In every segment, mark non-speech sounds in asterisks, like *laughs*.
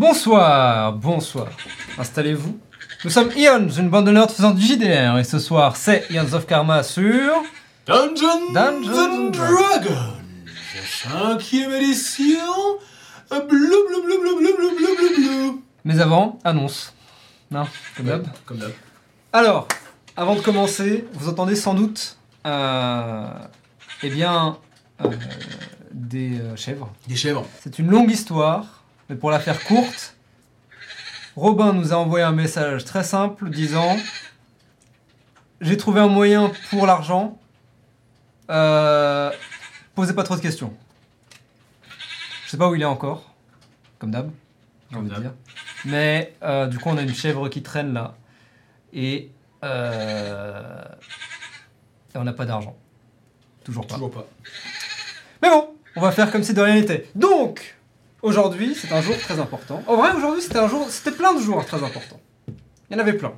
Bonsoir, bonsoir. Installez-vous. Nous sommes Ions, une bande de nerds faisant du JDR, et ce soir c'est Ions of Karma sur... Dungeons, Dungeons and Dragons, cinquième édition, bleu bleu bleu bleu bleu bleu bleu bleu bleu. Mais avant, annonce. Non, comme d'hab. Comme d'hab. Alors, avant de commencer, vous entendez sans doute, euh, eh bien, euh, des euh, chèvres. Des chèvres. C'est une longue histoire, mais pour la faire courte, Robin nous a envoyé un message très simple disant J'ai trouvé un moyen pour l'argent, euh, posez pas trop de questions. Je sais pas où il est encore, comme d'hab, j'ai Comme envie de d'hab. dire. Mais euh, du coup, on a une chèvre qui traîne là, et, euh, et on n'a pas d'argent. Toujours pas. Toujours pas. Mais bon, on va faire comme si de rien n'était. Donc, aujourd'hui, c'est un jour très important. En vrai, aujourd'hui, c'était un jour, c'était plein de jours très importants. Il y en avait plein.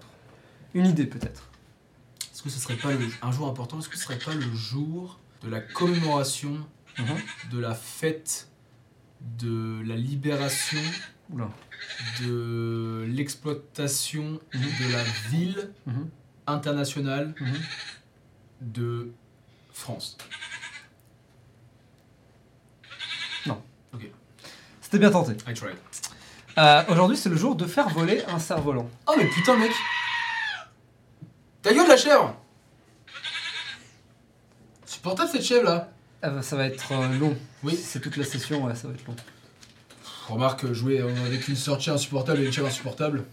Une idée peut-être. Est-ce que ce serait pas le, un jour important Est-ce que ce serait pas le jour de la commémoration Mhm. de la fête de la libération Oula. de l'exploitation Mhm. de la ville Mhm. internationale Mhm. de France? C'était bien tenté. I tried. Euh, aujourd'hui, c'est le jour de faire voler un cerf-volant. Oh mais putain mec Ta gueule la chèvre Supportable cette chèvre là Euh, ça va être euh, long. Oui. Si c'est toute la session, ouais, ça va être long. Remarque, jouer avec une sortie insupportable et une chèvre insupportable.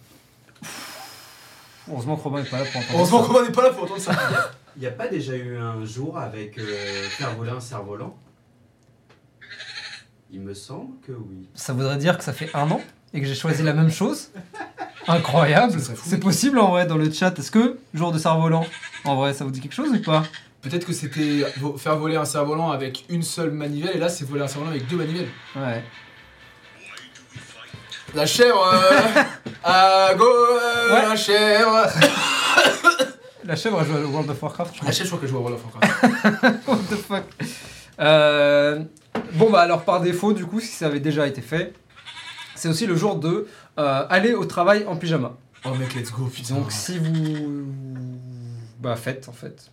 Heureusement que Robin n'est pas là pour entendre Heureusement ça. qu'on n'est pas là pour entendre ça. *laughs* Il n'y a pas déjà eu un jour avec euh, faire voler un cerf-volant Il me semble que oui. Ça voudrait dire que ça fait un an et que j'ai choisi la même chose. Incroyable. C'est possible en vrai dans le chat. Est-ce que jour de cerf-volant, en vrai, ça vous dit quelque chose ou pas? Peut-être que c'était faire voler un cerf-volant avec une seule manivelle et là c'est voler un cerf-volant avec deux manivelles. Ouais. La chèvre euh, *laughs* à go euh, Ouais. la chèvre *coughs* La chèvre a joué à World of Warcraft, je crois. La chèvre je crois que je joue à World of Warcraft. *laughs* What the fuck? Euh, Bon bah alors par défaut du coup si ça avait déjà été fait, c'est aussi le jour de euh, aller au travail en pyjama. Oh mec let's go putain. Donc si vous bah faites en fait,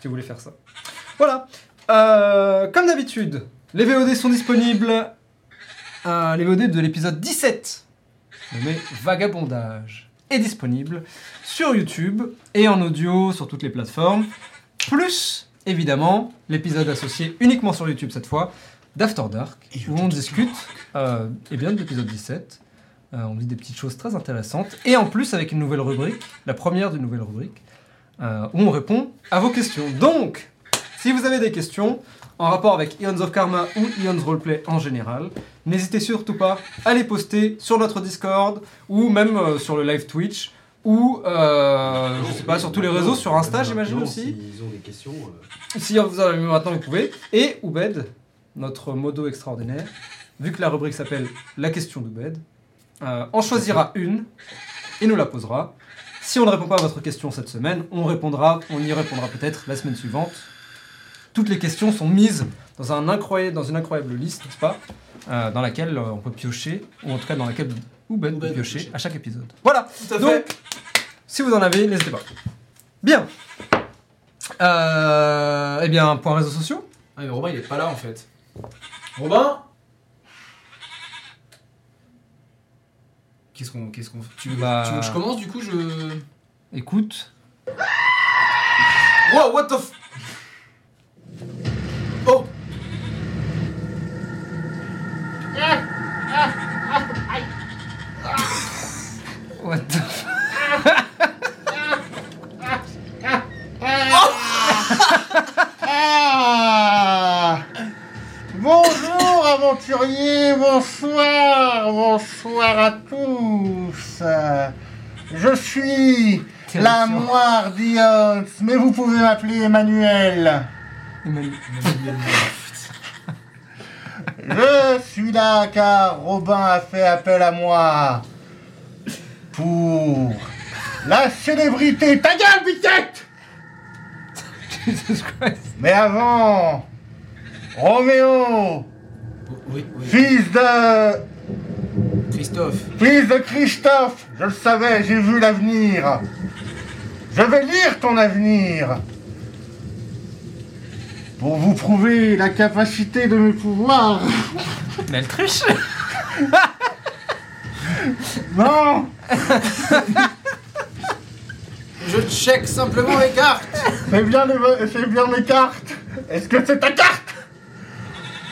si vous voulez faire ça. Voilà. Euh, comme d'habitude, les VOD sont disponibles. Euh, les VOD de l'épisode 17, nommé Vagabondage, est disponible sur YouTube et en audio sur toutes les plateformes. Plus, évidemment, l'épisode associé uniquement sur YouTube cette fois, d'After Dark, où on discute euh, eh bien, de l'épisode 17. Euh, on dit des petites choses très intéressantes. Et en plus, avec une nouvelle rubrique, la première d'une nouvelle rubrique, euh, où on répond à vos questions. Donc, si vous avez des questions en rapport avec Eons of Karma ou Eons Roleplay en général, n'hésitez surtout pas à les poster sur notre Discord ou même sur le live Twitch ou, euh, je sais pas, sur tous les réseaux, sur Insta, j'imagine aussi. S'ils ont des questions. Si vous en avez maintenant, vous pouvez. Et Oubed, notre modo extraordinaire, vu que la rubrique s'appelle La question d'Oubed, euh, en choisira une et nous la posera. Si on ne répond pas à votre question cette semaine, on répondra, on y répondra peut-être la semaine suivante. Toutes les questions sont mises dans, un incroyable, dans une incroyable liste, n'est-ce pas Euh, Dans laquelle euh, on peut piocher, ou en tout cas dans laquelle Oubed peut Oubed peut piocher à chaque épisode. Voilà Tout à donc, fait. si vous en avez, n'hésitez pas. Bien. Euh, eh bien, point réseaux sociaux. Ah mais Robin il est pas là en fait. Robin Qu'est-ce qu'on qu'est-ce qu'on tu veux, Bah- tu veux que je commence du coup je Écoute. Wow what the f... Oh. What the... Ah Bonjour aventuriers, bonsoir, bonsoir à tous. Je suis moire d'Ions, mais vous pouvez m'appeler Emmanuel. Emmanuel. *laughs* Je suis là car Robin a fait appel à moi pour la célébrité. Ta gueule, Jesus Christ. Mais avant, Roméo, Oui, oui. fils de Christophe. Fils de Christophe, je le savais, j'ai vu l'avenir. Je vais lire ton avenir. Pour vous prouver la capacité de mes pouvoirs. *laughs* Mais elle triche Non *laughs* Je check simplement les cartes. Fais bien, les- fais bien mes cartes. Est-ce que c'est ta carte?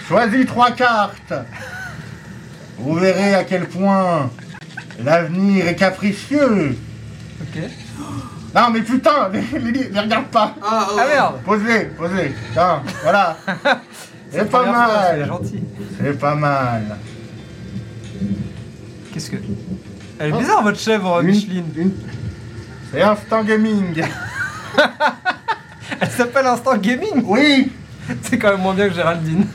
Choisis trois cartes. Vous verrez à quel point l'avenir est capricieux. Ok. Non mais putain, *laughs* les, les- les regarde pas. Ah, oh. Ah merde Pose-les, pose-les. Tiens, voilà. *laughs* C'est pas mal. gentil. C'est pas mal. Qu'est-ce que. Elle est bizarre votre chèvre, Une- Micheline. une- C'est Instant Gaming. *laughs* Elle s'appelle Instant Gaming Oui, C'est quand même moins bien que Géraldine.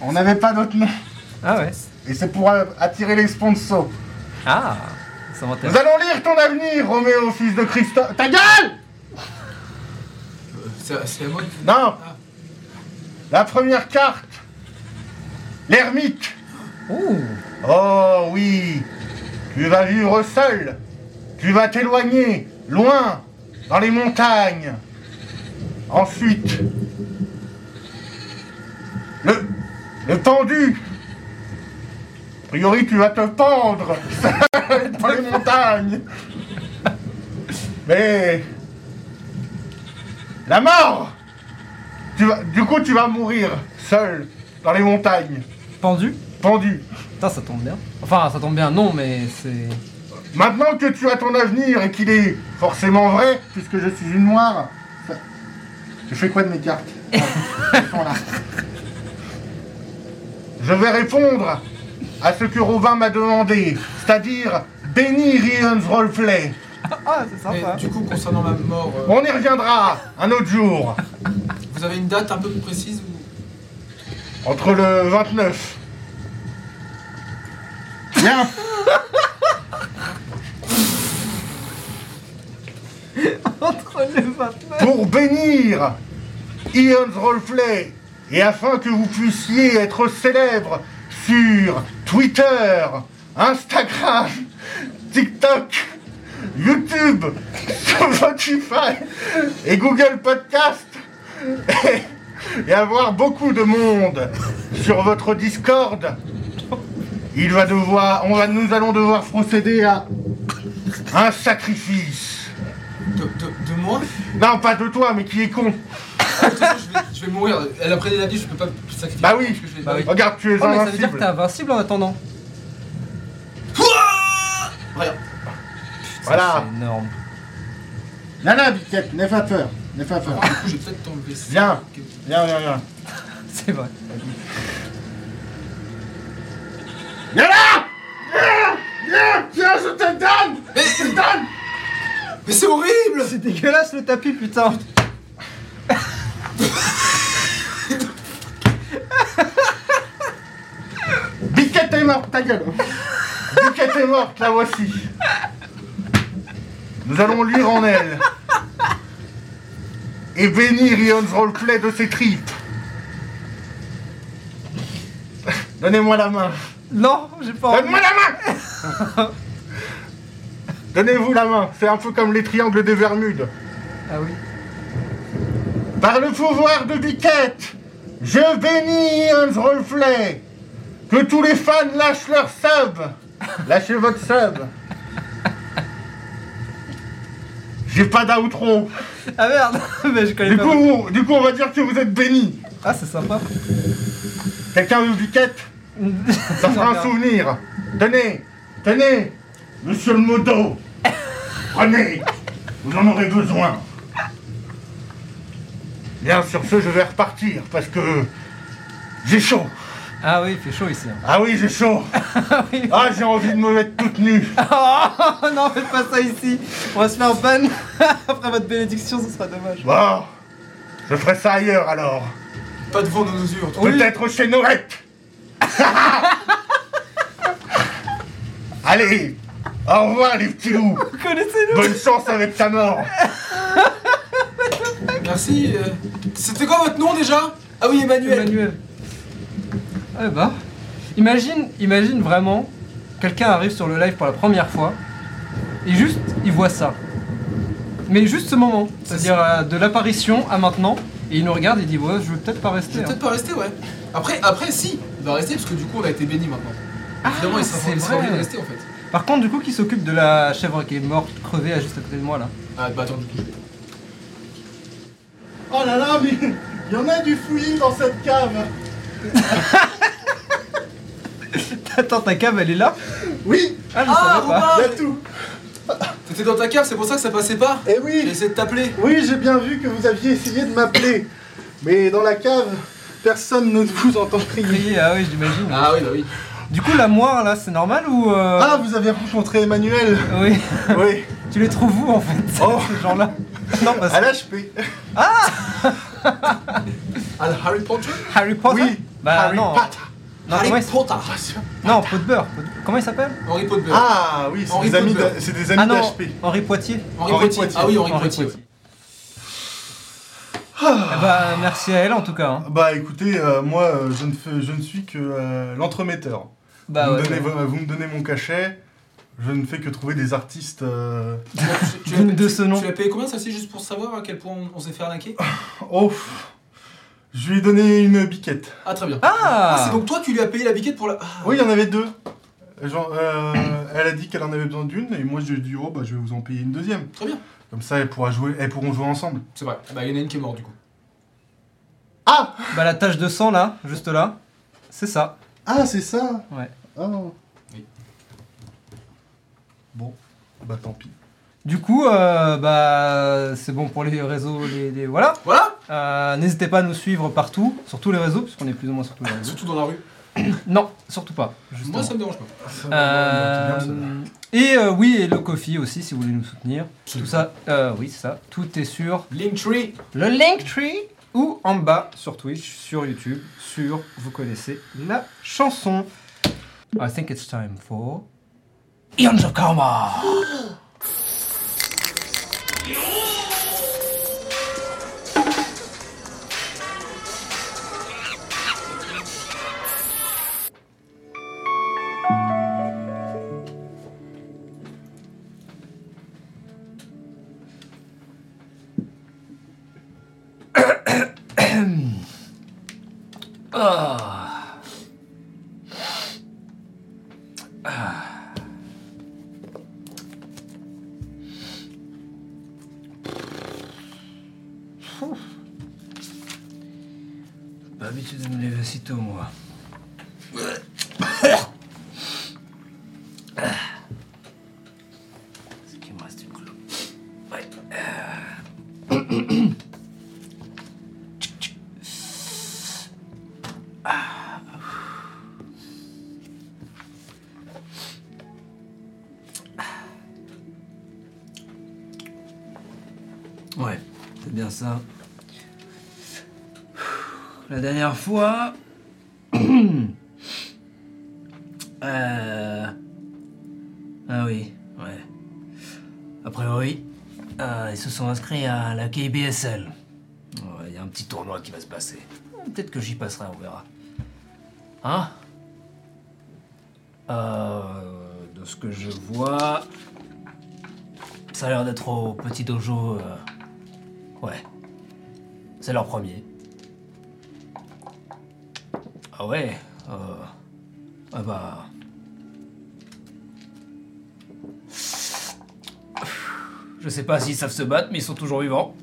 on n'avait pas d'autre nom. Ah ouais. Et c'est pour euh, attirer les sponsors. Ah Nous allons lire ton avenir, Roméo, fils de Christophe. Ta gueule C'est c'est à moi de- Non Ah. La première carte. L'ermite. Ouh Oh oui. Tu vas vivre seul. Tu vas t'éloigner, loin, dans les montagnes. Ensuite, le, le pendu. A priori, tu vas te pendre *laughs* dans les montagnes. Mais la mort. Tu vas, du coup, tu vas mourir seul dans les montagnes, Pendu? Pendu. Putain, ça tombe bien. Enfin, ça tombe bien, non, mais c'est. Maintenant que tu as ton avenir et qu'il est forcément vrai, puisque je suis une noire, ça- je fais quoi de mes cartes? *laughs* Ah, là. Je vais répondre à ce que Robin m'a demandé, c'est-à-dire bénir Ian's roleplay. Ah, c'est sympa. du coup, concernant ma mort, euh, On y reviendra un autre jour, vous avez une date un peu plus précise ou... entre le 29. Bien, *laughs* Entre les 29. pour bénir Ian's Roleplay et afin que vous puissiez être célèbre sur Twitter, Instagram, TikTok, YouTube, Spotify et Google Podcast et, et avoir beaucoup de monde sur votre Discord, il va devoir, on va, nous allons devoir procéder à un sacrifice. De, de, de moi? Non, pas de toi, mais qui est con. Façon, je vais, mourir. Elle a pris des habits, je peux pas me sacrifier. Bah oui. Parce que je vais- Bah oui. Regarde, tu es Oh, mais ça veut dire que invincible. t'es invincible en attendant. Rien. Voilà. C'est énorme. Nana, Biquette, n'aie pas peur. N'aie pas peur. Du coup, je vais peut-être t'enlever ça. Viens. Viens, viens, viens. C'est vrai. Viens là Viens Viens Viens, je te donne Mais, Je te donne mais c'est horrible C'est dégueulasse le tapis, putain. Biquette est morte, ta gueule Biquette est morte, la voici. Nous allons lire en elle. Et bénir Ion's roleplay de ses tripes. Donnez-moi la main. Non, j'ai pas envie. Donne-moi la main Donnez-vous la main. C'est un peu comme les triangles des Bermudes. Ah oui. Par le pouvoir de Biquette, je bénis Ion's roleplay. Que tous les fans lâchent leur sub. *laughs* Lâchez votre sub. J'ai pas d'outro. Ah merde *laughs* Mais je connais Du pas. coup, du coup, on va dire que vous êtes bénis. Ah, c'est sympa. Quelqu'un veut Biquette? *laughs* Ça fera un souvenir. Tenez, tenez, monsieur le modo. Prenez, vous en aurez besoin. Bien, sur ce, je vais repartir parce que j'ai chaud. Ah oui, il fait chaud ici. hein. Ah oui, j'ai chaud. *laughs* Ah oui. Ah, j'ai envie de me mettre toute nue. *laughs* Oh non, faites pas ça ici. On va se faire ban. *laughs* Après votre bénédiction, ce sera dommage. Bon, je ferai ça ailleurs alors. Pas devant nos mesures. Oui. Peut-être chez Norette. Allez, au revoir les petits loups. Connaissez-nous Bonne chance avec ta mort. Merci. euh, C'était quoi votre nom déjà? Ah oui, Emmanuel. Emmanuel. Ah bah. Imagine, imagine vraiment quelqu'un arrive sur le live pour la première fois et juste il voit ça. Mais juste ce moment, c'est-à-dire euh, de l'apparition à maintenant, et il nous regarde et il dit ouais je veux peut-être pas Je rester. vais hein. peut-être pas rester, ouais. Après, après, si, il va rester parce que du coup, on a été béni maintenant. Ah, Évidemment, il sera, c'est il sera obligé de vrai. rester en fait. Par contre du coup qui s'occupe de la chèvre qui est morte, crevée à juste à côté de moi là? Ah, bah attends, du coup. Oh là là, mais il y en a du fouillis dans cette cave. *laughs* Attends ta cave elle est là Oui, Ah je Ah, savais pas. Romain il y a tout. T'étais dans ta cave, c'est pour ça que ça passait pas Eh J'ai oui, essayé de t'appeler. oui, j'ai bien vu que vous aviez essayé de m'appeler. Mais dans la cave, personne ne vous entend crier. Crier, ah oui j'imagine. Ah oui, bah oui. Du coup la moire là c'est normal ou euh, Ah, vous avez rencontré Emmanuel Oui. Oui, Tu les trouves où en fait Oh. ces gens-là? Non parce à l'HP. Ah, Harry Potter? Harry Potter? Oui, Bah Harry non. Potter. Non, Harry Potter non, pot de beurre. pot de- Comment il s'appelle? Henri Potter. Ah oui, c'est des amis Ah d'HP. Henri Poitiers. Henri, Henri Poitiers. Poitiers. Ah oui, Henri, Henri Poitiers. Poitiers. Eh bah merci à elle en tout cas. hein. Bah écoutez, euh, moi euh, je, ne fais- je ne suis que euh, l'entremetteur. Bah ouais. vous me donnez mon cachet, je ne fais que trouver des artistes. euh, Tu *laughs* de ce nom. Tu l'as payé combien ça c'est juste pour savoir à quel point on, on s'est fait arnaquer *laughs* Oh Je lui ai donné une biquette. Ah très bien. Ah, Ah, c'est donc toi qui lui as payé la biquette pour la. Ah. Oui, il y en avait deux. Genre, euh, elle a dit qu'elle en avait besoin d'une, et moi je lui ai dit, oh bah je vais vous en payer une deuxième. Très bien. Comme ça, elles, pourra jouer, elles pourront jouer ensemble. C'est vrai. Bah il y en a une qui est morte du coup. Ah Bah la tache de sang là, juste là, c'est ça. Ah, c'est ça Ouais. Oh. Bon, bah tant pis. Du coup, euh, bah c'est bon pour les réseaux, les, les- voilà. Voilà Euh, N'hésitez pas à nous suivre partout, sur tous les réseaux, puisqu'on est plus ou moins sur tous les réseaux. Surtout dans la rue. *coughs* Non, surtout pas. Justement. Moi ça me dérange pas. Euh, et euh, oui, et le Kofi aussi, si vous voulez nous soutenir. Absolument. Tout ça, euh, oui, c'est ça. Tout est sur Linktree. le Linktree ou en bas sur Twitch, sur YouTube, sur, vous connaissez la chanson. I think it's time for Ion Karma. Ah. La dernière fois. *coughs* Euh... Ah oui, ouais. A priori, euh, ils se sont inscrits à la KBSL. Il y a un petit tournoi qui va se passer. Peut-être que j'y passerai, on verra. Hein? Euh, De ce que je vois, ça a l'air d'être au petit dojo. Ouais. C'est leur premier. Ah ouais euh... Ah bah... Je sais pas s'ils savent se battre, mais ils sont toujours vivants.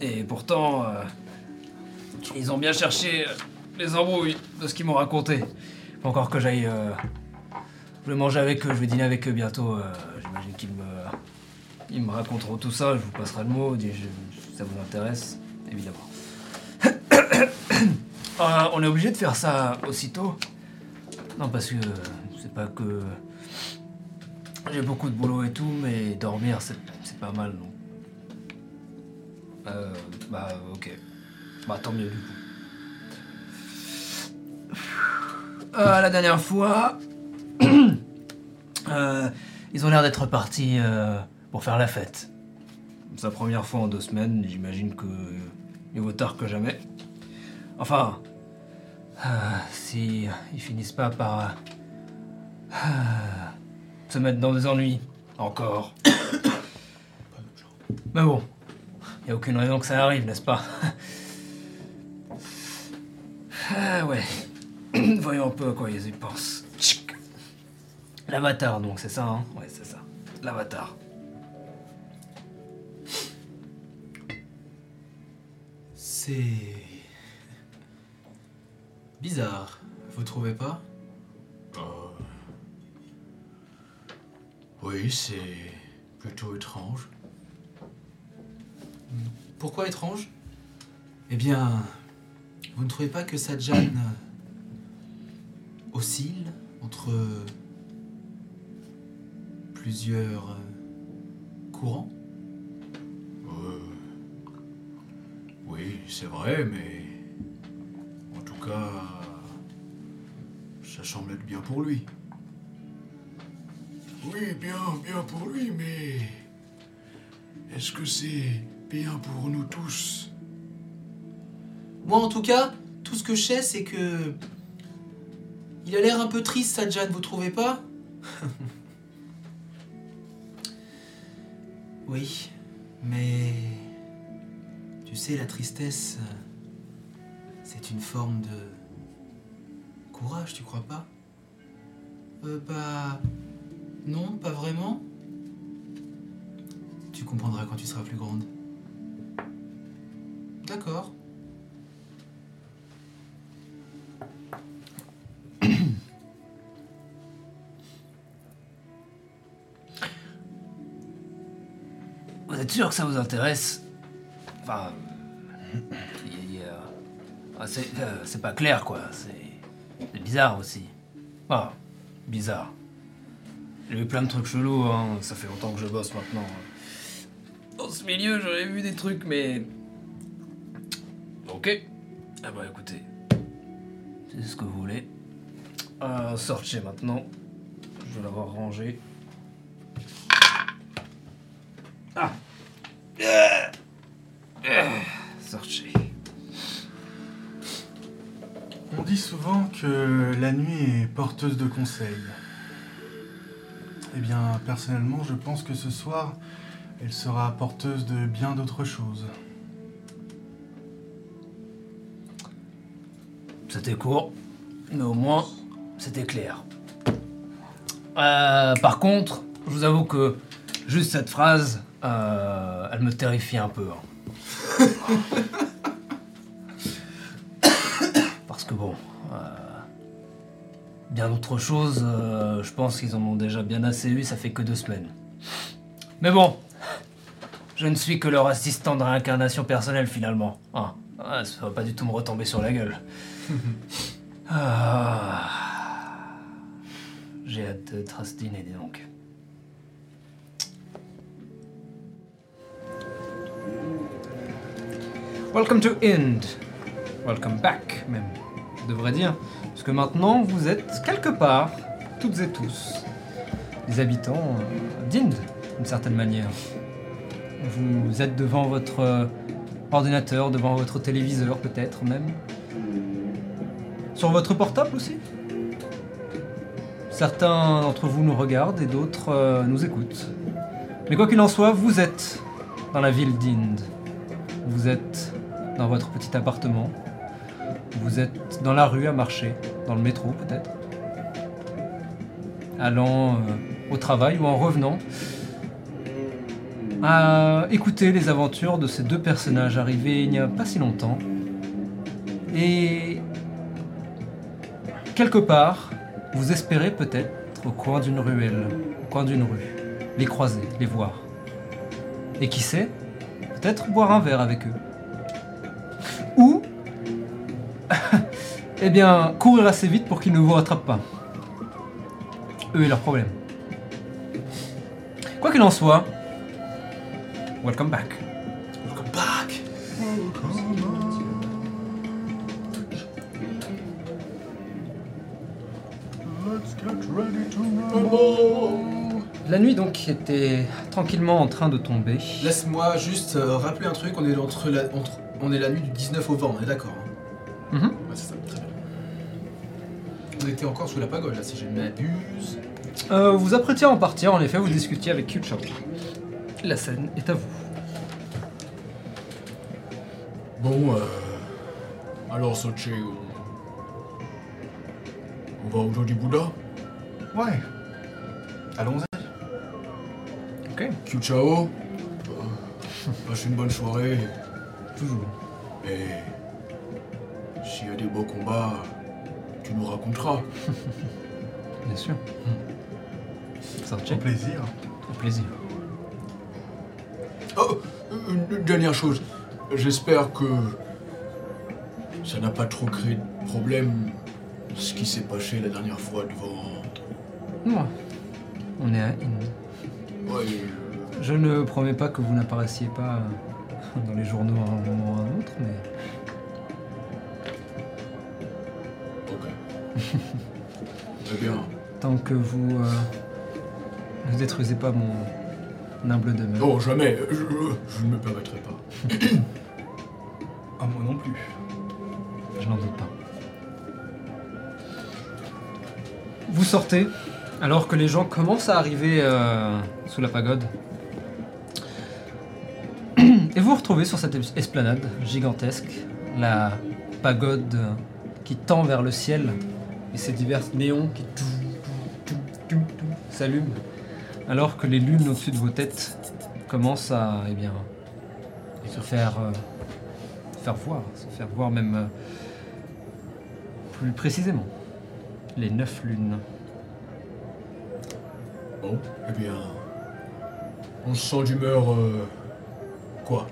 Et pourtant... euh, Ils ont bien cherché euh, les embrouilles de ce qu'ils m'ont raconté. Encore que j'aille... euh, Je vais manger avec eux, je vais dîner avec eux bientôt. J'imagine qu'ils me... Ils me raconteront tout ça, je vous passerai le mot, si ça vous intéresse, évidemment. *coughs* Euh, on est obligé de faire ça aussitôt Non, parce que c'est pas que j'ai beaucoup de boulot et tout, mais dormir c'est pas mal, non Euh, bah ok. Bah tant mieux du coup. Euh, la dernière fois, *coughs* euh, ils ont l'air d'être partis pour faire la fête. La première fois en deux semaines, j'imagine que mieux vaut tard que jamais. Enfin, euh, si ils finissent pas par Ah, Se mettre dans des ennuis. Encore. *coughs* Mais bon, y a aucune raison que ça arrive, n'est-ce pas? Ah ouais. *coughs* Voyons un peu à quoi ils y pensent. L'avatar, donc, c'est ça, hein? Ouais, c'est ça. L'avatar. C'est. bizarre, vous trouvez pas? Oui, c'est plutôt étrange. Pourquoi étrange? Eh bien, vous ne trouvez pas que Sajan oscille entre plusieurs euh, courants? C'est vrai, mais en tout cas, ça semble être bien pour lui. Oui, bien, bien pour lui, mais est-ce que c'est bien pour nous tous? Moi, en tout cas, tout ce que je sais, c'est que. Il a l'air un peu triste, Sajan, vous trouvez pas? *laughs* Oui, mais. Tu sais, la tristesse. C'est une forme de. courage, tu crois pas? Euh, bah. Non, pas vraiment. Tu comprendras quand tu seras plus grande. D'accord. Vous êtes sûr que ça vous intéresse? Enfin. euh, c'est pas clair, quoi. C'est bizarre aussi. Ah, bizarre. J'ai vu plein de trucs chelous, hein. Ça fait longtemps que je bosse maintenant. Dans ce milieu, j'aurais vu des trucs, mais. Ok. Ah bah écoutez. C'est ce que vous voulez. Euh, sortez maintenant. Je vais l'avoir rangé. Que la nuit est porteuse de conseils. Eh bien, personnellement, je pense que ce soir, elle sera porteuse de bien d'autres choses. C'était court, mais au moins, c'était clair. Euh, par contre, je vous avoue que juste cette phrase, euh, elle me terrifie un peu. hein. *laughs* bien d'autres choses, euh, je pense qu'ils en ont déjà bien assez eu, ça fait que deux semaines. Mais bon, je ne suis que leur assistant de réincarnation personnelle finalement. Ah, ah, ça va pas du tout me retomber sur la gueule. *laughs* Ah. J'ai hâte d'être à ce dîner, dis donc. Welcome to Ind. Welcome back, même, devrais dire. Parce que maintenant, vous êtes quelque part, toutes et tous, les habitants euh, d'Inde, d'une certaine manière. Vous êtes devant votre euh, ordinateur, devant votre téléviseur, peut-être même. Sur votre portable aussi Certains d'entre vous nous regardent et d'autres euh, nous écoutent. Mais quoi qu'il en soit, vous êtes dans la ville d'Inde. Vous êtes dans votre petit appartement. Vous êtes dans la rue à marcher, dans le métro peut-être. Allant euh, au travail ou en revenant. À écouter les aventures de ces deux personnages arrivés il n'y a pas si longtemps. Et quelque part, vous espérez peut-être au coin d'une ruelle, au coin d'une rue, les croiser, les voir. Et qui sait, peut-être boire un verre avec eux. Ou, eh bien, courir assez vite pour qu'ils ne vous rattrapent pas. Eux et leurs problèmes. Quoi qu'il en soit, welcome back. Welcome back Let's get ready to La nuit donc était tranquillement en train de tomber. Laisse-moi juste euh, rappeler un truc, on est, entre la, entre- on est la nuit du 19 au 20, on est d'accord hein Mhm. Ouais, c'est ça, était encore sous la pagode là, si je ne m'abuse. Euh, vous apprêtiez à en partir, en effet, vous discutiez avec Chao. La scène est à vous. Bon, euh. Alors, Soche, on. On va au Jodi Bouddha Ouais. Allons-y. Ok. Kyuchao euh, Passe une bonne soirée. Toujours. Et. S'il y a des beaux combats, tu nous raconteras. *laughs* Bien sûr. Ça Au plaisir. Au plaisir. Oh, une, dernière chose. J'espère que ça n'a pas trop créé de problème ce qui s'est passé la dernière fois devant. Moi. On est à In. Ouais, Je ne promets pas que vous n'apparaissiez pas euh, dans les journaux à un moment ou à un autre, mais *laughs* Eh bien, tant que vous euh, ne détruisez pas mon humble demeure. non, jamais. Je, je ne me permettrai pas. Ah, moi non plus. Je n'en doute pas. Vous sortez alors que les gens commencent à arriver euh, sous la pagode. *clears throat* Et vous vous retrouvez sur cette es- esplanade gigantesque, la pagode qui tend vers le ciel et ces divers néons qui s'allument alors que les lunes au-dessus de vos têtes commencent à eh bien, se faire, euh, faire voir, se faire voir même euh, plus précisément. Les neuf lunes. Bon, eh bien. On se sent d'humeur. euh, quoi?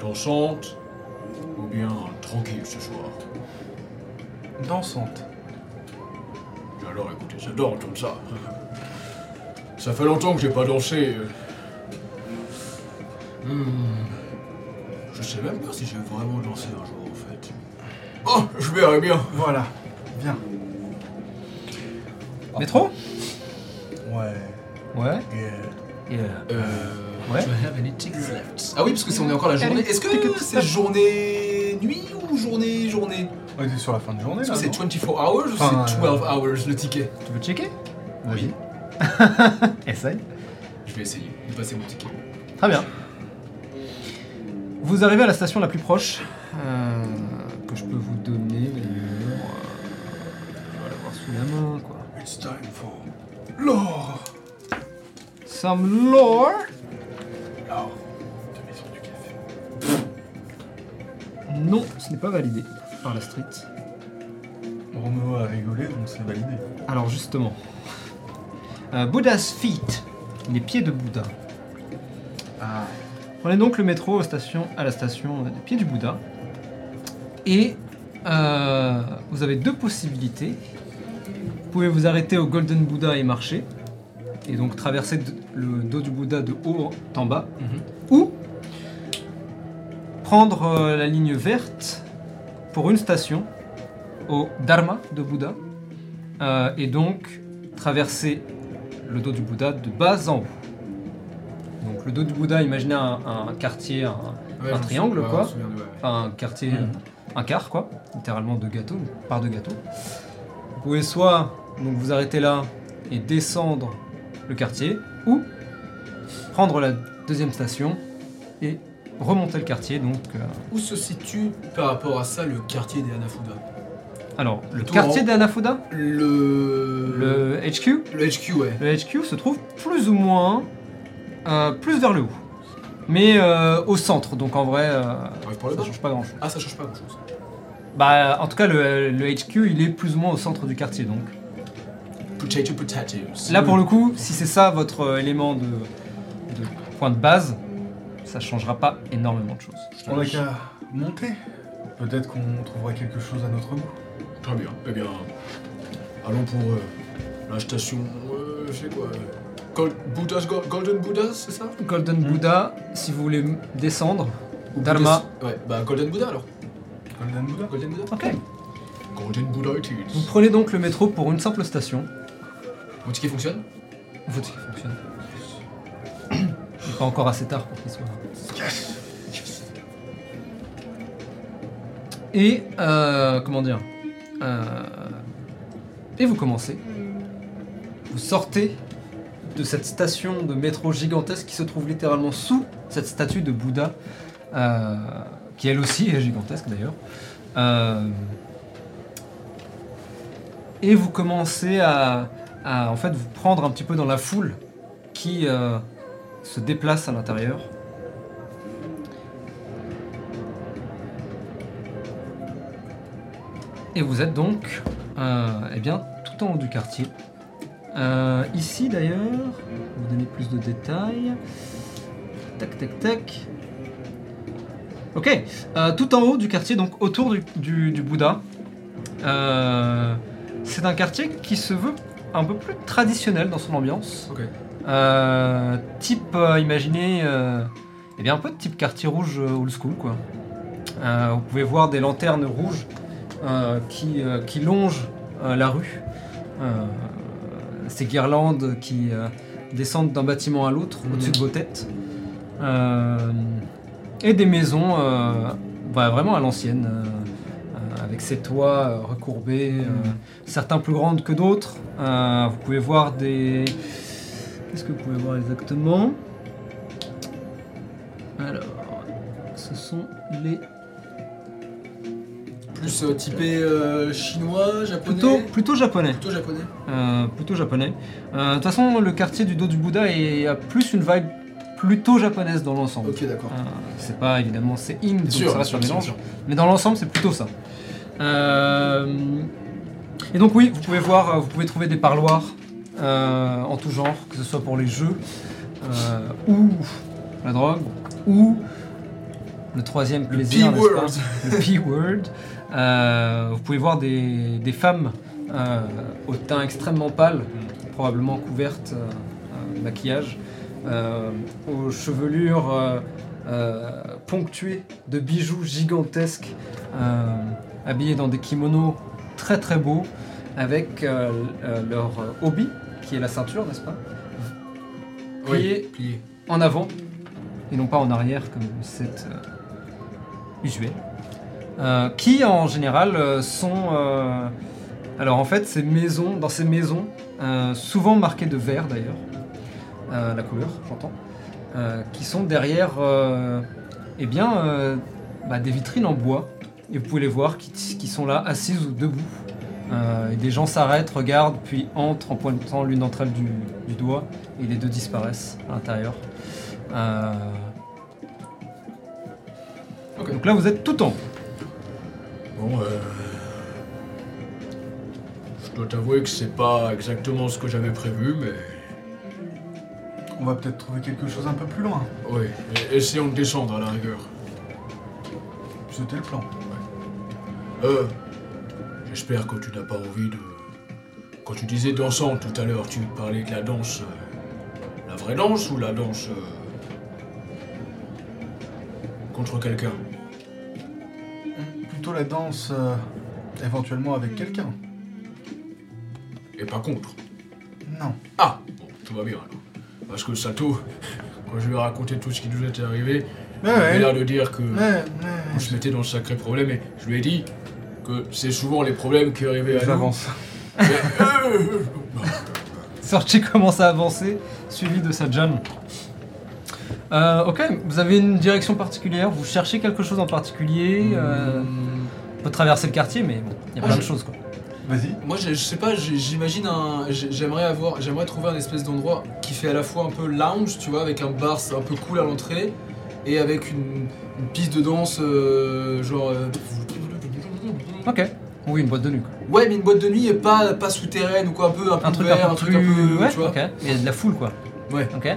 Dansante Ou bien tranquille ce soir? Dansante. Alors écoutez, j'adore entendre ça. Ça fait longtemps que j'ai pas dansé. Hmm. Je sais même pas si j'ai vraiment dansé un jour en fait. Oh, je verrai bien. Voilà. Bien. Métro? Ouais. Ouais. Et, Et, euh. Ouais. Do I have any tickets left? Ah oui, parce que c'est on est encore la journée. Est-ce que c'est journée nuit ou journée journée on était sur la fin de journée Est-ce là. que c'est non 24 hours ou c'est 12 hours le ticket tu veux checker? Oui. *laughs* Essaye. Je vais essayer de passer mon ticket. Très bien. Vous arrivez à la station la plus proche euh, que je peux vous donner. euh, je vais l'avoir sous la main, quoi. It's time for l'or. Some lore. Alors, Non, ce n'est pas validé par la street. Roméo a rigolé, donc c'est validé. Alors justement, euh, Buddha's Feet, les pieds de Bouddha. Ah. Prenez donc le métro aux stations- à la station des pieds du Bouddha. Et euh, vous avez deux possibilités. Vous pouvez vous arrêter au Golden Buddha et marcher. Et donc traverser le dos du Bouddha de haut en bas. Ou prendre euh, la ligne verte pour une station au Dharma de Bouddha. euh, et donc traverser le dos du Bouddha de bas en haut. Donc le dos du Bouddha, imaginez un, un quartier, un, Ouais, triangle, souviens- quoi. souviens ouais. enfin un quartier, Mhm. euh, un quart quoi, littéralement de gâteau, une part de gâteau. Vous pouvez soit donc vous arrêter là et descendre le quartier, ou prendre la deuxième station et remonter le quartier. Donc, euh, Où se situe par rapport à ça le quartier des Hanafuda? Alors le Tout quartier en- des Hanafuda, Le. le HQ, Le HQ, ouais. le HQ se trouve plus ou moins euh, plus vers le haut, mais euh, au centre. Donc en vrai, euh, le ça bas. change pas grand chose. Ah, ça change pas grand chose. Bah, en tout cas, le, le HQ, il est plus ou moins au centre du quartier, donc. Potato potatoes. Là, pour le coup, si c'est ça votre élément de, de point de base, ça changera pas énormément de choses. On n'a qu'à monter. Peut-être qu'on trouvera quelque chose à notre goût. Très bien. Eh bien, allons pour euh, la station. Euh, c'est quoi euh, Gold- Buddha's Go- Golden Buddha's, c'est ça? Golden Hmm. Buddha, si vous voulez m- descendre. Ou Dharma. Buddha- Ouais, bah Golden Buddha alors. Golden Buddha? Golden Buddha. Ok. Golden Buddha it Vous is. prenez donc le métro pour une simple station. Mon ticket fonctionne? Votre ticket fonctionne. *coughs* Il n'est pas encore assez tard pour qu'il soit. Et euh, comment dire euh, Et vous commencez. Vous sortez de cette station de métro gigantesque qui se trouve littéralement sous cette statue de Bouddha, euh, qui elle aussi est gigantesque d'ailleurs. Et vous commencez à, en fait vous prendre un petit peu dans la foule qui se déplace à l'intérieur. Et vous êtes donc euh, eh bien, tout en haut du quartier. Euh, ici d'ailleurs, vais vous donner plus de détails. Tac, tac, tac. Ok, euh, tout en haut du quartier, donc autour du, du- du Bouddha. Euh, c'est un quartier qui se veut un peu plus traditionnel dans son ambiance. Ok. Euh, type, imaginez, eh bien un peu de type quartier rouge old school quoi. Vous pouvez voir des lanternes rouges qui, euh, qui longent euh, la rue. Euh, ces guirlandes qui euh, descendent d'un bâtiment à l'autre au-dessus de vos têtes. Euh, et des maisons euh, bah, vraiment à l'ancienne, euh, euh, avec ces toits euh, recourbés, euh, certains plus grandes que d'autres. Euh, vous pouvez voir des... Qu'est-ce que vous pouvez voir exactement? Alors, ce sont les Plus euh, typé euh, chinois, japonais. plutôt plutôt japonais. Plutôt japonais. Euh, plutôt japonais. De toute façon, le quartier du dos du Bouddha est, a plus une vibe plutôt japonaise dans l'ensemble. Ok, d'accord. C'est pas évidemment c'est in, donc Sûr, ça reste sûr, un mélange. sûr. Mais dans l'ensemble, c'est plutôt ça. Et donc oui, vous pouvez voir, vous pouvez trouver des parloirs en tout genre, que ce soit pour les jeux ou la drogue ou le troisième plaisir, le P-word. Euh, vous pouvez voir des, des femmes euh, au teint extrêmement pâle, probablement couvertes euh, euh, de maquillage, aux chevelures ponctuées de bijoux gigantesques, habillées dans des kimonos très très beaux, avec leur obi, qui est la ceinture, n'est-ce pas? Pliée plié. en avant et non pas en arrière comme c'est euh, usuel. Euh, qui en général euh, sont. euh, alors en fait, ces maisons, dans ces maisons, euh, souvent marquées de vert d'ailleurs, la couleur, j'entends, qui sont derrière, eh bien, bah, des vitrines en bois. Et vous pouvez les voir qui, qui sont là, assises ou debout. Et des gens s'arrêtent, regardent, puis entrent en pointant l'une d'entre elles du, du doigt, et les deux disparaissent à l'intérieur. Donc là, vous êtes tout en haut. Bon, euh... Je dois t'avouer que c'est pas exactement ce que j'avais prévu, mais... On va peut-être trouver quelque chose un peu plus loin. Oui, et- essayons de descendre à la rigueur. C'était le plan. Euh... J'espère que tu n'as pas envie de... Quand tu disais dansant tout à l'heure, tu parlais de la danse... euh, La vraie danse ou la danse... euh, Contre quelqu'un? Plutôt la danse, euh, éventuellement avec quelqu'un. Et pas contre Non. Ah Bon, tout va bien alors. Parce que Sato, *laughs* quand je lui ai raconté tout ce qui nous était arrivé, il ouais. l'air de dire que... Ouais, on se mettait dans le sacré problème et je lui ai dit que c'est souvent les problèmes qui arrivaient à nous. J'avance. Mais, euh, *laughs* Sorchi commence à avancer, suivi de Sajan. Euh, ok, vous avez une direction particulière, vous cherchez quelque chose en particulier, euh, on peut traverser le quartier, mais bon, il y a plein de choses quoi. Vas-y. Moi, je, je sais pas, j'imagine un. j'ai- J'aimerais avoir, j'aimerais trouver un espèce d'endroit qui fait à la fois un peu lounge, tu vois, avec un bar c'est un peu cool à l'entrée, et avec une, une piste de danse, euh, genre. euh, Ok, oui, une boîte de nuit quoi. Ouais, mais une boîte de nuit et pas, pas souterraine ou quoi, un peu, un peu Un truc ouvert, un peu plus. ouais, tu vois. ok, il y a de la foule quoi. Ouais. Ok,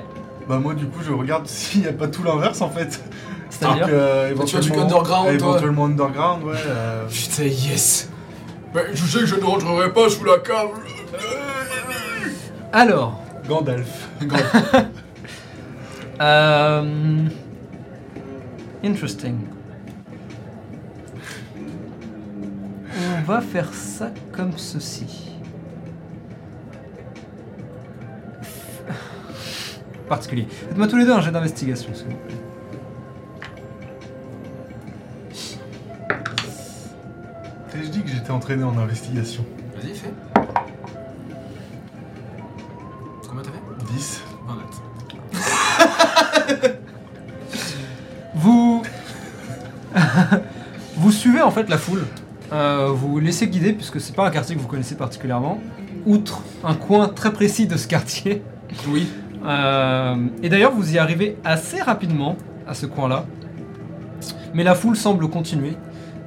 Bah moi du coup je regarde *laughs* s'il n'y a pas tout l'inverse en fait. c'est-à-dire. Euh, tu vas du éventuellement- underground, toi. Éventuellement underground, ouais. euh, Putain, yes. mais tu sais que je ne rentrerai pas sous la cave. Alors, Gandalf. *laughs* euh, interesting. On va faire ça comme ceci. particulier. Faites-moi tous les deux un jet d'investigation, s'il vous plaît. Je dis que j'étais entraîné en investigation. Vas-y, fais. Combien t'as fait 10. 20 notes. *laughs* vous. *laughs* vous suivez en fait la foule. Euh, vous laissez guider, puisque c'est pas un quartier que vous connaissez particulièrement. Outre un coin très précis de ce quartier. Oui. Euh, et d'ailleurs, vous y arrivez assez rapidement à ce coin-là. Mais la foule semble continuer.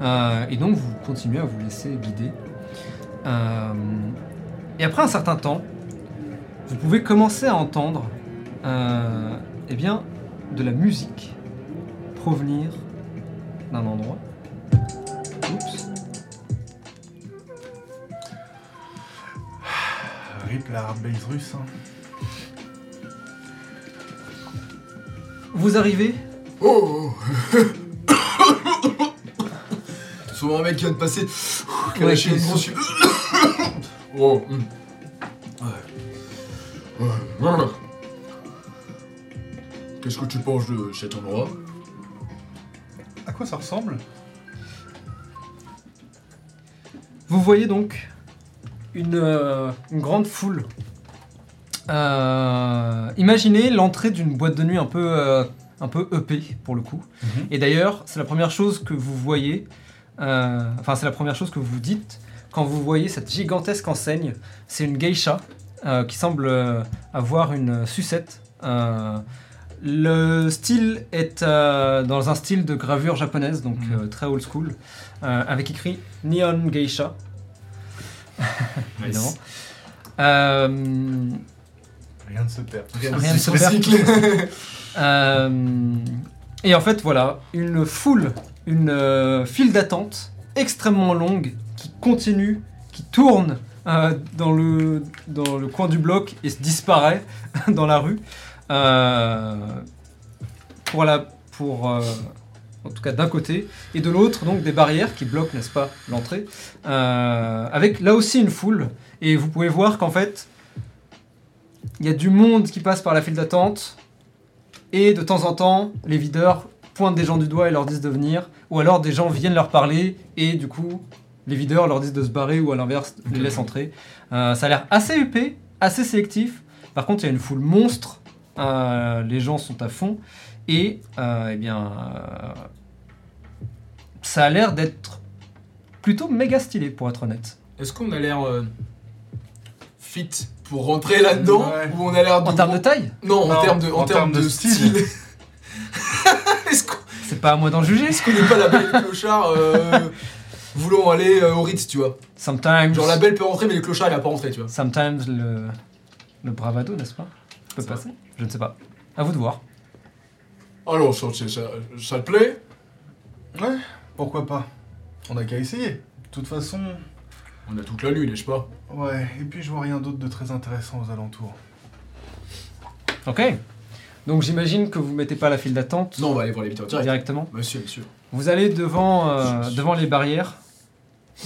Euh, et donc, vous continuez à vous laisser guider. Euh, et après un certain temps, vous pouvez commencer à entendre eh bien, de la musique provenir d'un endroit. Oups. Rip la russe. hein. Vous arrivez Oh *coughs* Souvent un mec qui vient de passer, qui a Ouais, lâché qui une grosse... *coughs* Oh. Ouais. Ouais, voilà. Qu'est-ce que tu penses de cet endroit? À quoi ça ressemble? Vous voyez donc une, euh, une grande foule. Euh, imaginez l'entrée d'une boîte de nuit un peu, euh, un peu EP pour le coup. Mhm. Et d'ailleurs, c'est la première chose que vous voyez, euh, enfin c'est la première chose que vous dites quand vous voyez cette gigantesque enseigne. C'est une geisha qui semble avoir une sucette. Le style est dans un style de gravure japonaise, donc Mhm. très old school, avec écrit Neon Geisha. *laughs* évidemment. Rien ne se perd. Rien ne se perd. *laughs* euh, et en fait, voilà, une foule, une euh, file d'attente extrêmement longue qui continue, qui tourne euh, dans, le, dans le coin du bloc et se disparaît *laughs* dans la rue. Euh, pour la, pour, euh, en tout cas d'un côté, et de l'autre, donc des barrières qui bloquent, n'est-ce pas, l'entrée, euh, avec là aussi une foule. Et vous pouvez voir qu'en fait, il y a du monde qui passe par la file d'attente, et de temps en temps, les videurs pointent des gens du doigt et leur disent de venir, ou alors des gens viennent leur parler, et du coup, les videurs leur disent de se barrer, ou à l'inverse, les laissent entrer. Euh, ça a l'air assez huppé, assez sélectif. Par contre, il y a une foule monstre, euh, les gens sont à fond, et euh, eh bien, ça a l'air d'être plutôt méga stylé, pour être honnête. Est-ce qu'on a l'air fit pour rentrer là-dedans Ouais. Ou on a l'air de... En termes de taille, Non, en termes de, en en termes termes de de style. style. *laughs* Est-ce qu'on c'est pas à moi d'en juger. est-ce qu'on n'est pas la belle clochard euh, voulant aller euh, au Ritz, tu vois Sometimes, Genre la belle peut rentrer, mais le clochard il a pas rentré, tu vois. sometimes le, le bravado, n'est-ce pas peut Ça. passer. Je ne sais pas. À vous de voir. Alors, ça, ça, ça te plaît Ouais, pourquoi pas On a qu'à essayer. De toute façon, On a toute la nuit, n'est-ce pas? Ouais, et puis je vois rien d'autre de très intéressant aux alentours. Ok. Donc j'imagine que vous mettez pas la file d'attente Non, on va aller voir les vidéos direct. directement. Monsieur, monsieur. Vous allez devant, euh, devant les barrières.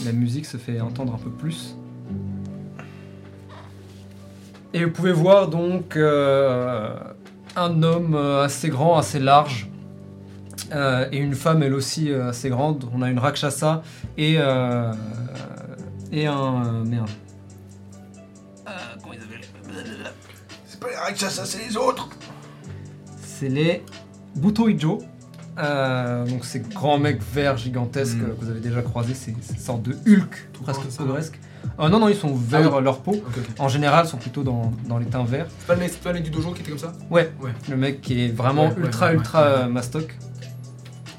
La musique se fait entendre un peu plus. Et vous pouvez voir donc euh, un homme euh, assez grand, assez large. euh, et une femme elle aussi assez grande. On a une Rakshasa et, euh, et un. euh, merde. C'est pas les Rakshasas, c'est les autres C'est les Butoijo. Euh, donc ces grands mecs verts gigantesques Mm. euh, que vous avez déjà croisés, ces, ces sortes de Hulk, Tout presque ça. ogresques. Euh, non, non, ils sont verts Ah leur peau. Ok, ok. En général, ils sont plutôt dans, dans les teints verts. C'est pas, le mec- c'est pas le mec du dojo qui était comme ça? Ouais, Ouais. le mec qui est vraiment Ouais, ouais, ultra, ouais, ultra ouais. euh, mastoc.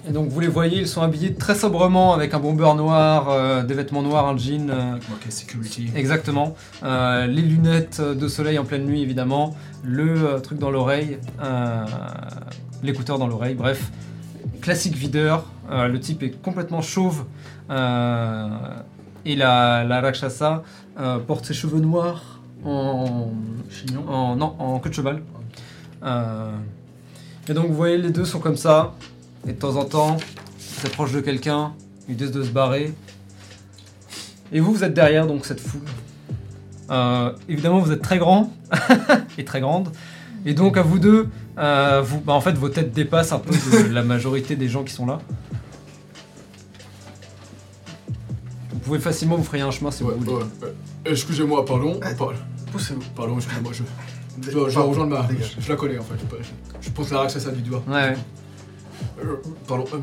Et donc vous les voyez, ils sont habillés très sobrement avec un bomber noir, euh, des vêtements noirs, un jean. euh, Ok, security. Exactement. Euh, les lunettes de soleil en pleine nuit, évidemment. Le euh, truc dans l'oreille. euh, L'écouteur dans l'oreille. Bref, classique videur. Euh, le type est complètement chauve. euh, et la, la Rakshasa euh, porte ses cheveux noirs en, Chignon en, non, en queue de cheval. Euh, et donc vous voyez, les deux sont comme ça. Et de temps en temps, ils s'approchent de quelqu'un, ils disent de se barrer. Et vous, vous êtes derrière donc cette foule. Euh, évidemment, vous êtes très grand *laughs* et très grande. Et donc à vous deux, euh, vous, bah, en fait, vos têtes dépassent un peu de la majorité des gens qui sont là. Vous pouvez facilement vous frayer un chemin si Ouais, vous voulez. ouais. Excusez-moi, pardon. Par- Poussez-vous. Pardon, excusez-moi, je, je, dois- je dois rejoindre ma. Je, je la connais en fait. Je, je pense la Rakshasa du doigt. Ouais, ouais. Euh, pardon. euh,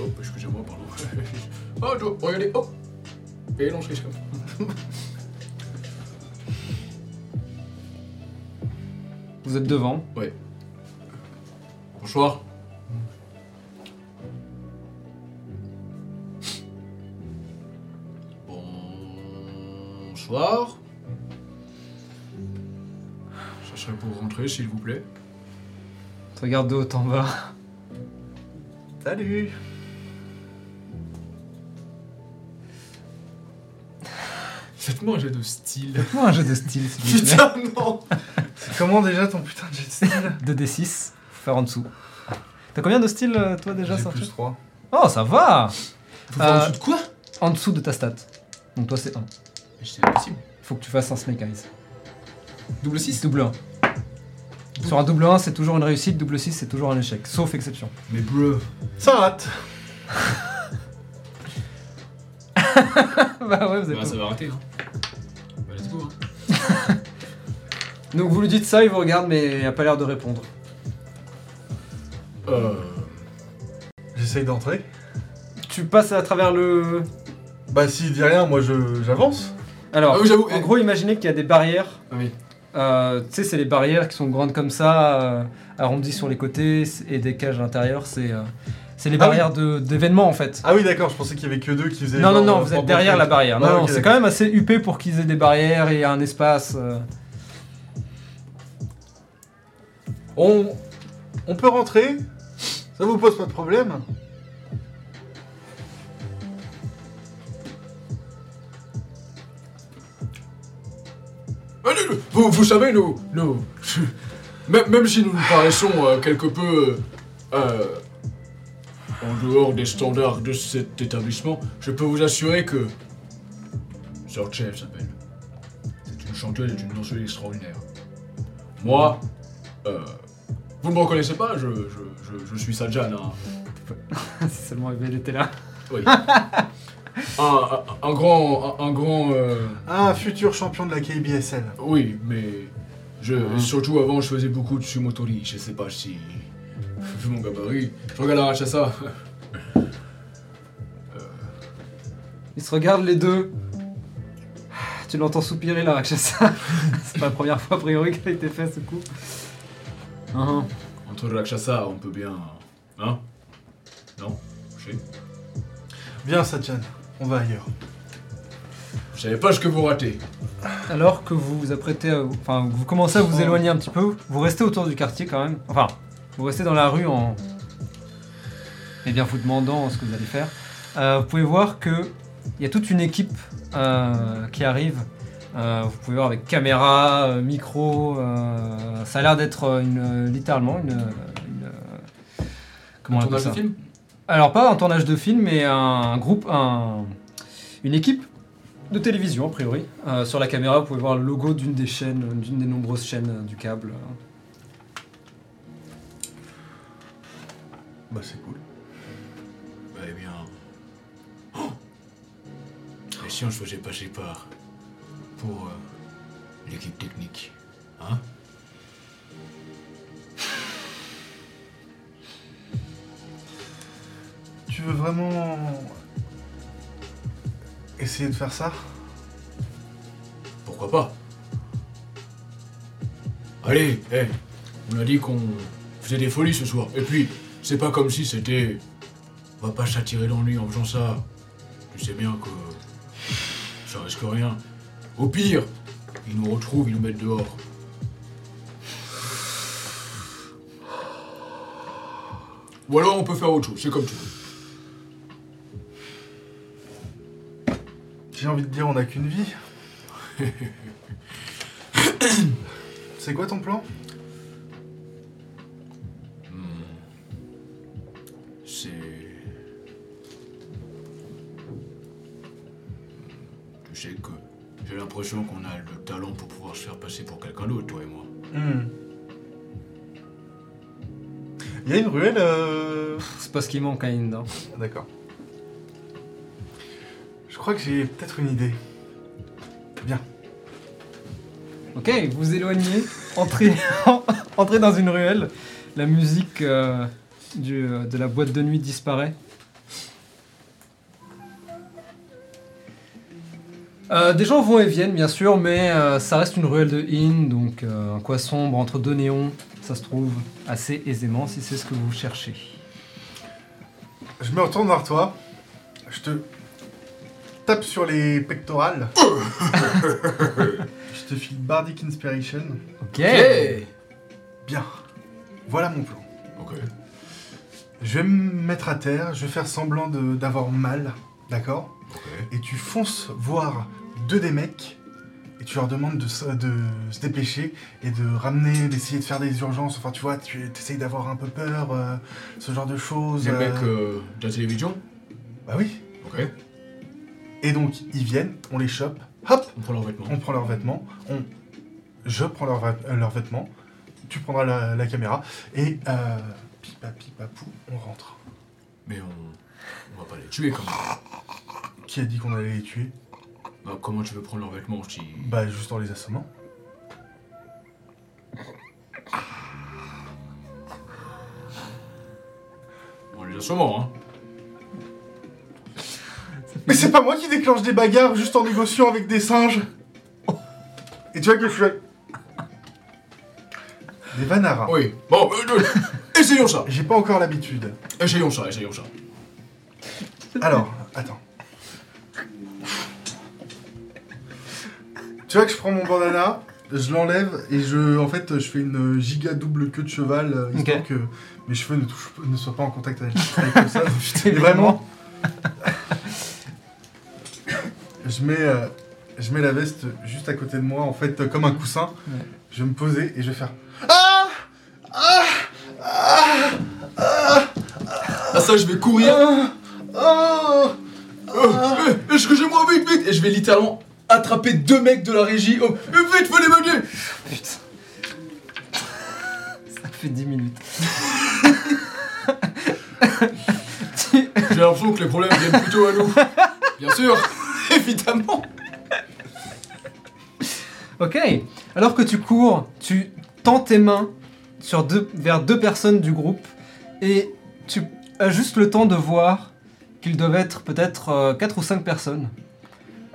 Oh, excusez-moi, pardon. oh, *laughs* je dois- regardez, oh Et non, je risque. *laughs* Vous êtes devant. Bonsoir. Bonsoir. Ça serait pour rentrer, s'il vous plaît. Tu regardes de haut en bas. Salut Faites-moi un jet de style. Fais-moi un jeu de style, s'il vous plaît. Putain, non C'est comment déjà ton putain de jet de style? 2d6. Faut faire en dessous. T'as combien de style, euh, toi, déjà, J'ai plus 3. Oh, ça va Faut faire en Euh, dessous de quoi? En dessous de ta stat. Donc toi, c'est 1. Mais C'est impossible. Faut que tu fasses un Snake Eyes. Double 6 Double 1. Sur un double 1, c'est toujours une réussite, double 6, c'est toujours un échec. Sauf exception. Mais bleu. Ça rate *laughs* bah ouais, vous êtes Bah, ça va arrêter, hein. Bah, let's go, hein. Donc vous lui dites ça, il vous regarde, mais il a pas l'air de répondre. Euh. J'essaye d'entrer. Tu passes à travers le... Bah s'il dit rien, moi je j'avance. Alors, Ah oui, j'avoue, en eh. gros, imaginez qu'il y a des barrières. Ah oui. Euh, tu sais, c'est les barrières qui sont grandes comme ça, euh, arrondies sur les côtés, et des cages à l'intérieur. C'est euh, c'est les Ah oui. barrières de- d'événements en fait. Ah oui d'accord, je pensais qu'il y avait que deux qui faisaient. non, non, non, vous êtes derrière la barrière. Non, Ouais, non, ok, c'est d'accord. quand même assez huppé pour qu'ils aient des barrières et un espace. euh. On... On peut rentrer? Ça vous pose pas de problème? Vous, vous savez, nous, nous, *laughs* même, si nous nous paraissons euh, quelque peu euh, en dehors des standards de cet établissement, je peux vous assurer que Sorchev s'appelle. C'est une chanteuse et une danseuse extraordinaire. Moi, euh, vous ne me reconnaissez pas, je, je, je, je suis Sajan, *laughs* un, si seulement elle était là. oui. *laughs* un, grand, un, un grand. euh, Un futur champion de la KBSL. Oui, mais je, surtout avant, je faisais beaucoup de sumotori. Je sais pas si. Vu *laughs* mon gabarit, je regarde la Rachasa. Ils se regardent les deux. Tu l'entends soupirer la Rakshasa. *laughs* c'est pas la première fois a priori qu'elle a été fait ce coup. Hein. Entre Rakshasa, on peut bien. Hein? Non? Je sais. Viens Satyan, on va ailleurs. Je savais pas ce que vous ratez. Alors que vous vous apprêtez à... Enfin, vous commencez à vous Oh. éloigner un petit peu, vous restez autour du quartier quand même. Enfin, vous restez dans la rue en... Eh bien, vous demandant ce que vous allez faire. Euh, vous pouvez voir que il y a toute une équipe euh, qui arrive. Euh, vous pouvez voir avec caméra, micro. euh, ça a l'air d'être une, littéralement une... une, comment on appelle ça film? Alors pas un tournage de film, mais un groupe, un, une équipe de télévision a priori. Euh, sur la caméra, vous pouvez voir le logo d'une des chaînes, d'une des nombreuses chaînes euh, du câble. Bah c'est cool. Eh bien. Oh si on se faisait passer par. pour. euh, l'équipe technique Hein? Tu veux vraiment essayer de faire ça? Pourquoi pas? Allez, hé, on a dit qu'on faisait des folies ce soir. Et puis, c'est pas comme si c'était. On va pas s'attirer l'ennui en faisant ça. Tu sais bien que. ça risque rien. Au pire, ils nous retrouvent, ils nous mettent dehors. Ou alors on peut faire autre chose, c'est comme tu veux. J'ai envie de dire on n'a qu'une vie. *laughs* c'est quoi ton plan? C'est. Tu sais que j'ai l'impression qu'on a le talent pour pouvoir se faire passer pour quelqu'un d'autre, toi et moi. Hmm. Il y a une ruelle. euh, C'est pas ce qui manque à Inda. D'accord crois que j'ai peut-être une idée. Bien. Ok, vous éloignez, entrez, *laughs* entrez dans une ruelle. La musique euh, du, de la boîte de nuit disparaît. Euh, des gens vont et viennent, bien sûr, mais euh, ça reste une ruelle de inn, donc un coin sombre entre deux néons. Ça se trouve assez aisément si c'est ce que vous cherchez. Je me retourne vers toi. Je te tape sur les pectorales. *laughs* je te file Bardic Inspiration. Ok. Bien. Voilà mon plan. Ok. Je vais me mettre à terre, je vais faire semblant de- d'avoir mal, d'accord Ok. Et tu fonces voir deux des mecs et tu leur demandes de, se- de se dépêcher et de ramener, d'essayer de faire des urgences. Enfin, tu vois, tu essayes d'avoir un peu peur, euh, ce genre de choses. Les euh. mecs euh, de la télévision? Bah oui. Ok. Et donc, ils viennent, on les chope, hop, On prend leurs vêtements. on prend leurs vêtements, on... je prends leurs euh, leurs vêtements, tu prendras la, la caméra et euh, pipa pipapou, on rentre. Mais on... on va pas les tuer quand même. Qui a dit qu'on allait les tuer? Bah, comment tu veux prendre leurs vêtements dis- Bah, juste en les assommant. On les assomme, hein. Mais c'est pas moi qui déclenche des bagarres juste en négociant avec des singes. Et tu vois que je fais. Des vanaras. Oui. Bon, euh, euh, essayons ça. J'ai pas encore l'habitude. Essayons ça, essayons ça. Alors, attends. Tu vois que je prends mon bandana, je l'enlève et je, en fait, je fais une giga double queue de cheval euh, histoire Ok. que mes cheveux ne, touchent, ne soient pas en contact avec, avec le sol. Et vraiment, je mets, euh, je mets la veste juste à côté de moi, en fait, euh, comme un coussin. Ouais. Je vais me poser et je vais faire. Ah Ah Ah Ah Ah ça, je vais courir. Ah Euh, Excusez-moi, vite, vite? Et je vais littéralement attraper deux mecs de la régie. Oh, euh, vite, venez m'aider Putain. Ça fait 10 minutes. J'ai l'impression que les problèmes viennent plutôt à nous. Bien sûr, *laughs* évidemment. Ok. Alors que tu cours, tu tends tes mains deux, vers deux personnes du groupe et tu as juste le temps de voir qu'ils doivent être peut-être 4 ou 5 personnes.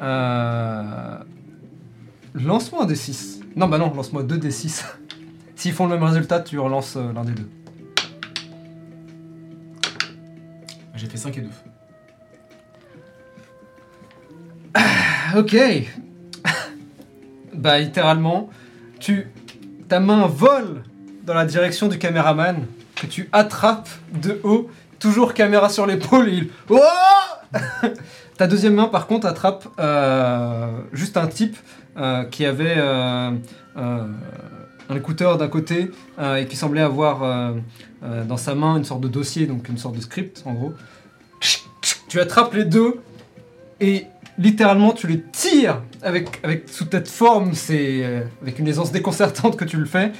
Euh... Lance-moi un des 6. Non, bah non, lance-moi 2 des 6. S'ils font le même résultat, tu relances euh, l'un des deux. J'ai fait 5 et 2. Ok. bah littéralement, tu ta main vole dans la direction du caméraman que tu attrapes de haut, toujours caméra sur l'épaule et il Oh *laughs* Ta deuxième main par contre attrape euh, juste un type euh, qui avait euh, un écouteur d'un côté et qui semblait avoir dans sa main une sorte de dossier, donc une sorte de script en gros. Tu attrapes les deux et littéralement tu les tires avec, avec sous cette forme, c'est euh, avec une aisance déconcertante que tu le fais.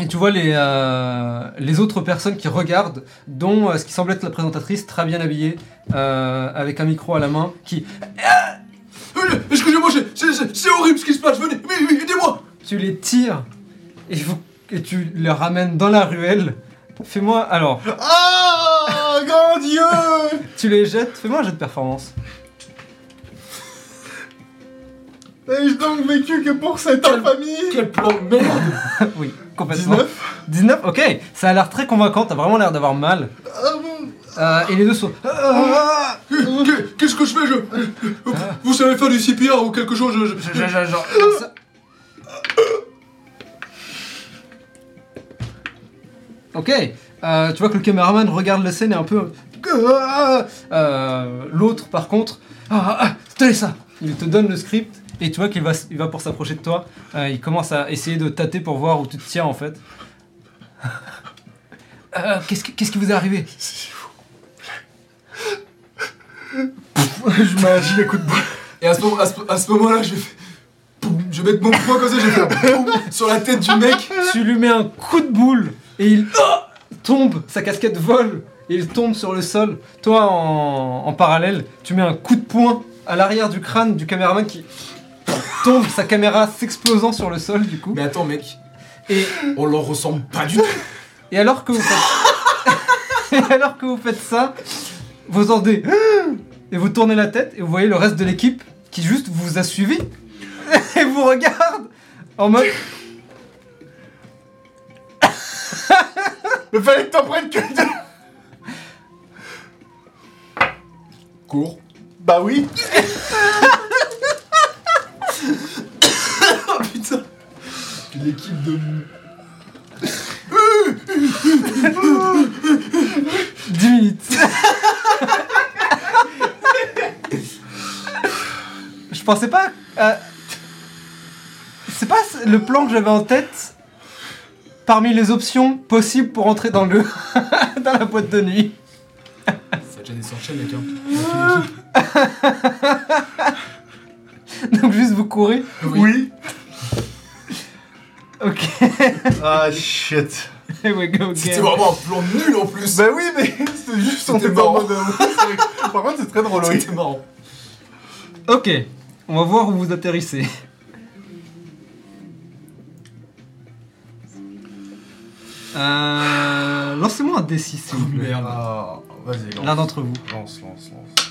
Et tu vois les, euh, les autres personnes qui regardent, dont euh, ce qui semble être la présentatrice, très bien habillée, avec un micro à la main, qui Euh, Excusez-moi, c'est- horrible ce qui se passe. Venez, aidez-moi. tu les tires et, vous- et tu les ramènes dans la ruelle. Fais-moi alors, Ah Grand Dieu tu les jettes, fais-moi un jet de performance. N'ai-je donc vécu que pour cette Quel- infamie Quel plan de merde. *laughs* oui, complètement. 19 19, ok, ça a l'air très convaincant, t'as vraiment l'air d'avoir mal. Ah bon Euh, et les deux sont. Ah Que- que- Qu'est-ce que je fais je... Vous savez faire du CPR ou quelque chose je- je- Je- je- je- genre, comme ça. Ok, euh, tu vois que le caméraman regarde la scène et un peu. Euh, L'autre, par contre, ah, ah, tenez ça Il te donne le script et tu vois qu'il va, il va pour s'approcher de toi. Euh, il commence à essayer de tâter pour voir où tu te tiens en fait. *laughs* Euh, Qu'est-ce qui- qu'est-ce qui vous est arrivé? Je mets un gilet coup de bois. Et à ce, moment- à ce- à ce moment-là, je vais faire. Boum, je vais mettre mon poing comme ça, je vais faire boum sur la tête du mec. Tu lui mets un coup de boule et il ah, tombe, sa casquette vole et il tombe sur le sol. Toi, en, en parallèle, tu mets un coup de poing à l'arrière du crâne du caméraman qui tombe, sa caméra s'explosant sur le sol du coup. Mais attends, mec, Et, on leur ressemble pas du tout. et alors que vous faites, *laughs* et alors que vous faites ça, vous entendez *gasps* et vous tournez la tête et vous voyez le reste de l'équipe qui juste vous a suivi *laughs* et vous regarde en mode. *laughs* Mais fallait que t'en prennes que deux Cours. Bah oui Oh putain L'équipe de. 10 minutes. Je pensais pas. euh, C'est pas le plan que j'avais en tête parmi les options possibles pour entrer dans le *laughs* dans la boîte de nuit. Ça a déjà des sorties, mec, hein. *laughs* Donc juste vous courez. Oui Ok. *laughs* Ah shit Here we go C'était vraiment un plan nul en plus Bah oui, mais *laughs* c'est juste on C'était était en marrant. mode. euh. Par contre, c'est très drôle, oui. C'était marrant. Ok. On va voir où vous atterrissez. Euh, Lancez-moi un D6 s'il vous plaît. Merde. Ah, vas-y, lance. L'un d'entre vous. Lance, lance, lance.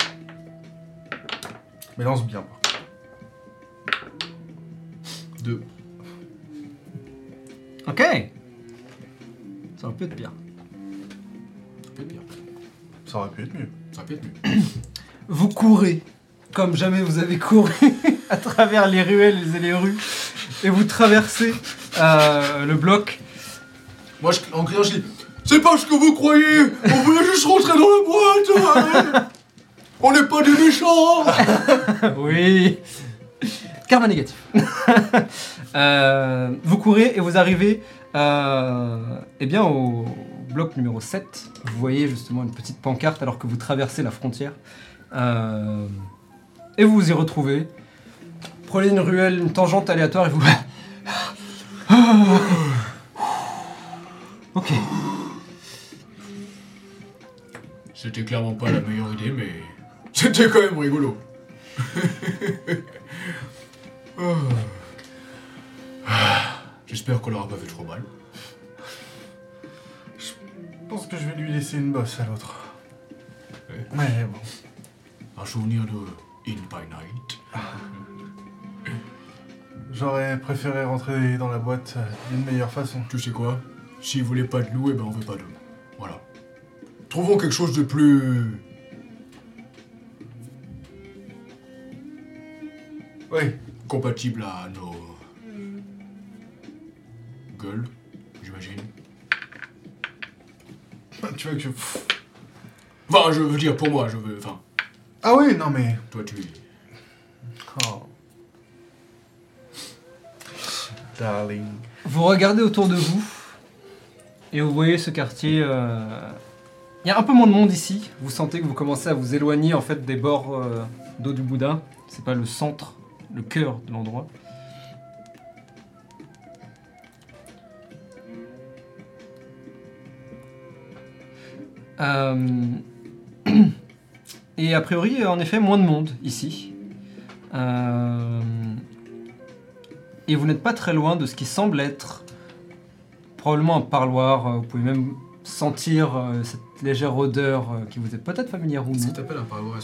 Mais lance bien, par contre. Deux. Ok. Ça aurait pu être pire. Ça peut être pire. Ça aurait pu être mieux. Ça peut être mieux. *coughs* Vous courez comme jamais vous avez couru *laughs* à travers les ruelles et les rues et vous traversez euh, le bloc. Moi, je- en criant, je dis C'est pas ce que vous croyez On voulait juste rentrer dans la boîte hein. *laughs* On n'est pas des méchants Oui. Karma négatif. *laughs* Euh, vous courez et vous arrivez euh, eh bien, au bloc numéro 7. Vous voyez justement une petite pancarte alors que vous traversez la frontière. Euh, et vous vous y retrouvez. Prenez une ruelle, une tangente aléatoire et vous... *laughs* ok. C'était clairement pas la meilleure idée, mais. C'était quand même rigolo. *laughs* J'espère qu'on l'aura pas fait trop mal. Je pense que je vais lui laisser une bosse à l'autre. Ouais. Ouais, bon. Un souvenir de In by Night. J'aurais préféré rentrer dans la boîte euh, d'une meilleure façon. Tu sais quoi? S'il voulait pas de loup, eh ben on veut pas d'eux. Voilà. Trouvons quelque chose de plus. Oui. Compatible à nos. gueules, j'imagine. Tu veux que je... Enfin, je veux dire pour moi, je veux. Enfin, Ah oui, non mais... toi tu. Oh. Darling. Vous regardez autour de vous et vous voyez ce quartier. euh, Il y a un peu moins de monde ici. Vous sentez que vous commencez à vous éloigner en fait des bords euh, d'eau du Bouddha. C'est pas le centre, le cœur de l'endroit. Euh, *clears throat* Et a priori, en effet, moins de monde ici. Euh, Et vous n'êtes pas très loin de ce qui semble être probablement un parloir. Euh, Vous pouvez même sentir euh, cette légère odeur euh, qui vous est peut-être familière ou Qu'est-ce non. que t'appelles un parloir,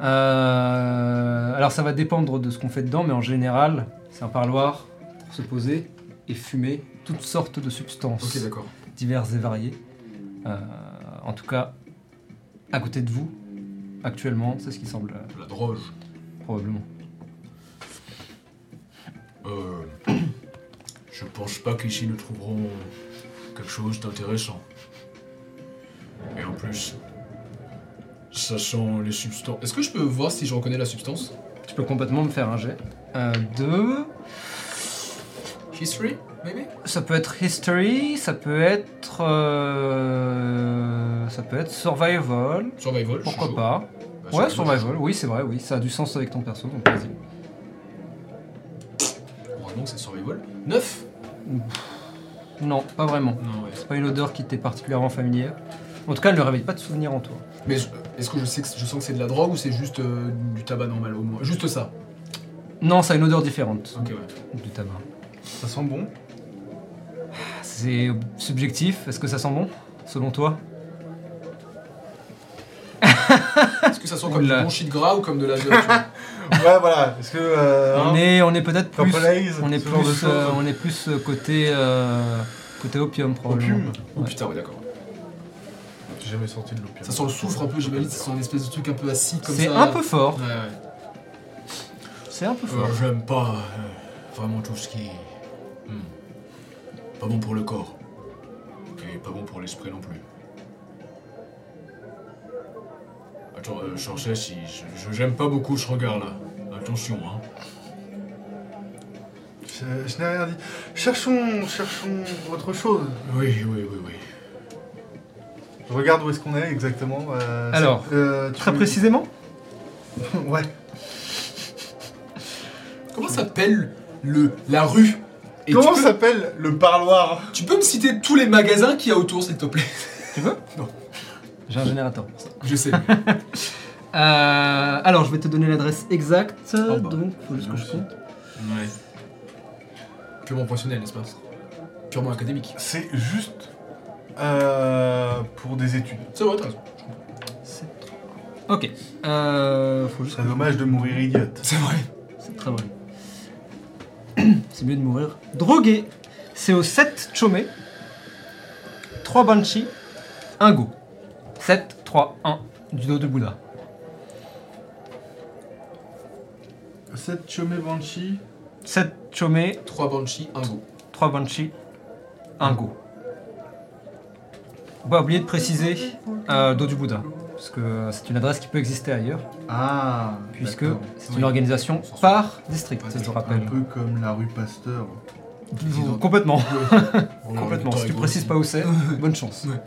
Euh, alors ça va dépendre de ce qu'on fait dedans, mais en général, c'est un parloir pour se poser et fumer toutes sortes de substances Ok, d'accord. diverses et variées. Euh, en tout cas, à côté de vous, actuellement, c'est ce qui semble euh, De la droge. probablement. Euh. *clears throat* Je pense pas qu'ici nous trouverons quelque chose d'intéressant. Et en plus. Ça sent les substances. Est-ce que je peux voir si je reconnais la substance? Tu peux complètement me faire un jet. Euh, deux. History, maybe? Ça peut être history, ça peut être, euh, ça peut être survival. Survival, je suis Pourquoi chaud. pas? Bah, Ouais, survival. Oui, c'est vrai. Oui, ça a du sens avec ton perso, donc vas-y. Heureusement que c'est survival. 9 Non, pas vraiment. Non, ouais. C'est pas une odeur qui t'est particulièrement familière. En tout cas, elle ne réveille pas de souvenirs en toi. Mais je- est-ce que je sais que je sens que c'est de la drogue ou c'est juste euh, du tabac normal au moins? Juste ça. Non, ça a une odeur différente Ok, ouais. du tabac. Ça sent bon? C'est subjectif. Est-ce que ça sent bon, selon toi? Est-ce que ça sent comme Oula. du bon shit gras ou comme de la viande tu vois? *laughs* Ouais, voilà. Est-ce que. Euh, On hein, est, on est peut-être plus, Purple on est ce genre de plus, choses. euh, on est plus euh, côté, euh, côté opium probablement. Opium? Oh Ouais. putain, ouais, d'accord. J'ai jamais sorti de l'opium. Ça sent le soufre un peu, j'imagine, ça sent une espèce de truc un peu assis comme ça. C'est un peu fort. Ouais, ouais. C'est un peu fort. Euh, J'aime pas euh, vraiment tout ce qui est. hmm, Pas bon pour le corps. Et pas bon pour l'esprit non plus. Attends, euh, si je- je- j'aime pas beaucoup ce regard là. Attention, hein. Je, je n'ai rien dit. Cherchons, cherchons autre chose. Oui, oui, oui, oui. Je regarde où est-ce qu'on est exactement. euh, Alors, euh, tu- Très précisément *laughs* Ouais. Comment s'appelle le la rue? Et Comment tu peux, s'appelle le parloir? Tu peux me citer tous les magasins qu'il y a autour, s'il te plaît? Tu veux? Non. J'ai un générateur pour ça. Je sais. *laughs* Euh, alors, je vais te donner l'adresse exacte. bah. donc, faut juste que je compte. Ouais. Purement professionnel, n'est-ce pas? Purement académique. C'est juste euh, pour des études. C'est vrai, t'as raison. C'est- Ok. Euh, faut Ce juste. serait dommage de mourir idiote. C'est vrai. C'est très vrai. *clears throat* C'est mieux de mourir. Drogué. C'est au 7 Chomé. 3 Banshee. 1 Go. 7, 3, 1. Du dos de Bouddha. 7 Chomé Banshee. 7 Chomé. 3 Banshee, 1 go. 3 Banshee. 1 Go. On va oublier de préciser euh, dos du Bouddha. Parce que c'est une adresse qui peut exister ailleurs. Ah, Puisque d'accord. c'est Oui. une organisation par district, Pas je te rappelle. Un peu comme la rue Pasteur. Vous- Complètement. *laughs* Complètement. Si tu précises pas où c'est, *laughs* bonne chance. Ouais.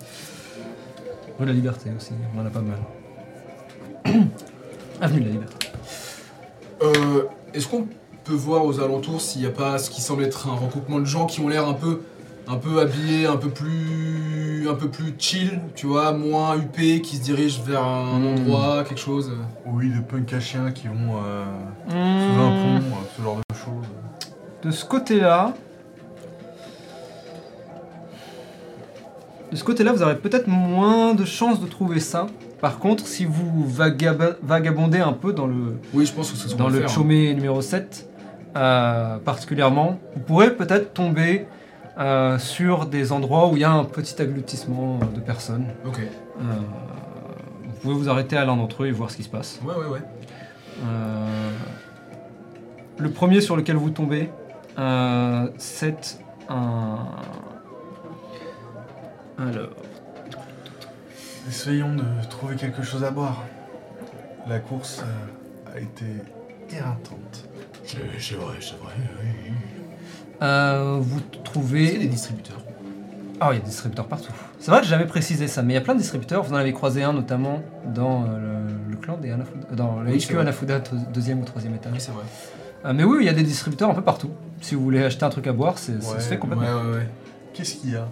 Rue de la Liberté aussi, on en a pas mal. *clears throat* Avenue de la Liberté. Euh, Est-ce qu'on peut voir aux alentours s'il n'y a pas ce qui semble être un regroupement de gens qui ont l'air un peu, un peu habillés, un peu plus, un peu plus chill, tu vois, moins huppés, qui se dirigent vers un Hmm. endroit, quelque chose. Oui, de punk à chiens qui vont euh, sous un pont, euh, ce genre de choses. De ce côté-là. De ce côté-là, vous aurez peut-être moins de chances de trouver ça. Par contre, si vous vagab- vagabondez un peu dans le, Oui, je pense que c'est ce qu'on dans va le faire, hein. Chomé numéro 7, euh, particulièrement, vous pourrez peut-être tomber euh, sur des endroits où il y a un petit agglutissement de personnes. Ok. Euh, vous pouvez vous arrêter à l'un d'entre eux et voir ce qui se passe. Ouais, ouais, ouais. Euh, le premier sur lequel vous tombez, euh, c'est un. Alors. Essayons de trouver quelque chose à boire. La course euh, a été éreintante. C'est c'est vrai, c'est vrai. oui. Euh, vous a des trouvez. distributeurs? Ah, il y a des distributeurs partout. C'est vrai que j'ai jamais précisé ça, mais il y a plein de distributeurs. Vous en avez croisé un notamment dans euh, le, le clan des Hanafuda, dans le Oui, c'est HQ vrai. Deux- deuxième ou troisième étage. Oui, c'est vrai. Euh, mais oui, il y a des distributeurs un peu partout. Si vous voulez acheter un truc à boire, c'est, ça Ouais, se fait Ouais, complètement. ouais, ouais. Qu'est-ce qu'il y a?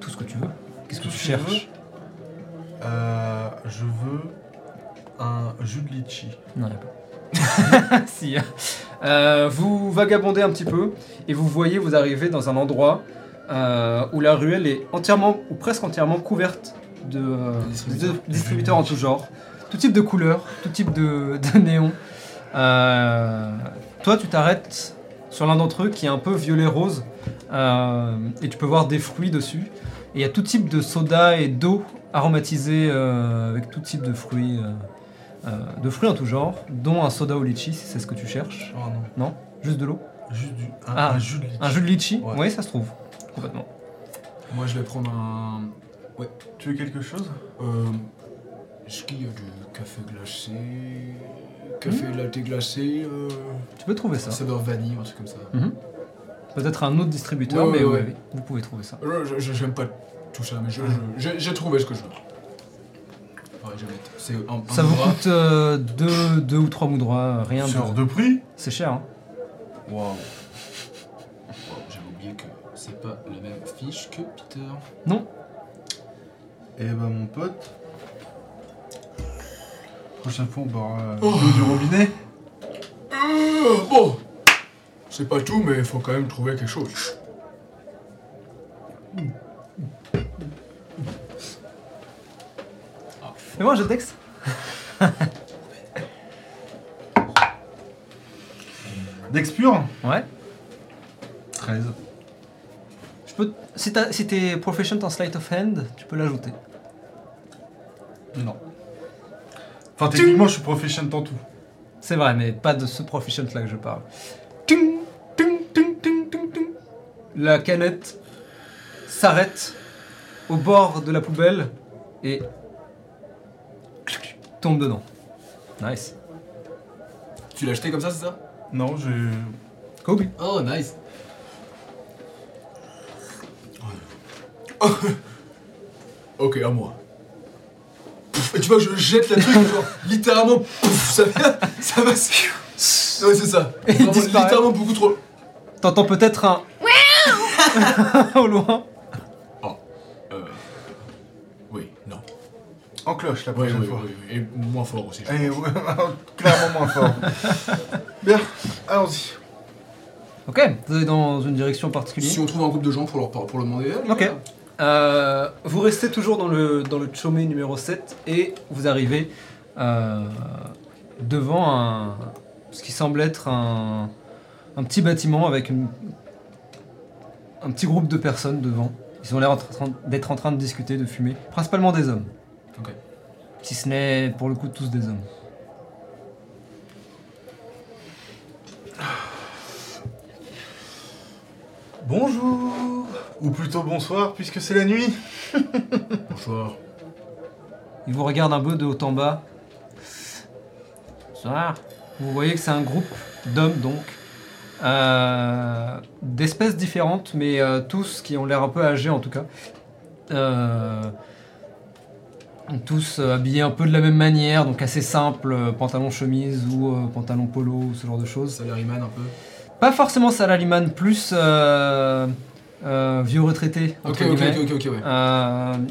Tout ce que tu veux. Qu'est-ce que Tout tu ce que je cherches? Euh, Je veux un jus de litchi. Non, il n'y a pas. *laughs* si. Euh, vous vagabondez un petit peu et vous voyez, vous arrivez dans un endroit euh, où la ruelle est entièrement ou presque entièrement couverte de euh, Distributeurs. de distributeurs en tout genre, tout type de couleurs, tout type de, de *laughs* néons. Toi, tu t'arrêtes sur l'un d'entre eux qui est un peu violet-rose et tu peux voir des fruits dessus. Et il y a tout type de soda et d'eau aromatisée avec tout type de fruits. Euh, de fruits en tout genre, dont un soda au litchi si c'est ce que tu cherches. Oh non. Non? Juste de l'eau? Juste du, un, Ah, un jus de litchi. Un jus de litchi? Ouais. Oui, ça se trouve. Complètement. Moi, je vais prendre un. Tu veux quelque chose? Euh, Est-ce qu'il y a du café glacé? Café latte glacé euh, Tu peux trouver ça. Ça doit vanille, un truc comme ça. Peut-être un autre distributeur, Ouais, mais ouais, oui, ouais. oui, vous pouvez trouver ça. J'aime pas tout ça, mais j'ai trouvé ce que je veux. C'est un, un Ça vous coûte euh, deux, deux ou trois moudras, rien de... Sur de prix C'est cher, hein Waouh. Wow, J'avais oublié que c'est pas la même fiche que Peter. Eh ben mon pote. Prochaine fois on boira euh, l'eau du robinet. Euh, bon, c'est pas tout, mais il faut quand même trouver quelque chose. Ah, Fais-moi un jet de dex. Dex pur Ouais. 13. Je peux. Si t'as- si t'es proficient en sleight of hand, tu peux l'ajouter. Non. Enfin, techniquement, je suis proficient en tout. C'est vrai, mais pas de ce proficient là que je parle. Ting, ting, ting, ting, ting, ting. La canette s'arrête au bord de la poubelle et tombe dedans. Nice. Tu l'as acheté comme ça, c'est ça Non, je. Kobe. Oh, nice. *laughs* ok, à moi. Pouf, et tu vois, je jette la truc, genre, littéralement, pouf, ça, *laughs* ça va. Ouais, c'est ça. Et il Vraiment, disparaît. littéralement beaucoup trop. T'entends peut-être un *laughs* au loin. En cloche la prochaine oui, fois. oui, oui. Et moins fort aussi. je Et ouais, *laughs* clairement moins fort. *laughs* Bien, allons-y. Ok, vous allez dans une direction particulière. Si on trouve un groupe de gens pour leur, pour leur demander. Ok. Euh, vous restez toujours dans le, dans le chômé numéro 7 et vous arrivez euh, devant un, ce qui semble être un, un petit bâtiment avec une- un petit groupe de personnes devant. Ils ont l'air d'être en train de discuter, de fumer. Principalement des hommes. Ok. Si ce n'est pour le coup tous des hommes. Bonjour Ou plutôt bonsoir, puisque c'est la nuit. *laughs* Bonsoir. Ils vous regardent un peu de haut en bas. Bonsoir. Vous voyez que c'est un groupe d'hommes donc. Euh, D'espèces différentes, mais euh, tous qui ont l'air un peu âgés en tout cas. Euh, tous euh, habillés un peu de la même manière, donc assez simple, euh, pantalon chemise ou euh, pantalon polo ou ce genre de choses. Salaryman un peu. Pas forcément salariman, plus vieux retraités. Ok, ok, ok, ok,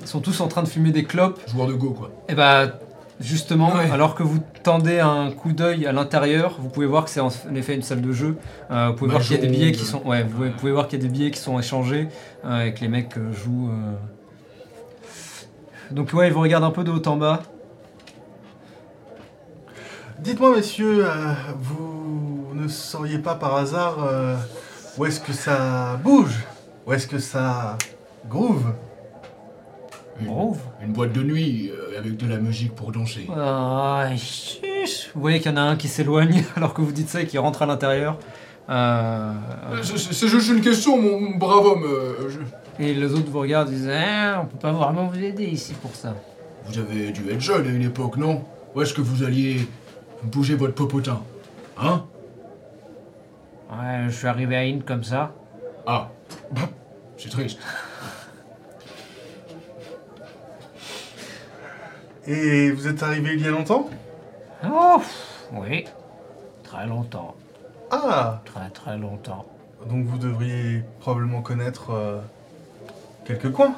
ils sont tous en train de fumer des clopes. Joueur de Go, quoi. Et bah justement, Ouais. alors que vous tendez un coup d'œil à l'intérieur, vous pouvez voir que c'est en effet une salle de jeu. Euh, vous pouvez voir qu'il y a des billets qui sont, ouais, vous pouvez, ouais. pouvez voir qu'il y a des billets qui sont échangés euh, et que les mecs jouent. euh. Donc ouais, ils vous regardent un peu de haut en bas. Dites-moi, messieurs, euh, vous ne sauriez pas par hasard euh, où est-ce que ça bouge? Où est-ce que ça groove? Une, Groove? une boîte de nuit euh, avec de la musique pour danser. Ah, chiche. vous voyez qu'il y en a un qui s'éloigne *laughs* alors que vous dites ça et qui rentre à l'intérieur. Euh, Euh, C'est c'est juste une question, mon, mon brave homme. euh, je- et les autres vous regardent et disent Ah, on peut pas vraiment vous aider ici pour ça. Vous avez dû être jeune à une époque, non? Où est-ce que vous alliez bouger votre popotin? Hein? Ouais, je suis arrivé à Inde comme ça. Ah. C'est triste. Et vous êtes arrivé il y a longtemps? Oh, oui. Très longtemps. Ah Très très longtemps. Donc vous devriez probablement connaître euh, quelques coins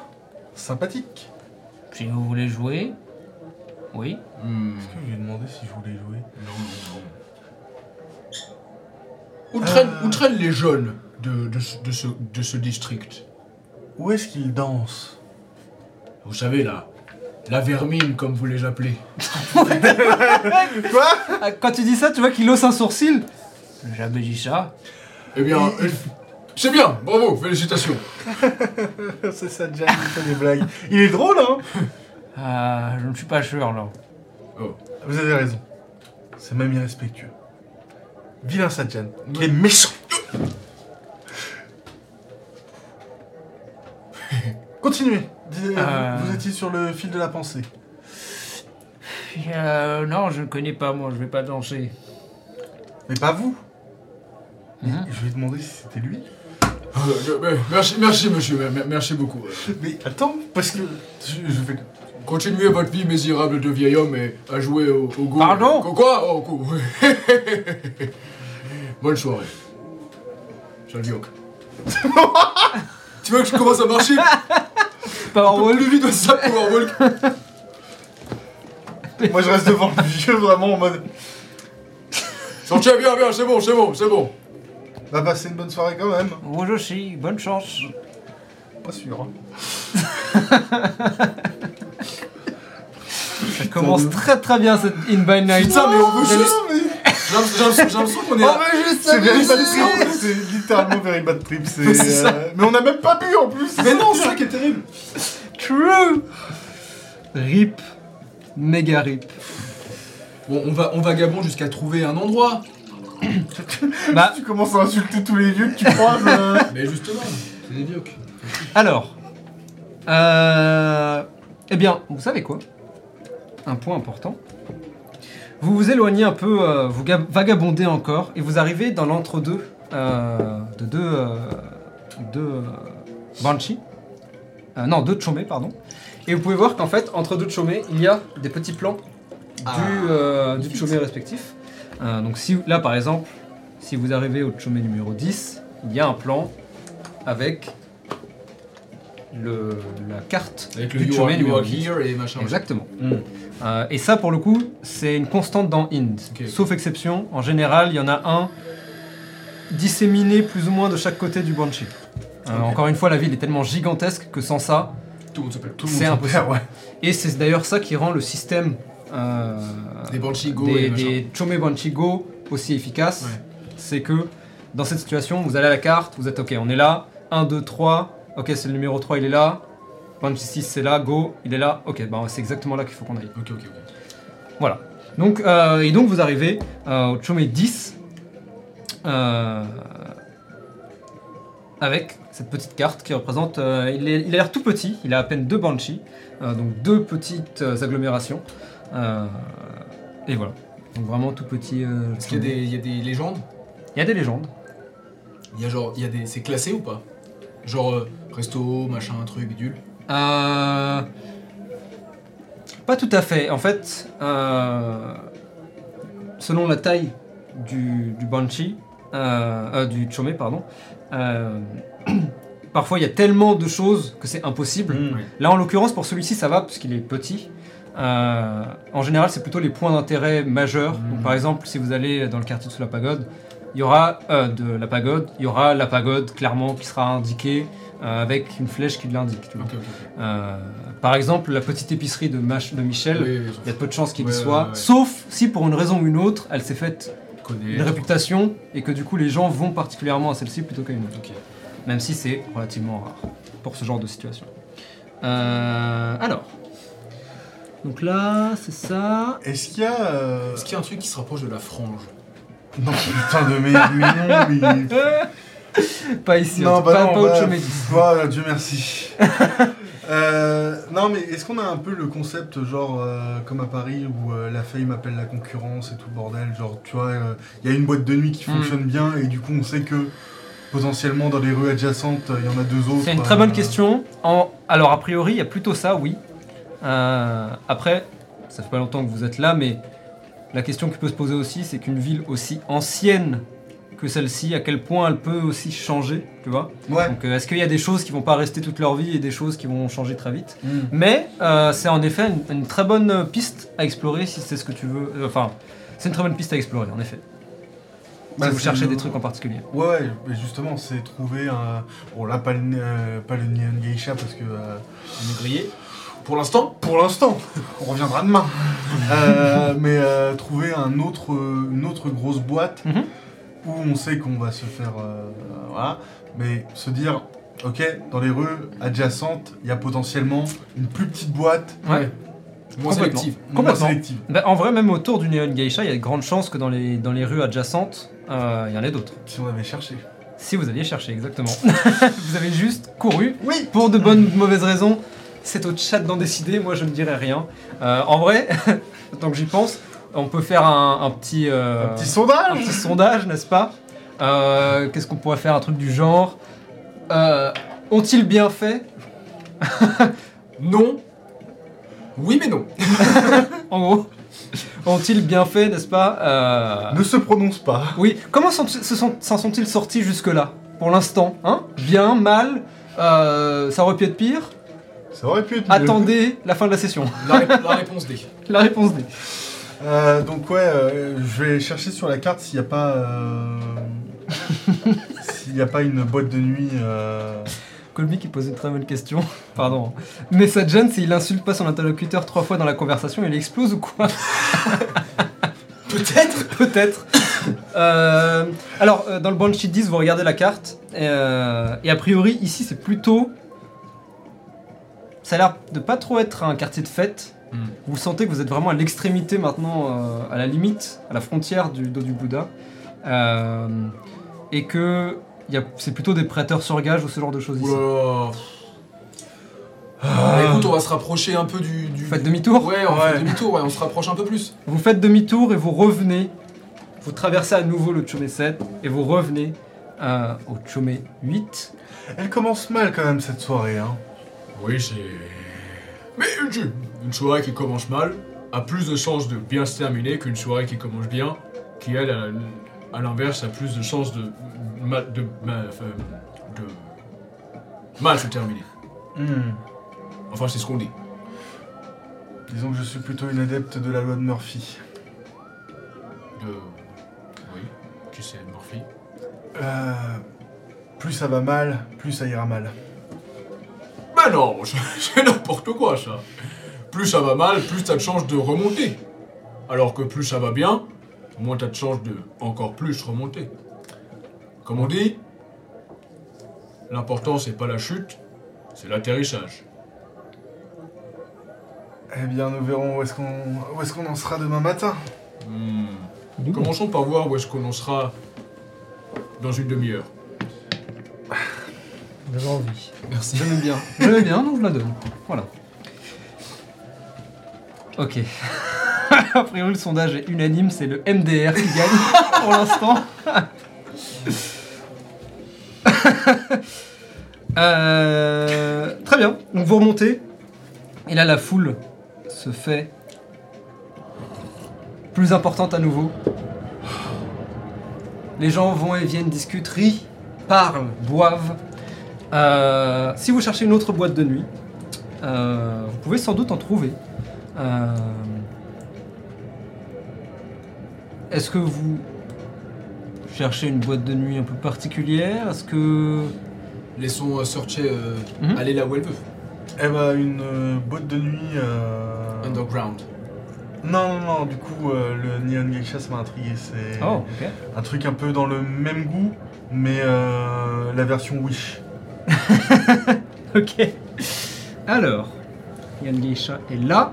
sympathiques. Si vous voulez jouer, oui. Hmm, Est-ce que je lui ai demandé si je voulais jouer? Non, non, non. Où traînent, Euh. où traînent les jeunes de, de, ce- de ce, de ce district? Où est-ce qu'il danse Vous savez, là, la vermine, comme vous les appelez. *laughs* Quoi? Ah, Quand tu dis ça, tu vois qu'il hausse un sourcil. J'ai jamais dit ça. Eh bien, c'est bien, bravo, félicitations. *laughs* C'est ça, Jan, il fait des blagues. Il est drôle, hein Euh, *laughs* je ne suis pas sûr là. Vous avez raison. C'est même irrespectueux. Vilain Sadjan, qui est méchant. *laughs* Continuez. Dis- Euh. Vous étiez sur le fil de la pensée. Euh, non, je ne connais pas moi, je vais pas danser. Mais pas vous. Mhm. Je lui ai demandé si c'était lui. Merci, merci, monsieur, me- me- merci beaucoup. Mais attends, parce que je, je vais. Continuez votre vie misérable de vieil homme et à jouer au, au go. Pardon Quoi, Quoi? Oh, go. Bonne soirée. Yoke. *laughs* Tu vois que je commence à marcher? Powerwall. plus vite, ça, Powerwalk. *laughs* Moi je reste devant le vieux vraiment en mode. Sortez, bien, bien, c'est bon, c'est bon, c'est bon. Va passer une bonne soirée quand même. Aussi, bonne chance. Pas sûr. hein. *laughs* Ça commence très très bien cette In by Night. Putain, mais on veut J'ai- juste. J'ai l'impression- qu'on est. Oh, à- mais je C'est Very Bad Trip, *laughs* c'est littéralement Very Bad Trip. c'est, euh, Mais on a même pas bu en plus. Mais non, c'est ça qui est terrible. True Rip. Méga rip. Bon, on va, on vagabonde jusqu'à trouver un endroit. Bah, Tu commences à insulter tous les vieux que tu croises. euh. *laughs* Mais justement, c'est des vieux. alors. Euh. Eh bien, vous savez quoi? Un point important. Vous vous éloignez un peu, euh, vous ga- vagabondez encore, et vous arrivez dans l'entre-deux euh, de deux. Euh, deux euh, Banshee. Euh, non, deux Chomé, pardon. Et vous pouvez voir qu'en fait, entre deux Chomé, il y a des petits plans Ah, du, euh, du Chomé respectif. Euh, donc si, là, par exemple, si vous arrivez au Chomé numéro 10, il y a un plan avec le, la carte Avec le du Chomé you numéro are 10. here et machin. Exactement. Mm. Euh, et ça, pour le coup, c'est une constante dans Inde. Ok. Sauf exception, en général, il y en a un disséminé plus ou moins de chaque côté du Banshee. Euh. Encore une fois, la ville est tellement gigantesque que sans ça, Tout le monde le C'est impossible. ouais. et c'est d'ailleurs ça qui rend le système Des Go des, et machin. des Chome Banshee Go aussi efficace. Ouais. C'est que dans cette situation, vous allez à la carte, vous êtes ok, on est là, 1, 2, 3, ok, c'est le numéro 3, il est là, Banshee 6, c'est là, go, il est là, ok, bah, c'est exactement là qu'il faut qu'on aille. Ok, ok, ok. Voilà. Donc, euh, et donc vous arrivez euh, au Chomé 10 euh, avec cette petite carte qui représente. euh, il, est- il a l'air tout petit, il a à peine deux Banshee, euh, donc deux petites euh, agglomérations. Euh, et voilà. Donc vraiment tout petit. euh, Est-ce qu'il y, a des- il y a des légendes? Il y a des légendes. Il y a genre, il y a des, c'est classé ou pas? Genre euh, resto, machin, truc, bidule? Euh, Pas tout à fait. En fait, euh, selon la taille du, du Banshee, euh, euh, du Chomé, pardon, *clears throat* parfois il y a tellement de choses que c'est impossible. Mm. Là, en l'occurrence, pour celui-ci, ça va parce qu'il est petit. Euh, en général, c'est plutôt les points d'intérêt majeurs. Mhm. Donc, par exemple, si vous allez dans le quartier de sous la pagode, il y aura euh, de la pagode, il y aura la pagode clairement qui sera indiquée euh, avec une flèche qui l'indique. par exemple, la petite épicerie de, Mach- de Michel, Oui, oui, il y a peu de chances qu'il y soit, ouais, ouais. sauf si pour une raison ou une autre, elle s'est faite une réputation et que du coup les gens vont particulièrement à celle-ci plutôt qu'à une autre. Même si c'est relativement rare pour ce genre de situation. Alors. Donc là, c'est ça. Est-ce qu'il y a. euh, Est-ce qu'il y a un truc qui se rapproche de la frange? Non, putain de merde, mais non, mais. *laughs* Pas ici, Non, en tout bah cas, non, pas au bah, 10. Voilà, Dieu merci. *laughs* Euh, non, mais est-ce qu'on a un peu le concept, genre, euh, comme à Paris, où euh, la fame appelle la concurrence et tout le bordel Genre, tu vois, il y a une boîte de nuit qui Hmm. fonctionne bien, et du coup, on sait que potentiellement dans les rues adjacentes, il y en a deux autres. C'est une très bonne question. En- Alors, a priori, il y a plutôt ça, oui. Euh, Après, ça fait pas longtemps que vous êtes là, mais la question qui peut se poser aussi, c'est qu'une ville aussi ancienne que celle-ci, à quel point elle peut aussi changer, tu vois Ouais. Donc, euh, est-ce qu'il y a des choses qui vont pas rester toute leur vie et des choses qui vont changer très vite Hmm. Mais euh, c'est en effet une, une très bonne piste à explorer si c'est ce que tu veux. Enfin, c'est une très bonne piste à explorer, en effet. Bah, si vous c'est cherchez le- des trucs en particulier. Ouais, ouais, mais justement, c'est trouver un. Bon, là, pas le, euh, pas le Geisha parce que. euh, On est grillé Pour l'instant Pour l'instant, on reviendra demain. Euh, mais euh, trouver un autre, euh, une autre grosse boîte Mhm. où on sait qu'on va se faire. euh, voilà. Mais se dire, ok, dans les rues adjacentes, il y a potentiellement une plus petite boîte, Ouais. Moins Complètement. sélective. moins Complètement. sélective. Bah, en vrai, même autour du Neon Geisha, il y a de grandes chances que dans les, dans les rues adjacentes, il y en ait d'autres. Si on avait cherché. Si vous aviez cherché, exactement. *laughs* vous avez juste couru Oui pour de bonnes ou de mauvaises raisons. C'est au chat d'en décider, moi je ne dirais rien. Euh, en vrai, *laughs* tant que j'y pense, on peut faire un, un petit, euh, Un petit un sondage petit sondage, n'est-ce pas Euh, Qu'est-ce qu'on pourrait faire Un truc du genre Ont-ils bien fait *laughs* Non. Oui, mais non. *laughs* En gros, ont-ils bien fait, n'est-ce pas Ne se prononce pas. Oui, comment s'en se sont- s'en sont-ils sortis jusque-là? Pour l'instant, hein? Bien, mal? Ça aurait pu être pire? Ça aurait pu être mieux. Attendez la fin de la session. *laughs* La, ré- la réponse D. La réponse D. Euh, donc ouais, euh, je vais chercher sur la carte s'il n'y a pas... euh, *laughs* s'il n'y a pas une boîte de nuit... euh, Colby qui pose une très bonne question. *laughs* Pardon. Mais ça te gêne s'il insulte pas son interlocuteur trois fois dans la conversation, il explose ou quoi? Peut-être Peut-être. Euh, alors, euh, dans le Banshee 10, vous regardez la carte. euh, et a priori, ici, c'est plutôt. Ça a l'air de pas trop être un quartier de fête. Hmm. Vous sentez que vous êtes vraiment à l'extrémité maintenant, euh, à la limite, à la frontière du dos du Bouddha. Euh, et que c'est plutôt des prêteurs sur gage ou ce genre de choses ici. Oula. Ah, écoute, on va se rapprocher un peu du. du Vous faites demi-tour Ouais, on Ouais. fait demi-tour, ouais, on se rapproche un peu plus. Vous faites demi-tour et vous revenez. Vous traversez à nouveau le Chomé 7 et vous revenez euh, au Chomé 8. Elle commence mal quand même cette soirée, hein. Oui, c'est. Mais une, une soirée qui commence mal a plus de chances de bien se terminer qu'une soirée qui commence bien, qui elle, à, l'inverse, a plus de chances de mal, de, mal- de mal se terminer. Hmm. Enfin, c'est ce qu'on dit. Disons que je suis plutôt une adepte de la loi de Murphy. De. Oui, qui c'est Murphy? Euh, plus ça va mal, plus ça ira mal. Ben non, *laughs* c'est n'importe quoi ça. Plus ça va mal, plus t'as de chances de remonter. Alors que plus ça va bien, moins t'as de chances de encore plus remonter. Comme on dit, l'important c'est pas la chute, c'est l'atterrissage. Eh bien, nous verrons où est-ce qu'on est-ce qu'on en sera demain matin. Hmm. Commençons par voir où est-ce qu'on en sera dans une demi-heure. *laughs* J'avais envie. Merci. J'aimais bien. J'aimais bien, donc je la donne. Voilà. Ok. *laughs* A priori, le sondage est unanime, c'est le MDR qui gagne *laughs* pour l'instant. *laughs* Euh, très bien. Donc vous remontez. Et là, la foule se fait plus importante à nouveau. Les gens vont et viennent, discutent, rient, parlent, boivent. Euh, si vous cherchez une autre boîte de nuit, euh, vous pouvez sans doute en trouver. Euh, Est-ce que vous cherchez une boîte de nuit un peu particulière? Est-ce que... Laissons euh, Searcher euh, Mhm. aller là où elle veut. Eh ben, une euh, boîte de nuit. euh, Underground. Non, non, non, du coup, euh, le Neon Geisha, ça m'a intrigué. C'est Oh, ok. un truc un peu dans le même goût, mais euh, la version Wish. *laughs* Ok. Alors, Yann Geisha est là.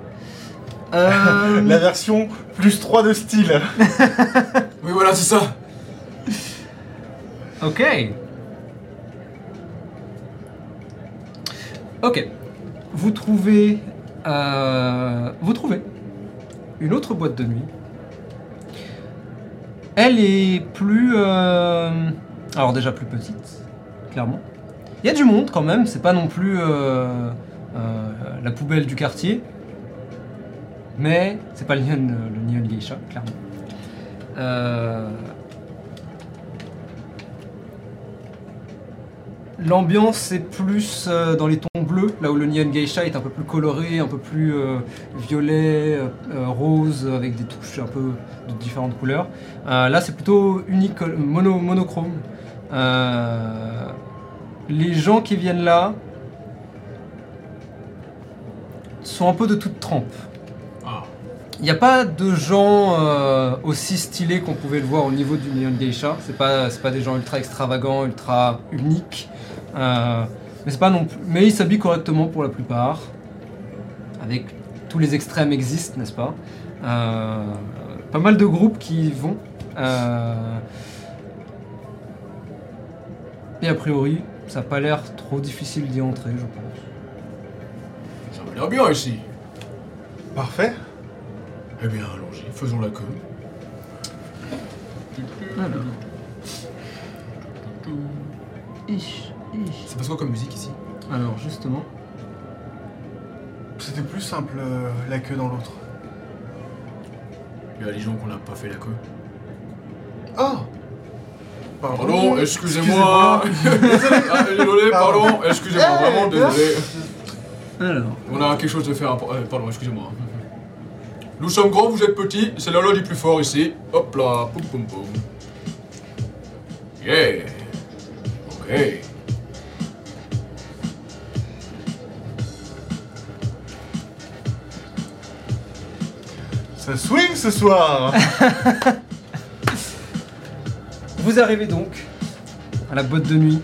Euh, *laughs* La version plus 3 de style. *laughs* Oui, voilà, c'est ça. Ok. Ok. Vous trouvez. euh, vous trouvez une autre boîte de nuit. Elle est plus. euh, alors, déjà plus petite, clairement. Il y a du monde quand même, c'est pas non plus euh, euh, la poubelle du quartier. Mais c'est pas le Neon, le Geisha, clairement. Euh, L'ambiance est plus dans les tons bleus, là où le Neon Geisha est un peu plus coloré, un peu plus violet, rose, avec des touches un peu de différentes couleurs. Là, c'est plutôt unique, mono, monochrome. Les gens qui viennent là sont un peu de toute trempe. Ah, Il n'y a pas de gens euh, aussi stylés qu'on pouvait le voir au niveau du Neon Geisha. C'est pas, c'est pas des gens ultra extravagants, ultra uniques. Euh, mais c'est pas non plus. Mais ils s'habillent correctement pour la plupart. Avec tous les extrêmes existent, n'est-ce pas? Euh, Pas mal de groupes qui y vont. Et a priori, ça n'a pas l'air trop difficile d'y entrer, je pense. ça m'a l'air bien ici. Parfait. Eh bien, allons-y, faisons la queue. Ich, ich. Ça passe quoi comme musique ici Alors justement, C'était plus simple euh, la queue dans l'autre. Il y a des gens qu'on n'a pas fait la queue. Oh Pardon, excusez-moi. désolé, ah, pardon, excusez-moi, eh, vraiment désolé. On a quelque chose de faire. Euh, pardon, excusez-moi. Nous sommes grands, vous êtes petits, c'est la loi du plus fort ici. Hop là, poum poum poum. Yeah. Ok. Ça swing ce soir *laughs* Vous arrivez donc à la boîte de nuit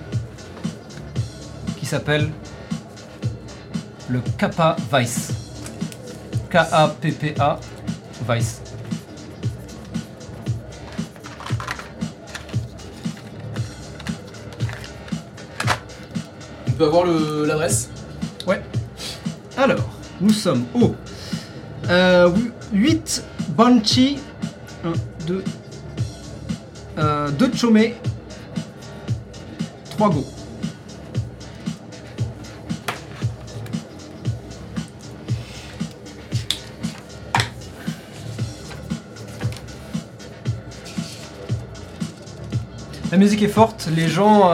qui s'appelle le Kappa Vice. K-A-P-P-A Vice. On peut avoir le- l'adresse? Alors, nous sommes au euh, 8 Banshee, 1, 2, euh, 2 Chomé, 3 Go. La musique est forte, les gens,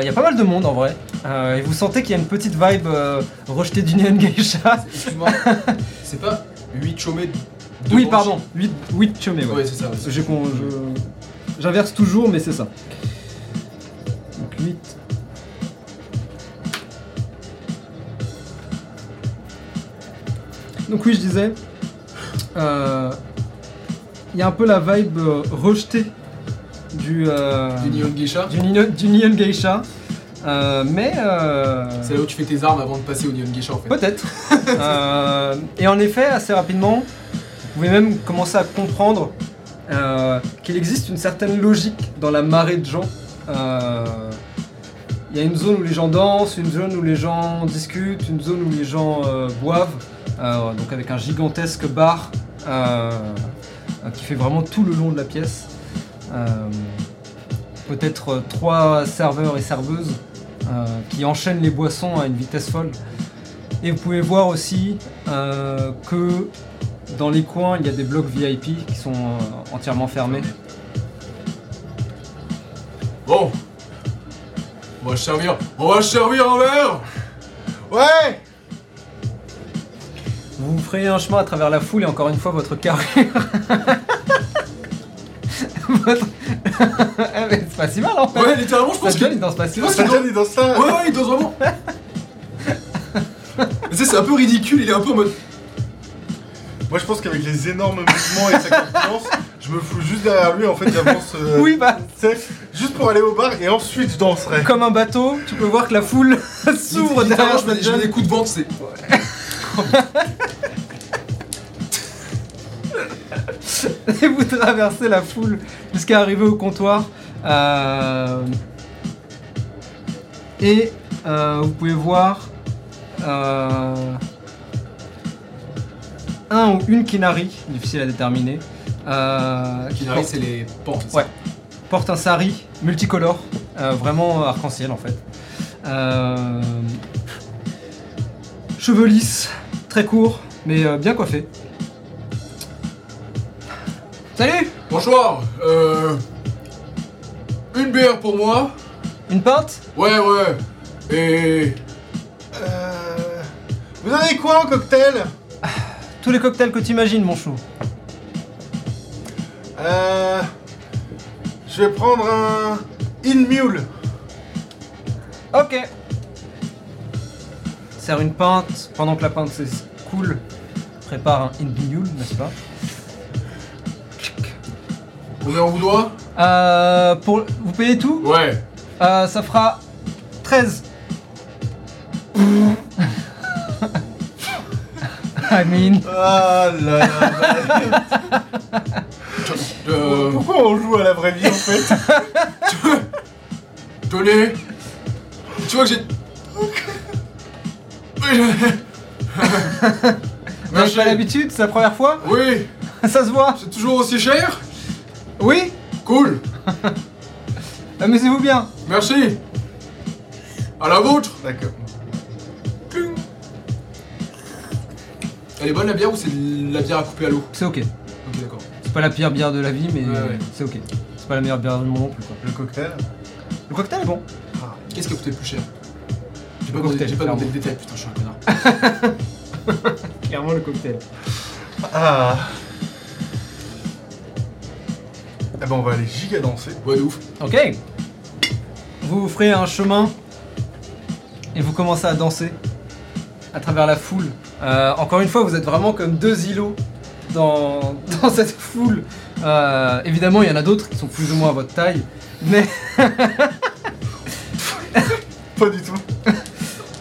il y a pas mal de monde en vrai. Euh, et vous sentez qu'il y a une petite vibe euh, rejetée du Neon Geisha. Excuse-moi. *laughs* c'est pas 8 chômés de Oui, pardon, 8, 8 chômés, ouais. Ouais, c'est ça. ouais. J'ai con- je- J'inverse toujours, mais c'est ça. Donc 8. Donc oui, je disais, euh, il y a un peu la vibe euh, rejetée du, euh, Du Neon Geisha. du, Nino- du Neon Geisha, Euh, mais C'est là où tu fais tes armes avant de passer au Neon Geisha en fait. Peut-être. *laughs* Et en effet, assez rapidement, vous pouvez même commencer à comprendre euh, qu'il existe une certaine logique dans la marée de gens. Euh, Il y a une zone où les gens dansent, une zone où les gens discutent, une zone où les gens euh, boivent, donc avec un gigantesque bar qui fait vraiment tout le long de la pièce. Peut-être trois serveurs et serveuses qui enchaînent les boissons à une vitesse folle. Et vous pouvez voir aussi que dans les coins, il y a des blocs VIP qui sont euh, entièrement fermés. Bon. On va se servir. On va se servir un verre Ouais Vous vous ferez un chemin à travers la foule et encore une fois, votre carrure. *laughs* votre... *laughs* Mais c'est pas si mal en fait. Ouais, littéralement, je pense Satchel, que. il danse pas si mal. il danse ça Ouais, ouais, il danse vraiment. *laughs* Mais tu sais, c'est un peu ridicule, il est un peu en mode. Moi, je pense qu'avec les énormes mouvements et sa corpulence, je me fous juste derrière lui, en fait, j'avance. euh, Oui, bah, tu sais, juste pour aller au bar et ensuite je danserai. comme un bateau, tu peux voir que la foule *laughs* s'ouvre derrière je mets, je mets des coups de vente, c'est. *laughs* et vous traversez la foule jusqu'à arriver au comptoir. Euh, et euh, vous pouvez voir euh, un ou une kinari, difficile à déterminer, euh, Kinari, porte, c'est les ça Ouais. porte un sari multicolore, euh, vraiment arc-en-ciel en fait. Euh, cheveux lisses, très courts, mais euh, bien coiffés. Salut Bonsoir. Euh. Une bière pour moi. Une pinte? Ouais, ouais. Et. Euh... Vous avez quoi en cocktail? Tous les cocktails que tu imagines, mon chou. Euh... Je vais prendre un... In Mule. Ok. Sert une pinte pendant que la pinte cool. Prépare un in n'est-ce pas? On vous doit euh, pour, Vous payez tout? Ouais. Euh, Ça fera 13. I mean. Ah là là. Euh. Pourquoi on joue à la vraie vie en fait *laughs* Tenez. Tu vois que j'ai. Avez Merci. pas l'habitude C'est la première fois Oui. *laughs* Ça se voit C'est toujours aussi cher Oui Cool. *laughs* Amusez-vous bien. Merci. À la vôtre. D'accord. Elle est bonne la bière ou c'est de la bière à couper à l'eau? C'est ok. Ok, d'accord. C'est pas la pire bière de la vie, mais Ouais, ouais. c'est ok. C'est pas la meilleure bière du monde non plus. Quoi. Le cocktail? Le cocktail est bon. Qu'est-ce qui a coûté le plus cher? J'ai Le pas, demandé- cocktail, j'ai pas demandé le détail, putain, je suis un connard. *laughs* Clairement le cocktail. Ah Eh ben on va aller giga danser. Ouais, de ouf. Ok. Vous vous ferez un chemin et vous commencez à danser à travers la foule. Euh, encore une fois, vous êtes vraiment comme deux îlots dans, *laughs* dans cette foule. Euh, évidemment, il y en a d'autres qui sont plus ou moins à votre taille, mais, *laughs* Pas du tout.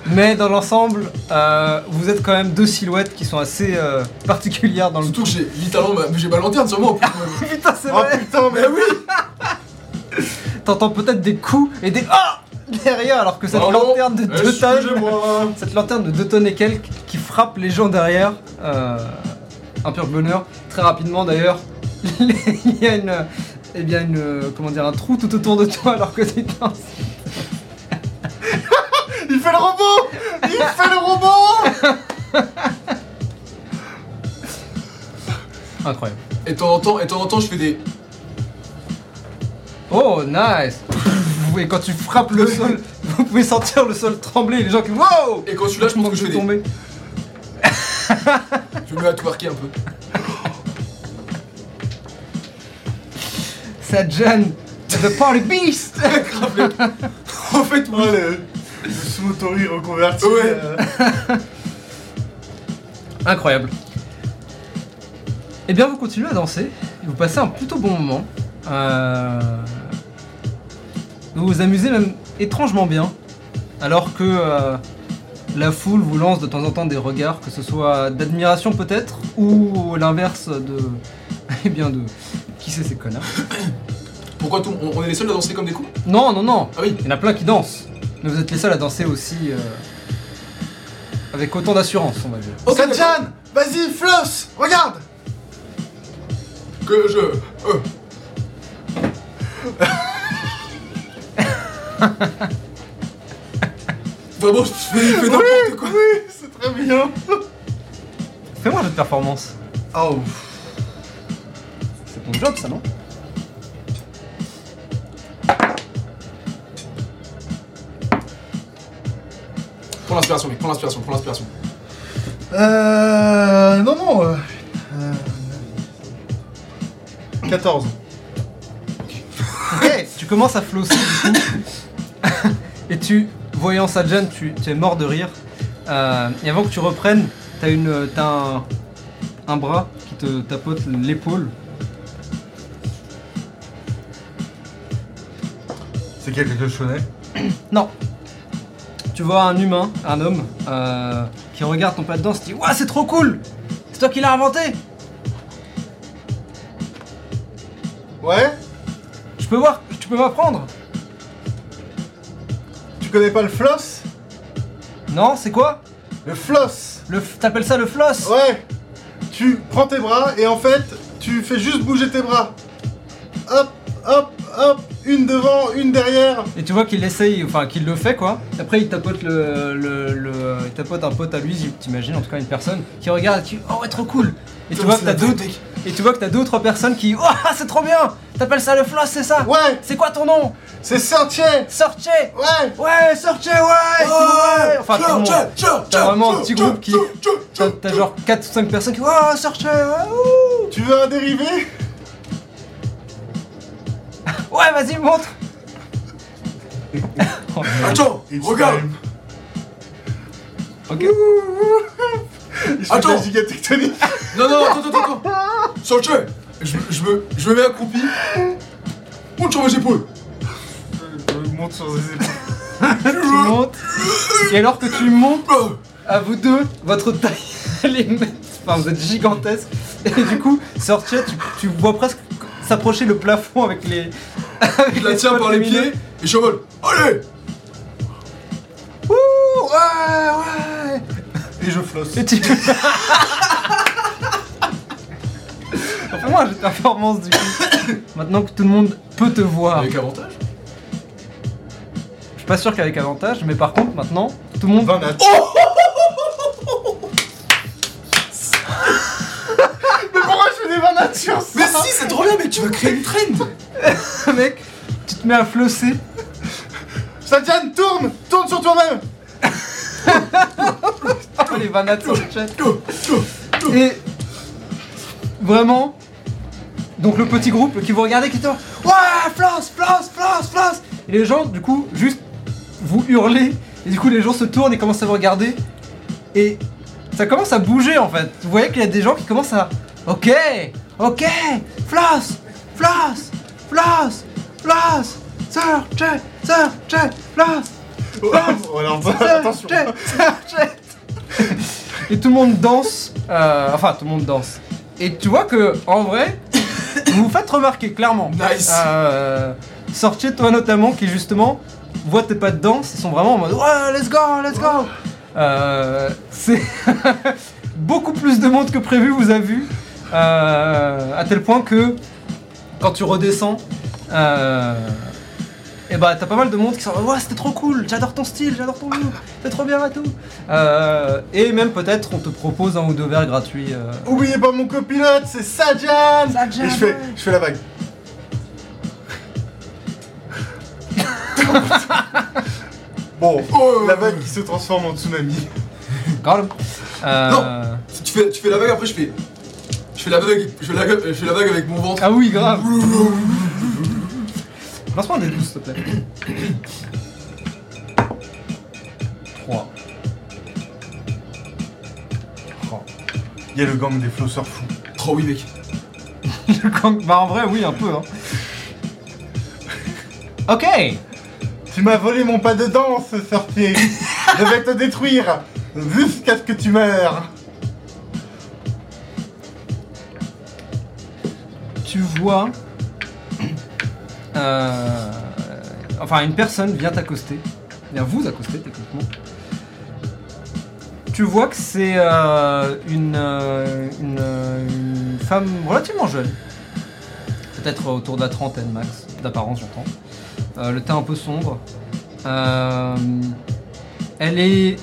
mais dans l'ensemble, euh, vous êtes quand même deux silhouettes qui sont assez euh, particulières dans le Surtout que j'ai littéralement ma, j'ai ma lanterne sur moi en plus. moi. *laughs* Putain, c'est Oh vrai putain, mais oui T'entends peut-être des coups et des ah *laughs* derrière, alors que cette Pardon lanterne de 2 tonnes, *laughs* cette lanterne de 2 tonnes et quelques qui frappe les gens derrière, euh, un pur bonheur. Très rapidement d'ailleurs, il y a une, eh bien une, euh, comment dire, un trou tout autour de toi alors que t'es dans *laughs* il fait le robot Il fait le robot incroyable. Et de temps en temps, et de temps en temps, je fais des. Oh nice. Et quand tu frappes le sol, vous pouvez sentir le sol trembler. Les gens qui wow. Et quand je suis là, je pense que je des. tomber. Je me mets à twerker un peu. *laughs* Sajan, the party beast. *laughs* En fait, oui. le, le Sumotori reconverti. Ouais. euh, Incroyable. Eh bien, vous continuez à danser et vous passez un plutôt bon moment. Euh, Vous vous amusez même étrangement bien, alors que euh, la foule vous lance de temps en temps des regards, que ce soit d'admiration peut-être, ou l'inverse de. *laughs* Eh bien, de. Qui c'est ces connards? *coughs* Pourquoi tout, on, on est les seuls à danser comme des cons? Non, non, non Ah oui. Il y en a plein qui dansent, mais vous êtes les seuls à danser aussi. euh, avec autant d'assurance, on va dire. Ok. Sanjan, vas-y, floss Regarde Que je. euh. *laughs* Vraiment, je fais, fais n'importe quoi. Oui, c'est très bien Fais-moi de performance. Oh, C'est ton job, ça, non? Prends l'inspiration, mec, prends l'inspiration, prends l'inspiration. Euh. Non, non. Euh, euh, 14. Ok, *laughs* tu commences à flosser du coup. *laughs* et tu, voyant Sajan, tu, tu es mort de rire. Euh, et avant que tu reprennes, t'as une, t'as un, un bras qui te tapote l'épaule. C'est quelqu'un que je connais *coughs* Non. Tu vois un humain, un homme, euh, qui regarde ton pas de danse, et dit Ouah, c'est trop cool C'est toi qui l'as inventé Ouais Je peux voir, tu peux m'apprendre connais pas le floss Non, c'est quoi Le floss le, f- T'appelles ça le floss Ouais Tu prends tes bras et en fait, tu fais juste bouger tes bras. Hop, hop, hop, une devant, une derrière. Et tu vois qu'il essaye, enfin qu'il le fait quoi. Après il tapote le, le, le- il tapote un pote à lui, t'imagines en tout cas une personne qui regarde, qui oh ouais trop cool. Et tu vois que t'as d'autres, et tu vois que t'as d'autres personnes qui oh *laughs* c'est trop bien. T'appelles ça le floss c'est ça Ouais, C'est quoi ton nom c'est sortier Sortez Ouais Ouais sortez ouais, ouais Enfin. T'as vraiment un petit groupe qui- T'as t'as genre 4 ou 5 personnes qui oh sortez ouais. Tu veux un dérivé *laughs* ouais vas-y montre. *laughs* Attends, It's regarde. Ok. Il se fait Attends. de la gigatectonique. *laughs* Non, non, attends, attends, attends Sortez je, je, me, je me mets accroupi. Monte sur mes épaules Je monte sur ses épaules. *laughs* Tu montes. Et alors que tu montes Oh, à vous deux, votre taille, *laughs* elle est immense. Enfin, vous êtes gigantesques. Et du coup, sortir, tu, tu vois presque s'approcher le plafond avec les. avec Je la tiens par les pieds et je suis en mode Allez Ouh, ouais, ouais. Et je flosse. Et tu. *laughs* Fais-moi un jeu de performance du coup. *coughs* Maintenant que tout le monde peut te voir. Avec avantage Je suis pas sûr qu'avec avantage, mais par contre, maintenant, tout le monde. 20 nat. *laughs* Mais pourquoi je fais des 20 nat sur ça Mais si, c'est trop bien, mec, tu vas créer une trend *laughs* Mec, tu te mets à flosser. Satyan, tourne Tourne sur toi-même Oh, les vanades sur le chat. Go, go, go. Et vraiment, donc le petit groupe qui vous regardait qui était ouais, floss, floss, floss, floss. Et les gens, du coup, juste vous hurlez. Et du coup, les gens se tournent et commencent à vous regarder. Et ça commence à bouger en fait. Vous voyez qu'il y a des gens qui commencent à, Ok, ok, floss, floss, floss, floss, search, search, floss, Oh, alors, attention. search, search. Et tout le monde danse, euh, enfin tout le monde danse. Et tu vois que en vrai, vous vous faites remarquer clairement. Nice. Euh, Sortier, toi notamment, qui justement voit tes pas de danse, ils sont vraiment en mode ouais, let's go, let's go. Euh, c'est *laughs* beaucoup plus de monde que prévu, vous avez vu, euh, à tel point que quand tu redescends, euh, et bah t'as pas mal de monde qui sont ouais c'était trop cool, j'adore ton style, j'adore ton look, c'est trop bien et tout. Euh, et même peut-être on te propose un ou deux verres gratuits. euh. Oubliez pas mon copilote, c'est Sajan Sajan, Et je fais, je fais la vague. *laughs* bon, Oh. la vague qui se transforme en tsunami. Calme. Euh, Si tu fais, tu fais la vague, après je fais. Je fais la vague, je fais la, je fais la vague avec mon ventre. Ah oui, grave. *laughs* Lance-moi un des 12, s'il te plaît. 3. Il y a le gang des flosseurs fous. Oh oui, mec. *laughs* bah en vrai, oui, un peu. Hein. Ok. Tu m'as volé mon pas de danse, sorcier Je vais te détruire jusqu'à ce que tu meurs Tu vois... euh, enfin, une personne vient t'accoster. Vient vous accoster, techniquement. Tu vois que c'est euh, une, euh, une, femme relativement jeune. Peut-être autour de la trentaine max, d'apparence j'entends. Le teint un peu sombre. Elle est...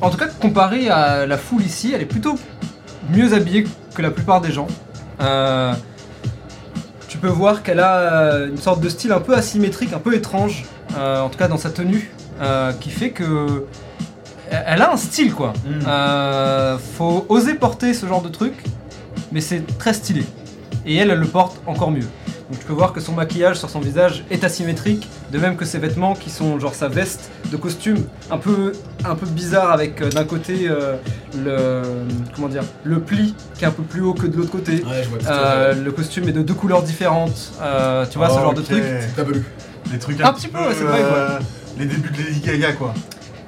En tout cas, comparée à la foule ici, elle est plutôt mieux habillée que la plupart des gens. Peux voir qu'elle a euh, une sorte de style un peu asymétrique, un peu étrange, euh, en tout cas dans sa tenue, euh, qui fait que elle a un style quoi. Mm. Euh, faut oser porter ce genre de truc, mais c'est très stylé. Et elle, elle le porte encore mieux. Donc tu peux voir que son maquillage sur son visage est asymétrique, de même que ses vêtements qui sont genre sa veste de costume, un peu, un peu bizarre avec euh, d'un côté euh, le comment dire le pli qui est un peu plus haut que de l'autre côté. Ouais, je vois Euh, le costume est de deux couleurs différentes, euh, tu vois ce genre de Ok. truc. T'as pas lu. Des trucs Un un, petit peu, ouais, c'est vrai, euh, Les débuts de Lady Gaga, quoi.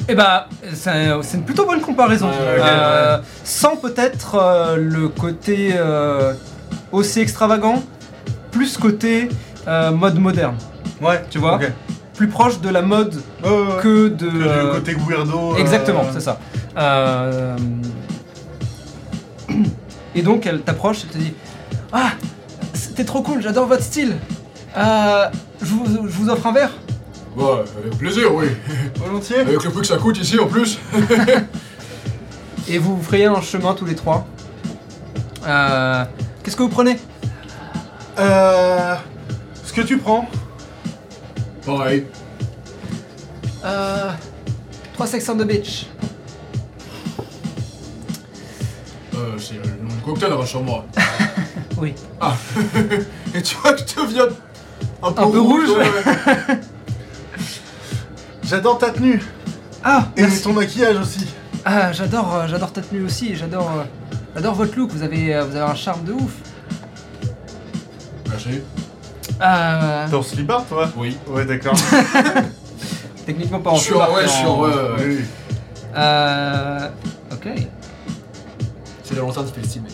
Et bah, c'est c'est une plutôt bonne comparaison. Ouais, ouais, Euh, Sans peut-être euh, le côté euh, aussi extravagant, plus côté euh, mode moderne. Ouais, Tu vois ok. Plus proche de la mode Ouais, ouais, ouais. que de. Que euh, côté weirdo. euh, Exactement, c'est ça. Euh, *clears throat* Et donc elle t'approche et te dit Ah, c'était trop cool, j'adore votre style. Euh, je, vous, je vous offre un verre Ouais, avec plaisir, oui. Volontiers *laughs* Avec le prix que ça coûte ici en plus. *laughs* et vous vous frayez un chemin tous les trois. Euh, Qu'est-ce que vous prenez? Euh. Ce que tu prends Pareil. Euh, 3 sections de beach. Euh, c'est le nom du cocktail, rassure-moi. *laughs* Oui. Ah. *laughs* Et tu vois que je deviens un peu, Un peu rouge, ouais, ouais. *laughs* J'adore ta tenue. Ah, Et merci. ton maquillage aussi. Ah, j'adore, euh, j'adore ta tenue aussi. J'adore, euh, j'adore votre look. Vous avez, euh, vous avez un charme de ouf. Merci. Euh, T'es en slipper, toi? Oui. Ouais, d'accord. *laughs* techniquement pas en Je suis en, slip, ouais, je suis en, ouais, ouais, ouais. Oui. Euh, ok. C'est la lanterne qui fait le style, mec.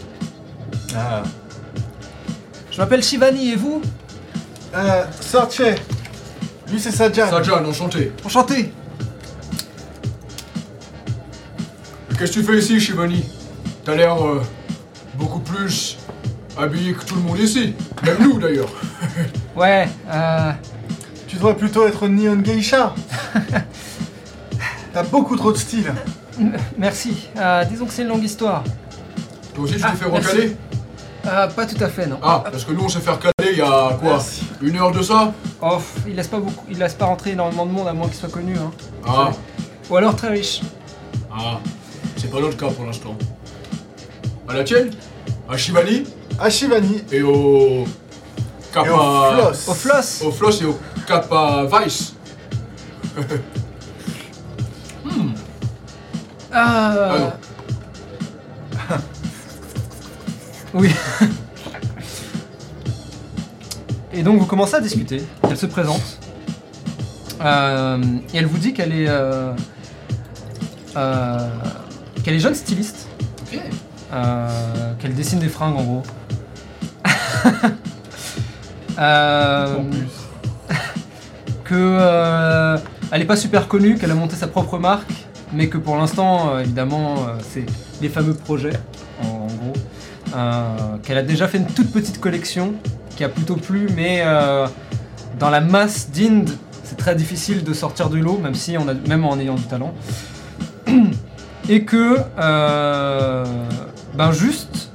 Ah. Je m'appelle Shivani et vous? Euh, Sorche. Lui, c'est Sajan. Sajan, enchanté. Enchanté. Qu'est-ce que tu fais ici, Shivani? T'as l'air euh, beaucoup plus habillé que tout le monde ici. Même nous, d'ailleurs. *laughs* Ouais. Euh, Tu devrais plutôt être Neon Geisha. *laughs* T'as beaucoup trop de style. m- merci. Euh, disons que c'est une longue histoire. Toi aussi, tu Ah, t'es fait recaler Euh, pas tout à fait, non. Ah, parce que nous, on s'est fait recaler il y a quoi? Merci. Une heure de ça? Oh, il laisse pas beaucoup, il laisse pas rentrer énormément de monde à moins qu'il soit connu. Hein. Ah, Ou alors très riche. ah. C'est pas notre cas pour l'instant. À la tienne? À Shivani? À Shivani. et au. Kappa. Et au floss. Au floss. Au floss et au Kappa Vice. Ah, Ah non. Oui. Et donc vous commencez à discuter. Elle se présente. Euh, et elle vous dit qu'elle est. euh, euh, qu'elle est jeune styliste. Ok. Euh, qu'elle dessine des fringues en gros. Euh, que euh, elle est pas super connue, qu'elle a monté sa propre marque, mais que pour l'instant, euh, évidemment, euh, c'est les fameux projets, en, gros. Qu'elle a déjà fait une toute petite collection qui a plutôt plu, mais dans la masse d'Inde, c'est très difficile de sortir du lot, même si on a, même en ayant du talent. *clears throat* Et que, ben juste,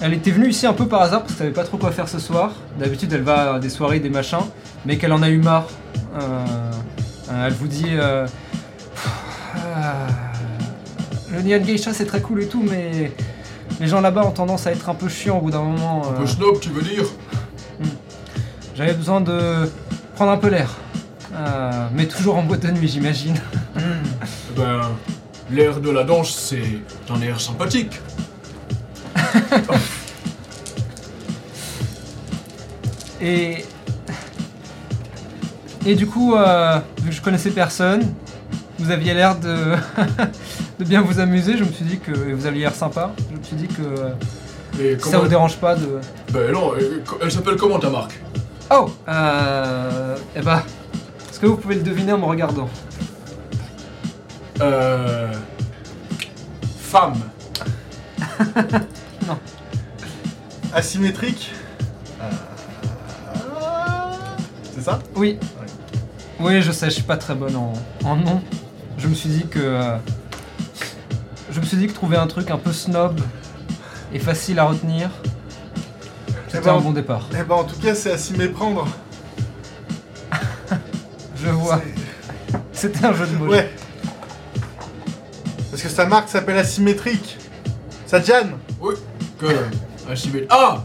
elle était venue ici un peu par hasard parce qu'elle savait pas trop quoi faire ce soir. D'habitude, elle va à des soirées, des machins, mais qu'elle en a eu marre. Euh, euh, elle vous dit euh, Ah, Le Nyan Geisha, c'est très cool et tout, mais les gens là-bas ont tendance à être un peu chiants au bout d'un moment. Un euh, peu snob, tu veux dire J'avais besoin de prendre un peu l'air. Euh, mais toujours en boîte de nuit, j'imagine. *laughs* Eh Ben, l'air de la danse, c'est un air sympathique. *laughs* Et. Et du coup, euh, vu que je connaissais personne, vous aviez l'air de, *laughs* de bien vous amuser. Je me suis dit que. et vous aviez l'air sympa. Je me suis dit que. si ça vous dérange pas de. Ben non, euh, elle s'appelle comment ta marque? Oh euh, Eh bah. Est-ce que vous pouvez le deviner en me regardant? Euh. Femme. *laughs* Asymétrique. Euh, C'est ça Oui. Oui, je sais, je suis pas très bonne en, en nom. Je me suis dit que. euh, je me suis dit que trouver un truc un peu snob et facile à retenir, c'était ben, un bon départ. Eh ben en tout cas c'est à s'y méprendre. *laughs* Je vois. C'était un jeu de mots. Ouais. Parce que sa marque s'appelle Asymétrique. Sadjan Oui. Ah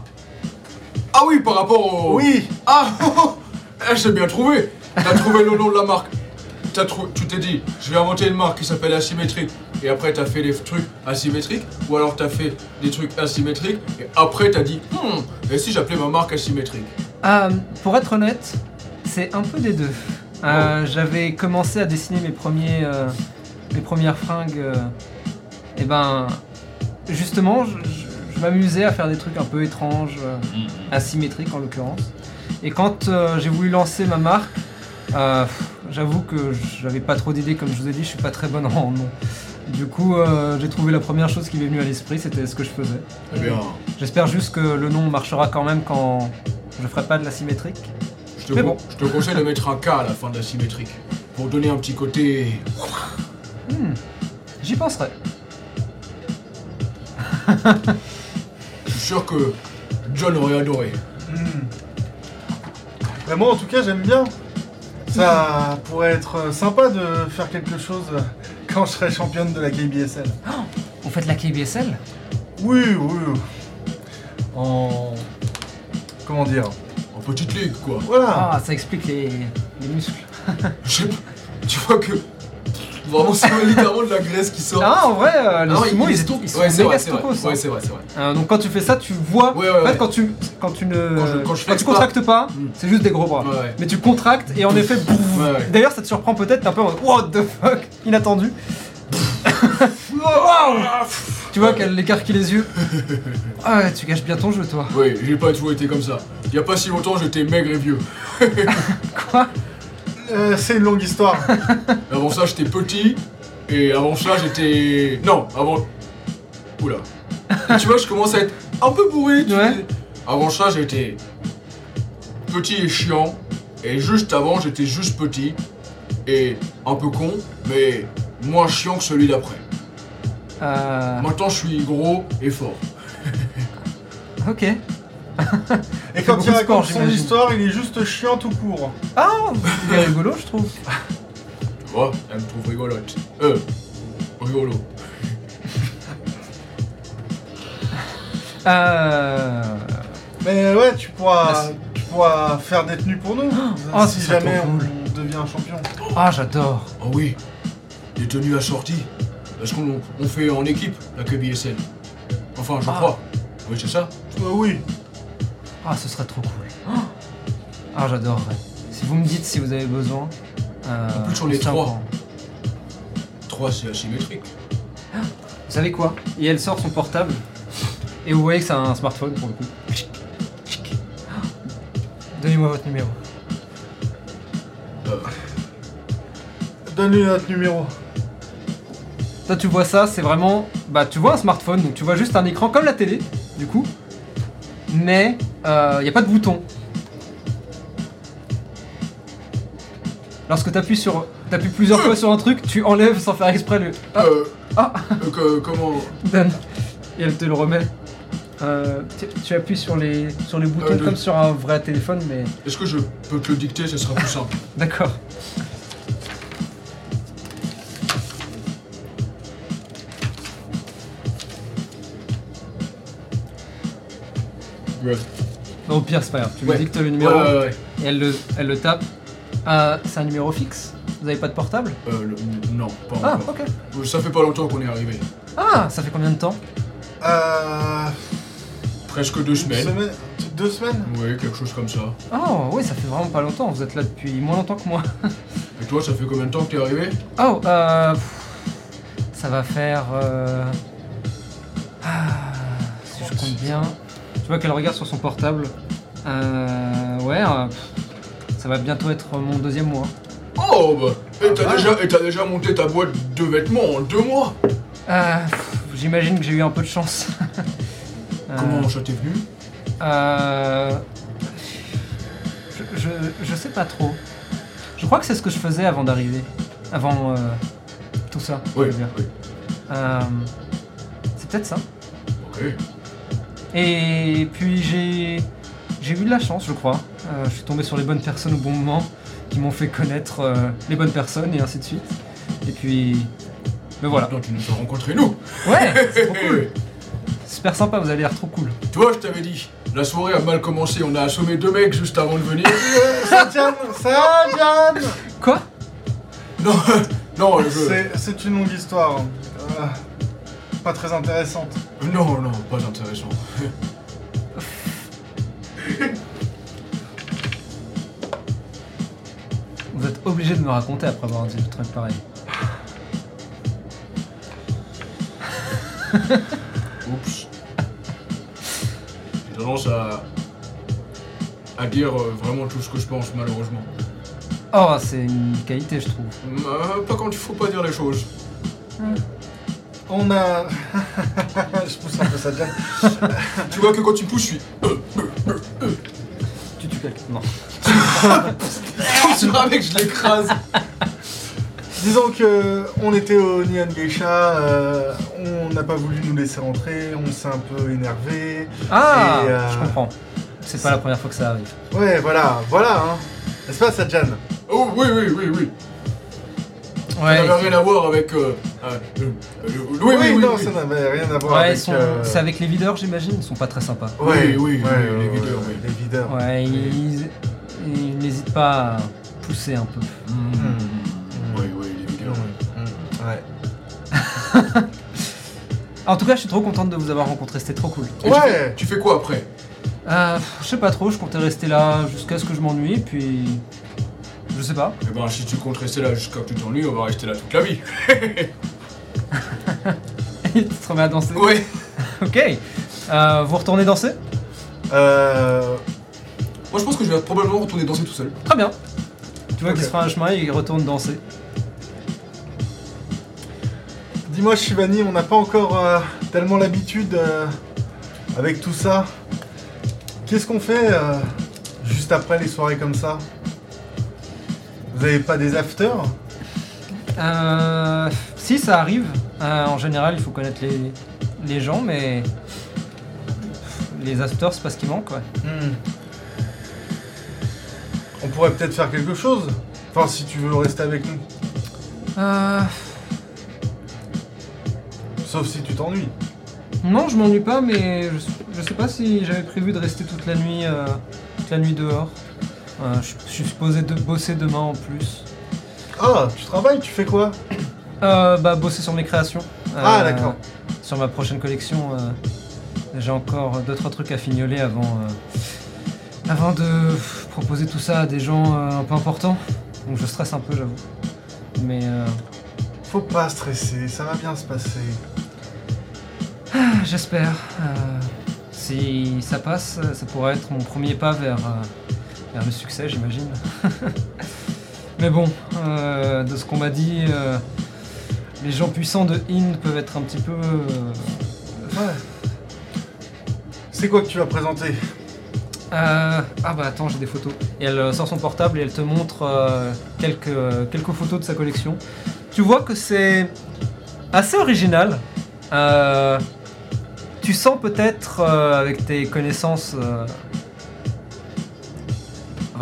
Ah oui, par rapport au. Oui Ah *laughs* Eh, j'ai bien trouvé T'as trouvé le nom de la marque. T'as trou- Tu t'es dit, je vais inventer une marque qui s'appelle Asymétrique. Et après, t'as fait des trucs asymétriques. Ou alors, t'as fait des trucs asymétriques. Et après, t'as dit, hmm, et si j'appelais ma marque Asymétrique? Euh, pour être honnête, c'est un peu des deux. Euh, J'avais commencé à dessiner mes premiers, euh, mes premières fringues. euh, et ben, justement, je m'amusais à faire des trucs un peu étranges, euh, asymétriques en l'occurrence. Et quand euh, j'ai voulu lancer ma marque, euh, j'avoue que j'avais pas trop d'idées, comme je vous ai dit, je suis pas très bonne en nom. Du coup, euh, j'ai trouvé la première chose qui m'est venue à l'esprit, c'était ce que je faisais. Eh bien, J'espère juste que le nom marchera quand même quand je ferai pas de l'asymétrique. je te, Mais con- bon. je te conseille de mettre un K à la fin de l'asymétrique. Pour donner un petit côté. Hmm, J'y penserai. *laughs* Je suis sûr que John aurait adoré. Hmm. Bah, moi en tout cas j'aime bien. Ça pourrait être sympa de faire quelque chose quand je serai championne de la KBSL. Vous faites la KBSL Oui, oui. En... Comment dire? En petite ligue, quoi. Voilà. Ah, ça explique les, les muscles. Je sais pas. Tu vois que. Vraiment, c'est *laughs* littéralement de la graisse qui sort. Ah, en vrai, euh, les Non, sumo, ils, est ils sont Ouais, c'est vrai, méga c'est vrai. stokos, hein. Ouais, c'est vrai, c'est vrai. Euh, donc quand tu fais ça, tu vois. Ouais, ouais, en fait, ouais. quand tu, quand tu ne. Quand je- quand je tu contractes pas, Mm. c'est juste des gros bras. Ouais, ouais. Mais tu contractes et en effet. Ouais, ouais. D'ailleurs, ça te surprend peut-être, t'es un peu en mode What the fuck Inattendu. Waouh Tu vois qu'elle écarquille les yeux. *laughs* Ah ouais, tu gâches bien ton jeu, toi. Oui, j'ai pas toujours été comme ça. Il y a pas si longtemps, j'étais maigre et vieux. *laughs* Quoi? Euh, c'est une longue histoire. *laughs* Avant ça, j'étais petit. Et avant ça, j'étais. Non, avant. Oula. Et tu vois, je commence à être un peu bourré. tu Ouais. sais. Avant ça, j'étais petit et chiant. Et juste avant, j'étais juste petit. Et un peu con, mais moins chiant que celui d'après. Euh. Maintenant, je suis gros et fort. Ok. *laughs* Et quand il de sport, raconte son histoire, il est juste chiant tout court. Ah Il est rigolo, je trouve. *laughs* Tu vois, elle me trouve rigolote. Euh, rigolo. *laughs* Euh. Mais ouais, tu pourras, Merci. tu pourras faire des tenues pour nous. Oh, si ça, jamais on devient champion. Ah, j'adore. Oh oui, des tenues assorties. Parce qu'on on fait en équipe la KBSL. Enfin, je Ah. crois. Oui, c'est ça. Euh, oui. Ah, ce serait trop cool. Ah, j'adorerais. Si vous me dites si vous avez besoin. euh, En plus, on est trois. 3, c'est asymétrique. Vous savez quoi? Et elle sort son portable. Et vous voyez que c'est un smartphone pour le coup. Donnez-moi votre numéro. Donne-lui notre numéro. Toi, tu vois ça, c'est vraiment. Bah, tu vois un smartphone, donc tu vois juste un écran comme la télé, du coup. Mais il n'y a pas de bouton. Lorsque tu appuies sur. T'appuies plusieurs fois sur un truc, tu enlèves sans faire exprès le. Ah, Euh. Ah. euh, que- comment. Dan. Et elle te le remet. Euh, tu, tu appuies sur les, sur les boutons Euh, le- comme sur un vrai téléphone, mais. Est-ce que je peux te le dicter? Ce sera plus simple. *laughs* D'accord. Ouais. Au pire, c'est pas grave. Tu Ouais. lui dictes le numéro Ouais, ouais, ouais. et elle le, elle le tape. Euh, c'est un numéro fixe Vous avez pas de portable? Euh, le- non, pas Ah, encore. ok. Ça fait pas longtemps qu'on est arrivé. Ah, ça fait combien de temps? Euh. Presque deux une semaines. semaine- Deux semaines? Oui, quelque chose comme ça. Oh, oui, ça fait vraiment pas longtemps. Vous êtes là depuis moins longtemps que moi. *laughs* Et toi, ça fait combien de temps que t'es arrivé? Oh, euh. pff, Ça va faire. Euh... ah, si je compte bien. Vois qu'elle regarde sur son portable. Euh. Ouais, euh, pff, ça va bientôt être mon deuxième mois. Oh, bah Et t'as Ah, déjà, et t'as déjà monté ta boîte de vêtements en deux mois Euh. pff, J'imagine que j'ai eu un peu de chance. *laughs* Euh, Comment ça t'est venu? Euh. Je, je, je sais pas trop. Je crois que c'est ce que je faisais avant d'arriver. Avant euh, tout ça. je Oui, veux dire. oui. Euh, c'est peut-être ça. Ok. Et puis j'ai j'ai eu de la chance, je crois. Euh, je suis tombé sur les bonnes personnes au bon moment, qui m'ont fait connaître euh, les bonnes personnes et ainsi de suite. Et puis, mais voilà. Maintenant, tu nous as rencontrés, nous Ouais, *laughs* c'est trop cool. Super sympa, vous avez l'air trop cool. Toi, je t'avais dit, la soirée a mal commencé. On a assommé deux mecs juste avant de venir. *laughs* Sadian Sadian Quoi? Non, *laughs* non, je... C'est- C'est une longue histoire. Euh, pas très intéressante. Non, non, pas intéressant. *laughs* Vous êtes obligé de me raconter après avoir dit un truc pareil. *laughs* Oups. J'ai tendance à... à dire euh, vraiment tout ce que je pense, malheureusement. Oh, c'est une qualité, je trouve. Euh, pas quand il faut pas dire les choses. On a. *laughs* je pousse un peu Sadian. Tu vois que quand tu pousses, je suis... Tu tues quelqu'un Non. *laughs* Sur un mec, je l'écrase. Disons que on était au Nyan Geisha, euh, on n'a pas voulu nous laisser rentrer, on s'est un peu énervé. Ah, Et, euh, je comprends. C'est pas la première fois que ça arrive. Ouais, voilà, voilà, hein. N'est-ce pas, Sadjan? Oh, oui, oui, oui, oui. Ça Ouais, n'avait rien à voir avec... Euh, euh, euh, euh, oui, oui, oui, non, oui. ça n'avait rien à voir ouais avec. sont... euh, c'est avec les videurs, j'imagine. Ils sont pas très sympas. Ouais, Oui, oui, ouais, oui, ouais, les ouais, videurs, ouais, oui. Les videurs. Ouais, ils, ils n'hésitent pas à pousser un peu. Mmh. Oui, oui, les vidéos. Ouais. *laughs* En tout cas, je suis trop contente de vous avoir rencontré, c'était trop cool. Et tu Ouais. fais- Tu fais quoi après? Euh, je sais pas trop, je comptais rester là jusqu'à ce que je m'ennuie, puis. Je sais pas. Eh ben, si tu comptes rester là jusqu'à que tu t'ennuies, on va rester là toute la vie. *laughs* tu te remets à danser Ouais. *laughs* Ok. Euh, vous retournez danser? Euh. Moi, je pense que je vais probablement retourner danser tout seul. Très bien. Tu vois Ok. qu'il se fera un chemin et il retourne danser. Dis-moi, Shivani, on n'a pas encore euh, tellement l'habitude euh, avec tout ça. Qu'est-ce qu'on fait euh, juste après les soirées comme ça? Vous avez pas des afters Euh, si, ça arrive. Euh, en général, il faut connaître les, les gens, mais. Les afters, c'est pas ce qui manque, ouais. Hmm. On pourrait peut-être faire quelque chose. Enfin, si tu veux rester avec nous. Euh. Sauf si tu t'ennuies. Non, je m'ennuie pas, mais je, je sais pas si j'avais prévu de rester toute la nuit, euh, toute la nuit dehors. Je, je suis supposé de bosser demain en plus. Ah, tu travailles, tu fais quoi Euh, bah, bosser sur mes créations. Ah, Euh, d'accord. Sur ma prochaine collection. euh, J'ai encore deux trois trucs à fignoler avant, euh, avant de proposer tout ça à des gens euh, un peu importants. Donc je stresse un peu, j'avoue. Mais euh, Faut pas stresser, ça va bien se passer. j'espère. euh, si ça passe, ça pourrait être mon premier pas vers, vers le succès, j'imagine. *laughs* Mais bon, euh, de ce qu'on m'a dit, euh, les gens puissants de IN peuvent être un petit peu. euh, Ouais. C'est quoi que tu vas présenter Euh, ah bah attends, j'ai des photos. Et elle sort son portable et elle te montre quelques, quelques photos de sa collection. Tu vois que c'est assez original. Tu sens peut-être avec tes connaissances,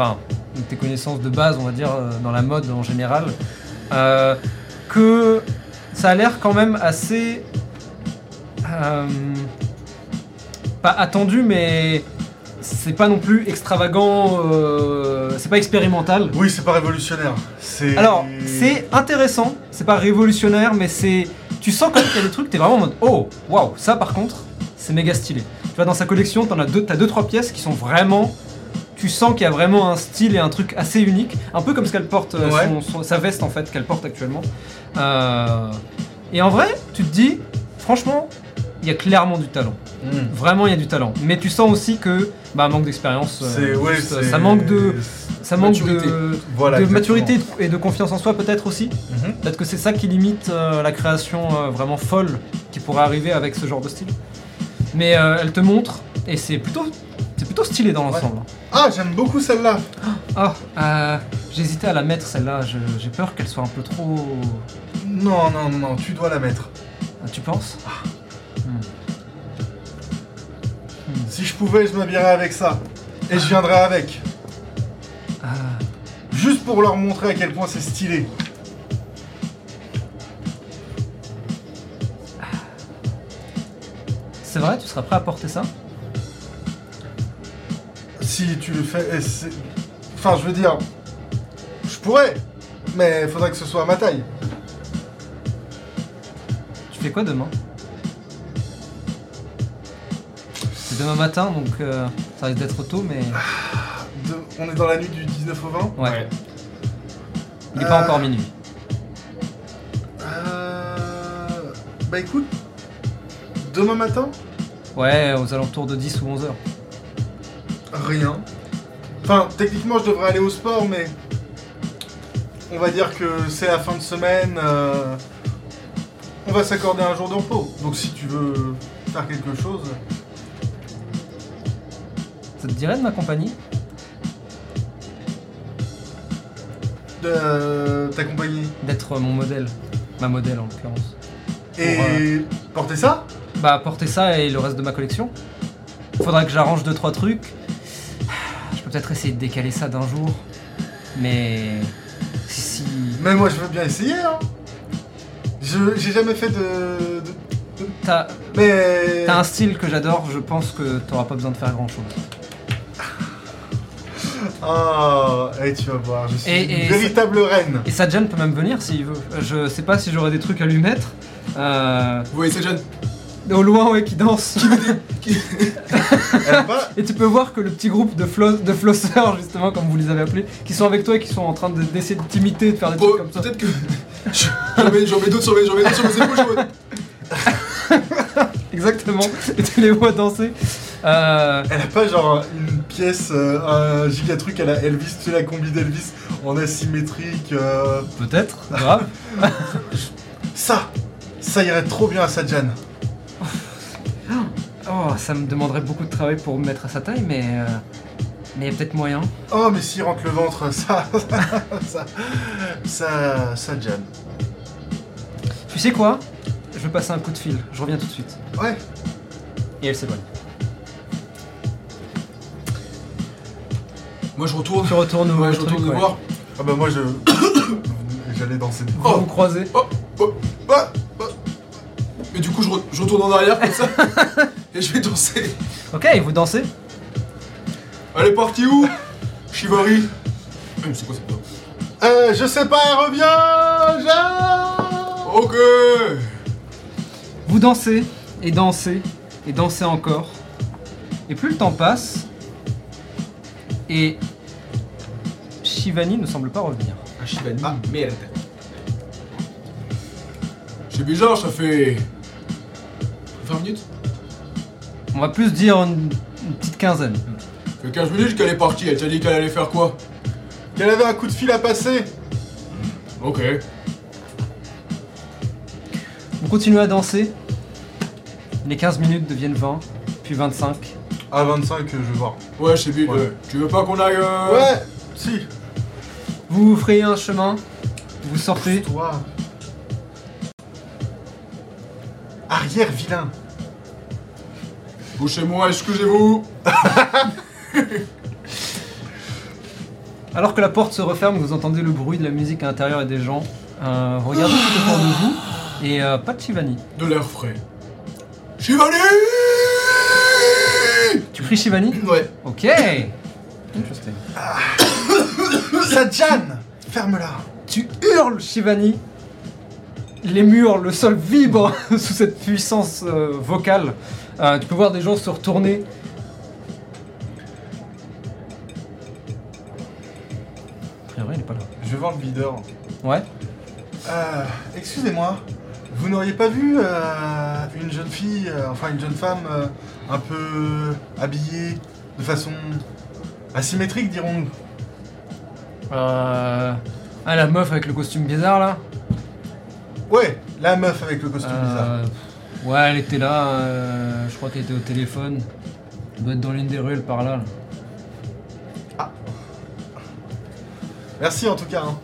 enfin tes connaissances de base, on va dire euh, dans la mode en général, euh, que ça a l'air quand même assez euh, pas attendu, mais c'est pas non plus extravagant, euh, c'est pas expérimental. Oui, c'est pas révolutionnaire. C'est. Alors, c'est intéressant, c'est pas révolutionnaire, mais c'est. Tu sens quand même qu'il y a des trucs, t'es vraiment en mode Oh, waouh, ça par contre, c'est méga stylé. Tu vois, dans sa collection, t'en as deux, t'as deux, trois pièces qui sont vraiment. Tu sens qu'il y a vraiment un style et un truc assez unique, un peu comme ce qu'elle porte, euh, Ouais. son- son- sa veste en fait, qu'elle porte actuellement. Euh, et en vrai, tu te dis, franchement, il y a clairement du talent. Hmm. Vraiment, il y a du talent. Mais tu sens aussi que, bah, manque d'expérience. euh. Ouais, ça manque de, ça manque Maturité. de, Voilà. de maturité et de- confiance en soi peut-être aussi. Mhm. Peut-être que c'est ça qui limite euh, la création euh, vraiment folle qui pourrait arriver avec ce genre de style. Mais elle te montre et c'est plutôt, plutôt stylé dans l'ensemble. Ah, j'aime beaucoup celle-là. Ah, euh, j'hésitais à la mettre celle-là. Je- J'ai peur qu'elle soit un peu trop. Non, non, non, tu dois la mettre. Ah, Tu penses? Si je pouvais, je m'habillerais avec ça. Et je viendrais avec. Ah, Juste pour leur montrer à quel point c'est stylé. C'est vrai, tu seras prêt à porter ça? Si tu le fais. et c'est- Enfin, je veux dire. Je pourrais. Mais faudrait que ce soit à ma taille. Tu fais quoi demain? C'est demain matin, donc euh, ça risque d'être tôt, mais De- On est dans la nuit du 19 au 20. ouais. Il n'est pas Euh, encore minuit. Euh... Bah écoute. Demain matin? Ouais, aux alentours de 10 ou 11 heures. Rien. Enfin, techniquement, je devrais aller au sport, mais. On va dire que c'est la fin de semaine. euh, On va s'accorder un jour de repos. Donc si tu veux faire quelque chose. Ça te dirait de m'accompagner? De t'accompagner. D'être mon modèle. Ma modèle en l'occurrence. Et porter ça? Bah, porter ça et le reste de ma collection. Faudra que j'arrange 2-3 trucs. Peut-être essayer de décaler ça d'un jour. Mais. Si. Mais moi, je veux bien essayer, hein. Je j'ai jamais fait de. de- T'as Mais. t'as un style que j'adore, je pense que t'auras pas besoin de faire grand chose. *laughs* Ah, et tu vas voir, je suis Et- une et véritable reine. Et Sajan peut même venir s'il veut. Je sais pas si j'aurai des trucs à lui mettre. Euh, Vous voyez cette jeune au loin, ouais, qui danse. Et tu peux voir que le petit groupe de, flo de flosseurs, justement, comme vous les avez appelés, qui sont avec toi et qui sont en train de- d'essayer de t'imiter, de faire des trucs comme ça. Peut-être que. J'en mets, j'en mets d'autres sur mes, j'en mets d'autres sur mes épaules, je vois. *laughs* Exactement. Et tu les vois danser. Euh, Elle a pas genre une pièce, euh, un giga truc à la Elvis, tu sais la combi d'Elvis en asymétrique. euh, Peut-être, grave. *laughs* Ça, ça irait trop bien à Sajan. Oh, ça me demanderait beaucoup de travail pour me mettre à sa taille, mais. euh, mais il y a peut-être moyen. Oh, mais s'il rentre le ventre, *laughs* ça, ça, ça, Sajan. Tu sais quoi? Je vais passer un coup de fil. Je reviens tout de suite. Ouais. Et elle s'éloigne. Moi je retourne. Tu retournes au Ouais, je truc, retourne ouais. voir. Ah bah moi je, *coughs* j'allais danser. Vous vous croisez. Oh, oh, bah, bah. Mais du coup, je, re- je retourne en arrière comme ça. *laughs* et je vais danser. Ok, vous dansez Allez, parti où Chivari. Hum, C'est quoi cette voix? Euh, je sais pas, elle revient. Jean Ok Vous dansez et dansez et danser encore. Et plus le temps passe, et Shivani ne semble pas revenir. Un Shivani, Ah. merde. C'est bizarre, ça fait. 20 minutes On va plus dire une, une petite quinzaine. Ça fait 15 minutes qu'elle est partie, elle t'a dit qu'elle allait faire quoi Qu'elle avait un coup de fil à passer. Ok. Vous continuez à danser. Les 15 minutes deviennent 20, puis 25. À 25, je vais voir. Ouais, c'est bien. Ouais. euh, Tu veux pas qu'on aille. euh, Ouais, si. Vous vous frayez un chemin, vous sortez. Toi. Arrière, vilain. Poussez-moi, excusez-vous. *laughs* Alors que la porte se referme, vous entendez le bruit de la musique à l'intérieur et des gens. Euh, regardez tout autour de vous. Et euh, pas de Shivani. De l'air frais. Shivani Tu cries Shivani? Ouais. Ok Interesting. *coughs* Sadjan Ferme-la. Tu hurles Shivani. Les murs, le sol vibre *laughs* sous cette puissance euh, vocale. Euh, tu peux voir des gens se retourner. A priori, il est pas là. Je vais voir le leader. Ouais. Euh, excusez-moi. Vous n'auriez pas vu euh, une jeune fille, euh, enfin une jeune femme, euh, un peu habillée de façon asymétrique, dirons-nous? Euh... Ah, la meuf avec le costume bizarre là? Ouais, la meuf avec le costume bizarre. Ouais, elle était là. euh, je crois qu'elle était au téléphone. Elle doit être dans l'une des ruelles par là. là. Merci en tout cas. hein.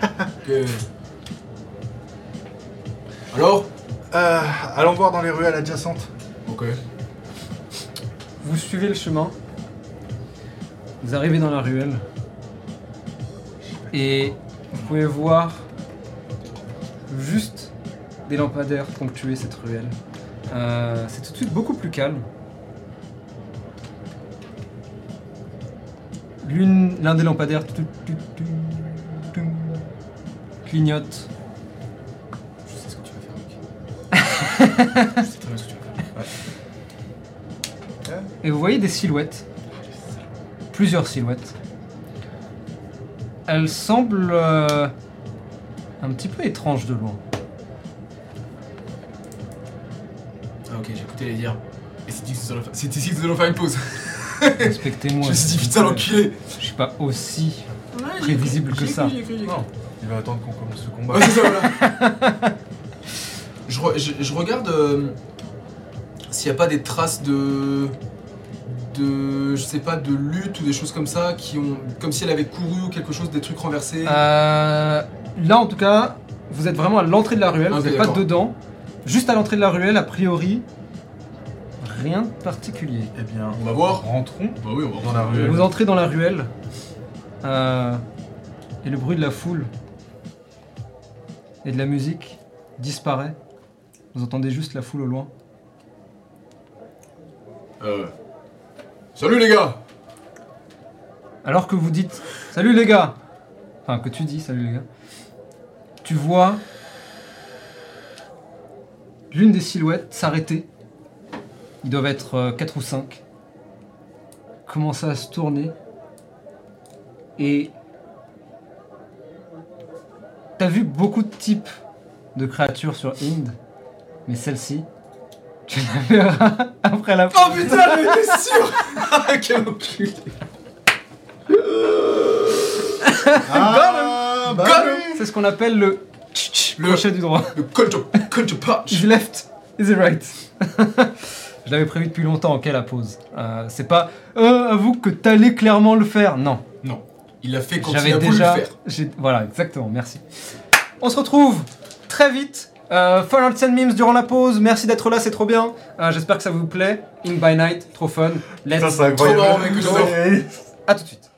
*laughs* Ok. Alors Euh, allons voir dans les ruelles adjacentes. Ok. Vous suivez le chemin. Vous arrivez dans la ruelle. Et vous pouvez voir juste des lampadaires ponctuer cette ruelle. Euh, c'est tout de suite beaucoup plus calme. L'une, l'un des lampadaires tout, tout, tout, tout, clignote. Je sais ce que tu vas faire, Rick. *laughs* je sais très bien ce que tu vas faire. Et vous voyez des silhouettes. Plusieurs silhouettes. Elles semblent euh, un petit peu étranges de loin. Les dire. Et c'est ici que nous allons faire- une pause. *laughs* Respectez-moi. Je me suis dit, putain, l'enculé. Je suis pas aussi prévisible que ça. Non, il va attendre qu'on commence le combat. Ouais, c'est ça, voilà. *laughs* je, re- je- je regarde euh, s'il n'y a pas des traces de. de. je sais pas, de lutte ou des choses comme ça qui ont. comme si elle avait couru ou quelque chose, des trucs renversés. Euh, là, en tout cas, vous êtes vraiment à l'entrée de la ruelle. Vous n'êtes pas dedans. Juste à l'entrée de la ruelle, a priori, rien de particulier. Eh bien, On va voir. rentrons Bah oui, on va dans la ruelle. Vous entrez dans la ruelle. euh, et le bruit de la foule et de la musique disparaît. Vous entendez juste la foule au loin. Euh. Salut les gars Alors que vous dites Salut les gars Enfin, que tu dis Salut les gars. Tu vois l'une des silhouettes s'arrêter. Ils doivent être 4 ou 5. Commencer à se tourner. Et. T'as vu beaucoup de types de créatures sur Inde. Mais celle-ci, tu la verras *laughs* après la Oh putain, j'étais sûr *laughs* Ah, quel enculé Ah, bah oui. C'est ce qu'on appelle le. Le- crochet du droit. Le coach coach punch Is left, is right *laughs* Je l'avais prévu depuis longtemps, ok la pause. Euh, c'est pas euh, avoue que t'allais clairement le faire. Non, Non, il l'a fait quand il j'avais a voulu déjà. le faire. j'ai- Voilà, exactement, merci. On se retrouve très vite. Euh, Fun Arts and Memes durant la pause. Merci d'être là, c'est trop bien. Euh, J'espère que ça vous plaît. Ink by Night, trop fun. Let's. Ça, c'est incroyable. Trop marrant, mec, que j'adore. Ouais. À tout de suite.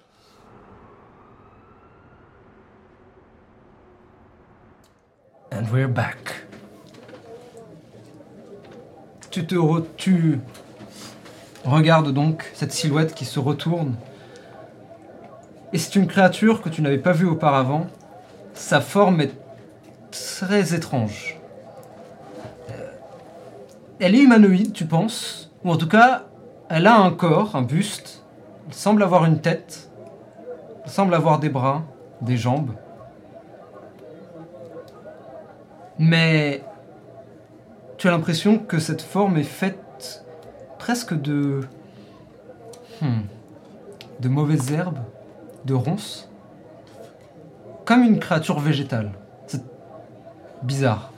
And we're back. Tu te tu regardes donc cette silhouette qui se retourne. Et c'est une créature que tu n'avais pas vue auparavant. Sa forme est très étrange. Euh, Elle est humanoïde, tu penses Ou en tout cas, elle a un corps, un buste. Elle semble avoir une tête. Elle semble avoir des bras, des jambes. Mais tu as l'impression que cette forme est faite presque de. Hmm, de mauvaises herbes, de ronces. Comme une créature végétale. C'est bizarre.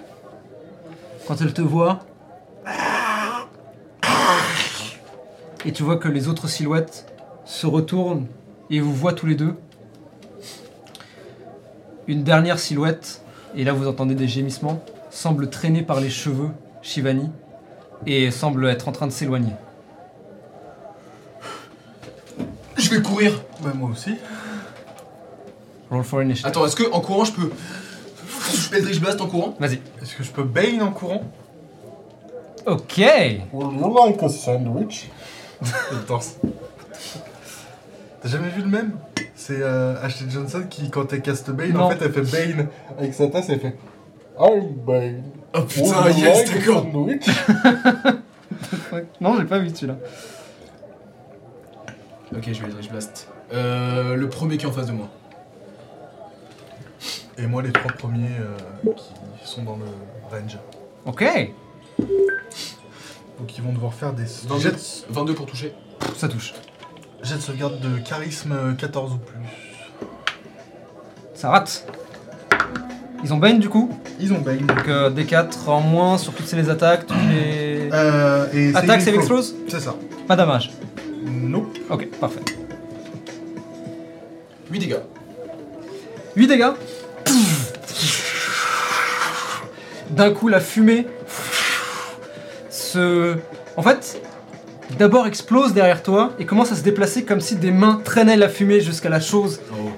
Quand elle te voit. Et tu vois que les autres silhouettes se retournent et vous voient tous les deux. Une dernière silhouette, et là vous entendez des gémissements, semble traîner par les cheveux Shivani et semble être en train de s'éloigner. Je vais courir. Bah, moi aussi. Roll for initiative. Attends, est-ce que en courant je peux. Eldritch Blast en courant? Vas-y. Est-ce que je peux Bane en courant? Ok. Would you like a sandwich? T'as jamais vu le même? C'est euh, Ashley Johnson qui, quand elle caste Bane, Non. en fait, elle fait Bane avec sa tasse, elle fait. Oh Would putain, you yes, like d'accord. *laughs* Non, j'ai pas vu celui-là. Ok, je vais Eldritch Blast. Euh, le premier qui est en face de moi. Et moi, les trois premiers euh, qui sont dans le range. Ok. Donc, ils vont devoir faire des 22, jets, 22 pour toucher. Ça touche. jets de sauvegarde de charisme euh, 14 ou plus. Ça rate. Ils ont Bane du coup. Ils ont Bane. Donc euh, D4 en moins sur toutes les attaques, toutes les. Euh, et Attaque, saving save, explose C'est ça. Pas damage. Nope. Ok, parfait. 8 dégâts. 8 dégâts. D'un coup, la fumée se. En fait, d'abord explose derrière toi et commence à se déplacer comme si des mains traînaient la fumée jusqu'à la chose Oh.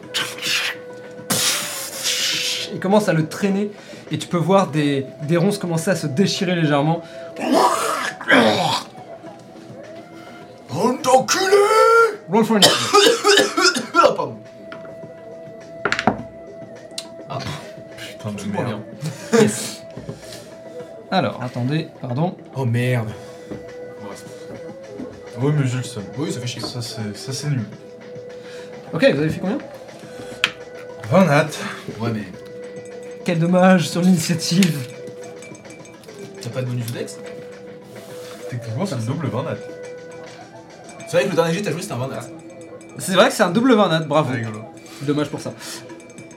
Et commence à le traîner. Et tu peux voir des, des ronces commencer à se déchirer légèrement. Bande d'enculés Roll for initiative. *coughs* Ah, pardon. Putain de merde. Yes. *laughs* Alors, attendez, pardon. Oh merde. Oui, mais j'ai le seum. Oui, ça fait chier. Ça, c'est ça, c'est nul. Ok, vous avez fait combien? 20 nat. Ouais, mais Quel dommage sur l'initiative. t'as pas de bonus de dex Techniquement, c'est le double 20 nat. C'est vrai que le dernier jet t'as joué c'était un 20 nat. C'est vrai que c'est un double 20 nat, bravo. C'est rigolo. Dommage pour ça.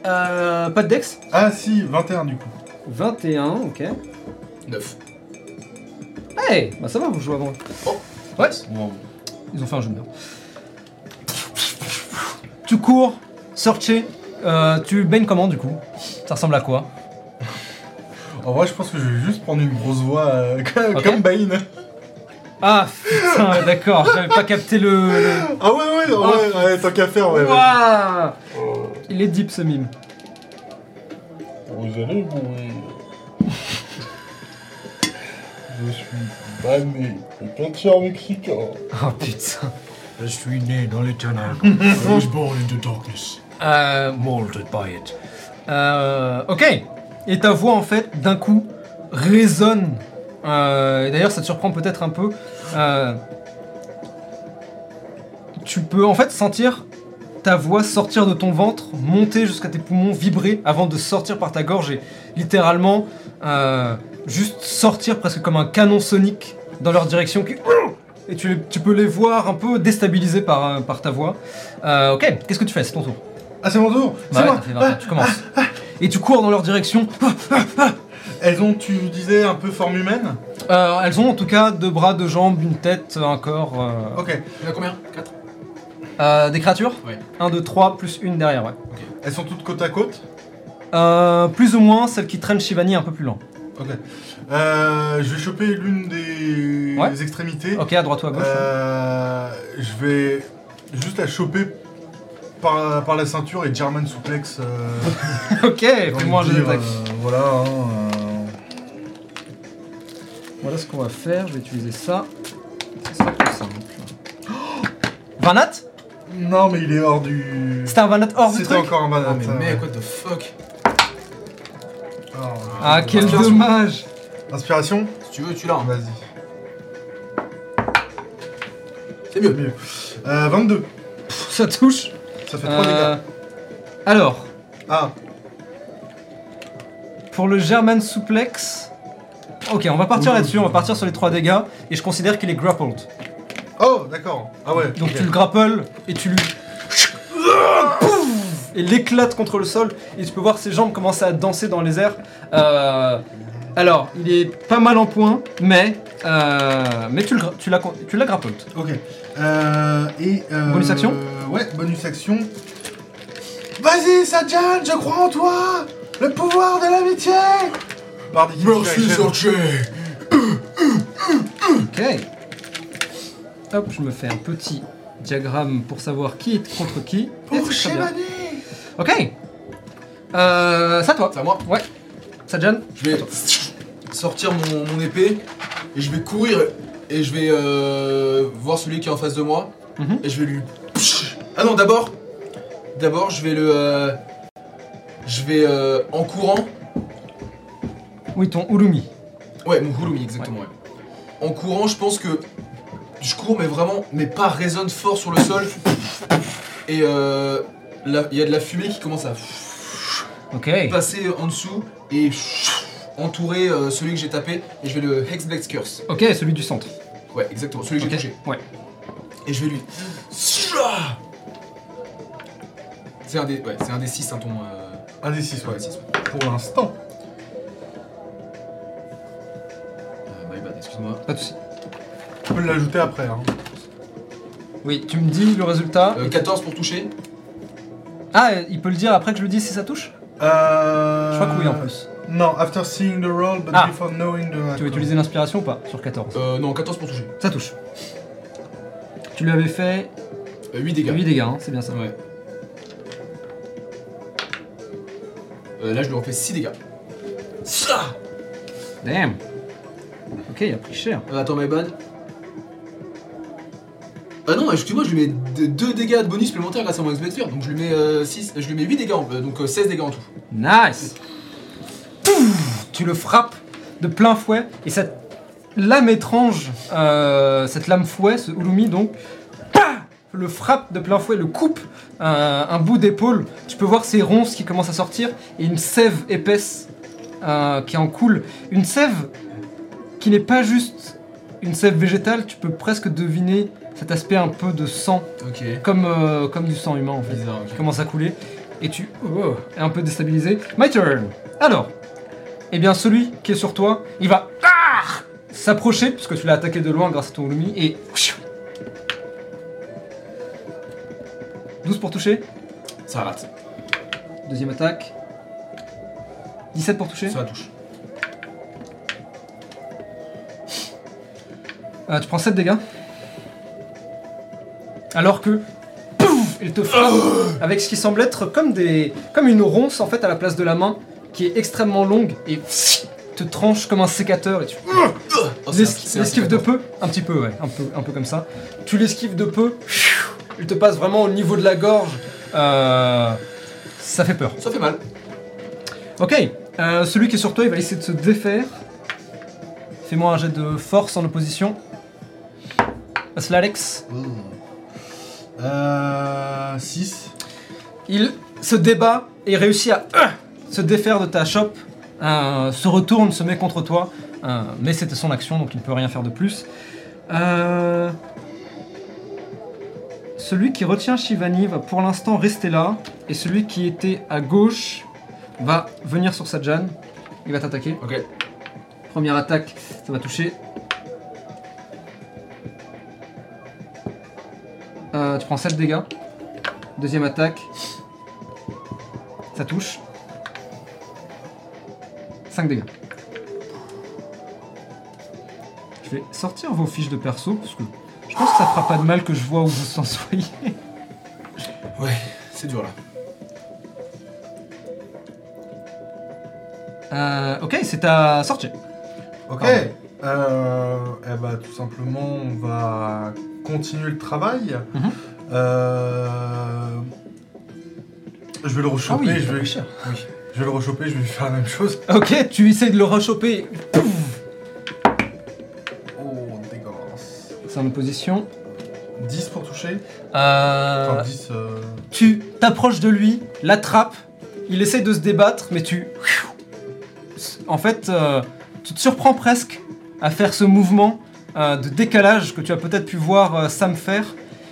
Euh, pas de dex Ah, si, 21 du coup. 21, ok. 9. Hey, bah ça va, vous jouez avant. Oh. Ouais, Bon. ils ont fait un jeu de merde. Tu cours, sortez. Euh, tu baignes comment du coup? Ça ressemble à quoi En vrai, je pense que je vais juste prendre une grosse voix euh, *laughs* comme Ok. comme Bane. Ah putain, d'accord, j'avais pas capté le. le- Ah ouais, ouais, ouais, ouais, tant qu'à faire, ouais. ouais. Ouah Il est deep ce mime. vous allez mourir. Je suis banné et catcheur mexicain. Oh putain. Je suis né dans les ténèbres. I was born in the darkness. Euh, molded by it. Euh, ok. Et ta voix, en fait, d'un coup, résonne. Euh, D'ailleurs, ça te surprend peut-être un peu. Euh, tu peux, en fait, sentir ta voix sortir de ton ventre, monter jusqu'à tes poumons, vibrer avant de sortir par ta gorge et littéralement euh, juste sortir presque comme un canon sonique dans leur direction. Et tu, peux les voir un peu déstabilisés par, ta voix. Ok, qu'est-ce que tu fais? C'est ton tour. Ah, c'est mon tour Bah C'est ouais, moi fait 20, tu commences. Et tu cours dans leur direction. Elles ont, tu disais, un peu forme humaine Euh, elles ont en tout cas deux bras, deux jambes, une tête, un corps. euh, Ok. Il y en a combien? 4 euh, des créatures? Ouais. 1, 2, 3, plus une derrière, ouais. Elles sont toutes côte à côte? Euh, plus ou moins celle qui traîne Shivani un peu plus lent. Ok. Euh, je vais choper l'une des Ouais. extrémités. Ok, à droite ou à gauche. Euh, je vais juste la choper par, par la ceinture et German suplex. Euh, *laughs* ok, fais-moi un jeu d'attaque. euh, voilà. hein, euh, Voilà ce qu'on va faire, je vais utiliser ça. Ça sera plus simple. *gasps* 20 nat Non, mais il est hors du. C'était un 20 nat hors du C'était truc? encore un banat. Ah, mais mec, what the fuck? Oh, Ah, quel Inspiration. dommage Inspiration? Si tu veux, tu l'as. Vas-y. C'est mieux. Mieux. Euh, 22. Pff, Ça touche. Ça fait 3 Euh, dégâts. alors, Ah, pour le German Suplex. Ok, on va partir là-dessus, on va partir sur les 3 dégâts, et je considère qu'il est grappled. oh, d'accord. Ah ouais. Donc ok. tu le grapples et tu lui. Pouf Et l'éclate contre le sol, et tu peux voir ses jambes commencer à danser dans les airs. Euh, alors, il est pas mal en points, mais. euh, mais tu le gra- tu grappled. Ok. Euh, et. euh, Bonus action Ouais, bonus action. Vas-y, Sajan, je crois en toi Le pouvoir de l'amitié Merci. Sorche Ok. Hop, je me fais un petit diagramme pour savoir qui est contre qui. Et Pour c'est très bien. Shivani Ok. Euh, c'est à toi. C'est à moi. Ouais. Sajan Je vais sortir mon, mon épée et je vais courir et je vais euh, voir celui qui est en face de moi Mhm. et je vais lui. Ah non, d'abord, d'abord je vais le, euh, je vais euh, en courant. Oui, ton Ulumi. Ouais, mon Hulumi exactement. ouais. En courant, je pense que je cours mais vraiment, mais pas résonne fort sur le sol et euh, là, il y a de la fumée qui commence à Ok. passer en dessous et entourer euh, celui que j'ai tapé et je vais le Hexblade's Curse. Ok, celui du centre. Ouais, exactement, celui que j'ai touché. Ouais. Et je vais lui. C'est un des. Ouais, c'est un des 6 hein, ton. Euh... Un des 6, ouais. ouais, six, ouais. Pour l'instant. Euh, my bad, excuse-moi. Pas de soucis. Tu peux l'ajouter après. Hein. Oui, tu me dis le résultat. Euh, 14 pour toucher. Ah, il peut le dire après que je le dise si ça touche Euh... Je crois que oui en plus. Non, after seeing the roll, but Ah. before knowing the. Tu veux utiliser l'inspiration ou pas Sur 14. Euh, non, 14 pour toucher. Ça touche. Tu lui avais fait Euh, 8 dégâts. 8 dégâts, hein, c'est bien ça. Ouais. Euh, là, je lui refais 6 dégâts. Ça Damn. Ok, il a pris cher. Euh, attends, my bad. Ah non, excuse-moi, je lui mets 2 dégâts de bonus supplémentaires grâce à mon Curse. Donc je lui mets, euh, 6, je lui mets 8 dégâts, en- euh, donc euh, 16 dégâts en tout. Nice Pouf Tu le frappes de plein fouet et cette lame étrange, euh, cette lame fouet, ce Ulumi donc, le frappe de plein fouet, le coupe un bout d'épaule. Tu peux voir ses ronces qui commencent à sortir et une sève épaisse euh, qui en coule. Une sève qui n'est pas juste une sève végétale, tu peux presque deviner cet aspect un peu de sang, comme, euh, comme du sang humain en fait Bizarre, qui commence à couler et tu oh, es un peu déstabilisé. My turn. Alors, eh bien celui qui est sur toi, il va ah, s'approcher puisque tu l'as attaqué de loin grâce à ton Lumi et 12 pour toucher. Ça rate. Deuxième attaque. 17 pour toucher. Ça touche. Euh, tu prends 7 dégâts. Alors que pouf, il te frappe avec ce qui semble être comme des comme une ronce en fait à la place de la main qui est extrêmement longue et te tranche comme un sécateur et tu Oh, c'est un- l'esqui- c'est un l'esquives de peu, un petit peu ouais, un peu un peu comme ça. Tu l'esquives de peu, il te passe vraiment au niveau de la gorge. Euh, ça fait peur. Ça fait mal. Ok, euh, celui qui est sur toi, il va essayer de se défaire. Fais-moi un jet de force en opposition. Passe l'Alex. Euh. 6. Il se débat et réussit à euh, se défaire de ta chope. Euh, se retourne, se met contre toi. Euh, mais c'était son action, donc il ne peut rien faire de plus. Celui qui retient Shivani va pour l'instant rester là. Et celui qui était à gauche va venir sur Sajan. Il va t'attaquer. Ok. Première attaque, ça va toucher. Euh, tu prends 7 dégâts. Deuxième attaque. Ça touche. 5 dégâts. Je vais sortir vos fiches de perso parce que pense que ça fera pas de mal que je vois où vous en soyez. Ouais, c'est dur là. Euh, ok, c'est à sortir. Ok. Pardon. Euh, eh ben, tout simplement, on va continuer le travail. Mhm. Euh, je vais le rechoper. Ah oui, je, vais, je vais le rechoper. Je vais faire la même chose. Ok, tu essayes de le rechoper. Pouf C'est en opposition. 10 pour toucher. Euh, Enfin, 10. euh, tu t'approches de lui, l'attrapes, il essaie de se débattre, mais tu. En fait, euh, tu te surprends presque à faire ce mouvement de décalage que tu as peut-être pu voir Sam faire,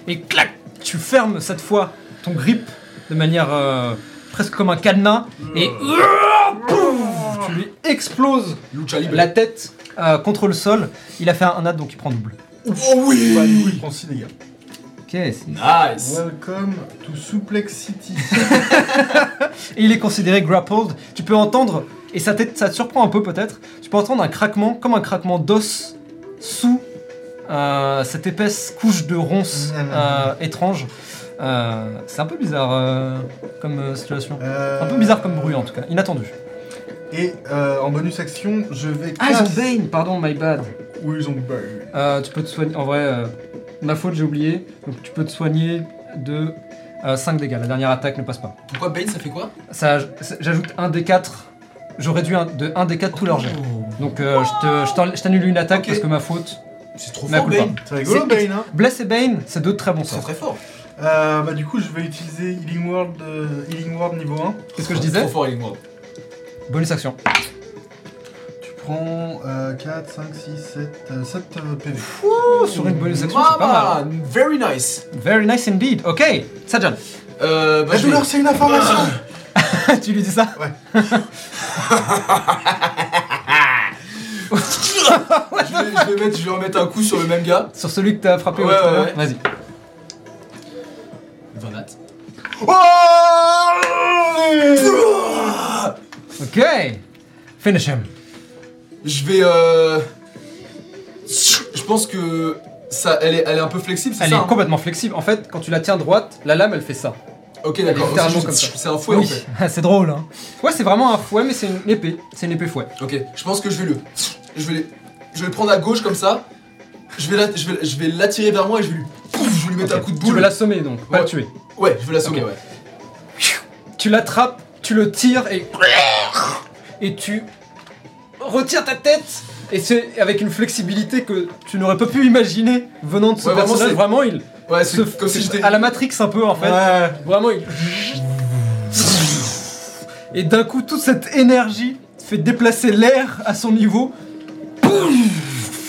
et clac Tu fermes cette fois ton grip de manière presque comme un cadenas, et. Pouf Tu lui exploses la tête contre le sol. Il a fait un nat donc il prend double. Oh oui bah, du coup, il prend 6 dégâts. Ok, c'est- Nice Welcome to Suplex City. Et *laughs* il est considéré grappled. Tu peux entendre, et ça, ça te surprend un peu peut-être, tu peux entendre un craquement, comme un craquement d'os sous euh, cette épaisse couche de ronces euh, étrange. Euh, c'est un peu bizarre euh, comme euh, situation. Euh, Un peu bizarre comme bruit en tout cas, inattendu. Et euh, en bonus action, je vais. Ah, ils ont cast- Bane, pardon, my bad. Oui, ils ont. Euh, tu peux te soigner, en vrai, euh, ma faute, j'ai oublié. Donc tu peux te soigner de 5 dégâts. La dernière attaque ne passe pas. Pourquoi Bane ça fait quoi? Ça, j'ajoute un des 4 Je réduis un- de 1 des 4 tout leur jet. Donc euh, je te- t'annule une attaque Ok. parce que ma faute. C'est trop fort culpa. Bane C'est rigolo, C'est- Bane, hein Bless et Bane, c'est deux très bons C'est sorts. très fort euh, Bah, du coup, je vais utiliser Healing Word, euh, Healing Word niveau 1. Qu'est-ce que je disais? Trop fort Healing Word. Bonus action. Prends euh, 4, 5, 6, 7, euh, 7 euh, PV. Oh, sur une bonus action, c'est pas mal. hein. Mama Very nice Very nice indeed. Ok, Sajan. Euh, bah La je vais- douleur, c'est une information *laughs* tu lui dis ça *laughs* je vais, je vais mettre, je vais remettre un coup sur le même gars. Sur celui que t'as frappé Ouais, tout à ouais, l'heure ouais. Vas-y. 20 nat. Ok. Finish him. Je vais euh... Je pense que ça, elle est, elle est un peu flexible, c'est Elle ça est hein complètement flexible. En fait, quand tu la tiens droite, la lame elle fait ça. Ok d'accord, c'est comme juste- ça. c'est un fouet en fait. *laughs* c'est drôle. Hein. Ouais, c'est vraiment un fouet, mais c'est une épée. C'est une épée fouet. Ok, je pense que je vais le... Je vais, le- je vais le prendre à gauche comme ça. Je vais la- je vais, je vais l'attirer vers moi et je vais lui... Pouf, je vais lui mettre un coup de Tu boule. veux l'assommer donc, pas Ouais. le tuer. Ouais, je vais l'assommer, ouais. Tu l'attrapes, tu le tires et. Et tu retires ta tête. Et c'est avec une flexibilité que tu n'aurais pas pu imaginer venant de ce Ouais, personnage. Vraiment, il. Ouais, se- comme si j'étais... à la Matrix un peu en fait. Ouais. Vraiment, il. Et d'un coup, toute cette énergie fait déplacer l'air à son niveau. Boum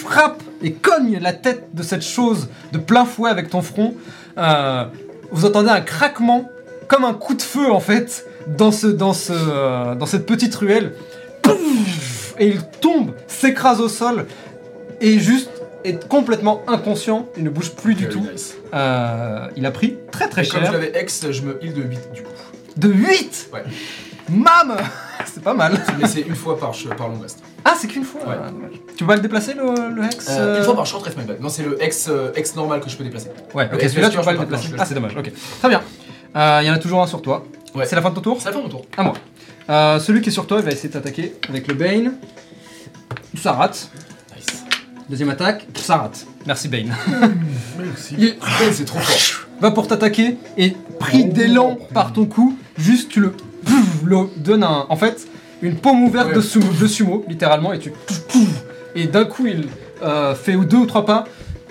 Frappe et cogne la tête de cette chose de plein fouet avec ton front. Euh, vous entendez un craquement, comme un coup de feu en fait, dans, ce, dans, ce, euh, dans cette petite ruelle. Pouf Et il tombe, s'écrase au sol et juste est complètement inconscient. Il ne bouge plus du Very tout. nice. Euh, il a pris très très Et comme je cher. l'avais ex, je me heal de 8 du coup. De 8 Ouais. Mam *laughs* C'est pas mal. Mais c'est une fois par, par long rest. Ah, c'est qu'une fois. Ouais. dommage. Tu peux pas le déplacer le, le hex Euh, euh Une fois par short rest, my bad. Non, c'est le ex, euh, ex normal que je peux déplacer. Ouais, ok, celui-là tu peux pas le Master, je peux pas, déplacer. Ah, c'est dommage, ok. Très bien. Euh, Il y en a toujours un sur toi. Ouais. C'est la fin de ton tour? C'est la fin de mon tour. À moi. Euh, celui qui est sur toi, il va essayer de t'attaquer avec le Bane. Ça rate. Nice. Deuxième attaque, ça rate. Merci Bane. *laughs* Merci. Il c'est trop fort. va pour t'attaquer et pris Oh. d'élan par ton coup, juste tu le, le donnes un, en fait une paume ouverte Ouais. de, sumo, de sumo, littéralement, et tu et d'un coup il euh, fait deux ou trois pas,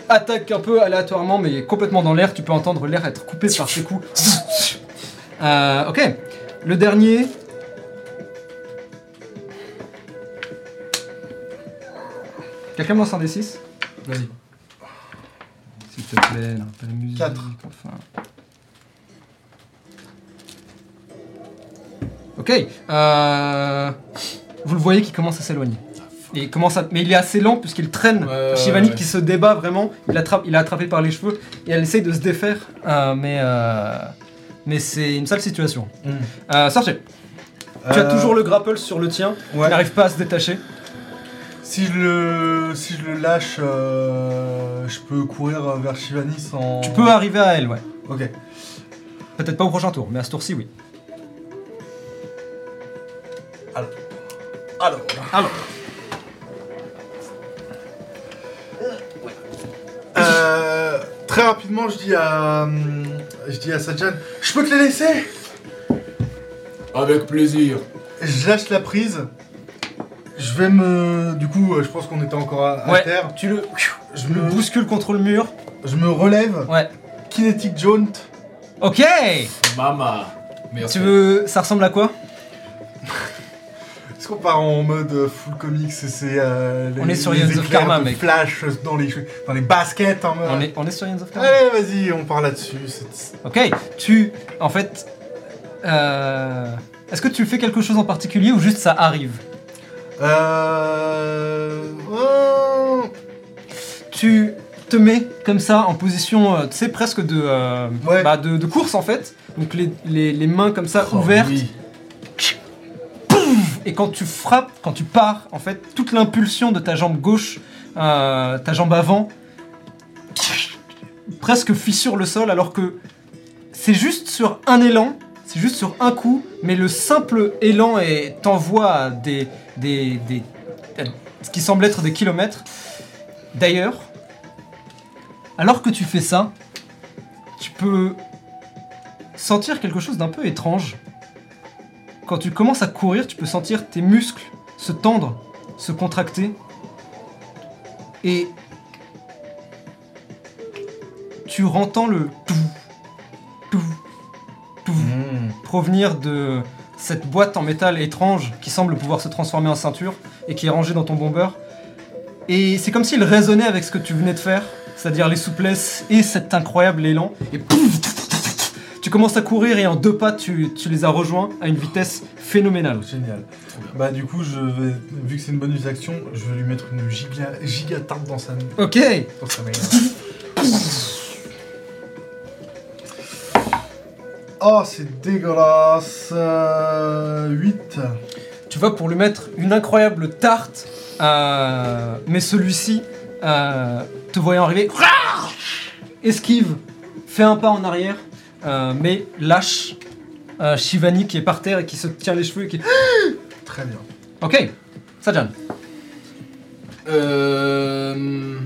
attaque un peu aléatoirement mais complètement dans l'air. Tu peux entendre l'air être coupé par ses coups. *laughs* Euh, ok, le dernier. Quelqu'un me lance un D6 Vas-y. S'il te plaît, là, pas de musique. Quatre. Enfin. Ok. euh, Vous le voyez qui commence à s'éloigner. Et commence à... Mais il est assez lent puisqu'il traîne Ouais, Shivani ouais. qui se débat vraiment. Il, attrape, il est attrapé par les cheveux et elle essaye de se défaire. euh, mais euh, mais c'est une sale situation. Mm. Euh, Sortez. Tu as toujours le grapple sur le tien. ouais. Il n'arrive pas à se détacher. Si je le, si je le lâche, euh, je peux courir vers Shivani sans. Tu peux arriver à elle, ouais. Ok. Peut-être pas au prochain tour, mais à ce tour-ci, oui. Alors. Alors. Euh, très rapidement, je dis à, hum, je dis à Sajan, je peux te les laisser? Avec plaisir. Je lâche la prise. Je vais me, du coup, euh, je pense qu'on était encore à, à Ouais. terre. Tu le, Je me bouscules contre le mur. je me relève. Ouais. Kinetic Jaunt. Ok Mama. Merci. Tu veux. Ça ressemble à quoi? Est-ce qu'on part en mode euh, full comics et c'est euh, les, On est sur les of éclairs Karma, de mec. Flash dans les, dans les baskets en mode... on est, on est sur Ions of Karma. Allez, vas-y, on part là-dessus. Ok, tu. En fait. euh, Est-ce que tu fais quelque chose en particulier ou juste ça arrive? Euh... oh, Tu te mets comme ça en position, euh, tu sais, presque de, euh, Ouais. bah, de, de course en fait. Donc les, les- les mains comme ça Oh, ouvertes. oui. Et quand tu frappes, quand tu pars, en fait, toute l'impulsion de ta jambe gauche, ta jambe avant, presque fissure le sol, alors que c'est juste sur un élan, c'est juste sur un coup, mais le simple élan t'envoie des, des, des- ce qui semble être des kilomètres. D'ailleurs, alors que tu fais ça, tu peux sentir quelque chose d'un peu étrange. Quand tu commences à courir, tu peux sentir tes muscles se tendre, se contracter. Et tu entends le tout, tout, Hmm. provenir de cette boîte en métal étrange qui semble pouvoir se transformer en ceinture et qui est rangée dans ton bomber. Et c'est comme s'il résonnait avec ce que tu venais de faire, c'est-à-dire les souplesses et cet incroyable élan. Et pouf, tu commences à courir et en deux pas, tu, tu les as rejoints à une vitesse phénoménale. Génial. Bah du coup, je vais, vu que c'est une bonus action, je vais lui mettre une giga, giga tarte dans sa, Ok, dans sa *laughs* Oh, c'est dégueulasse. Euh, 8. tu vas pour lui mettre une incroyable tarte, euh, mais celui-ci, euh, te voyant arriver, *laughs* esquive, fait un pas en arrière, euh, mais lâche euh, Shivani qui est par terre et qui se tient les cheveux et qui... *gasps* Très bien. Ok, Sajan. Euh...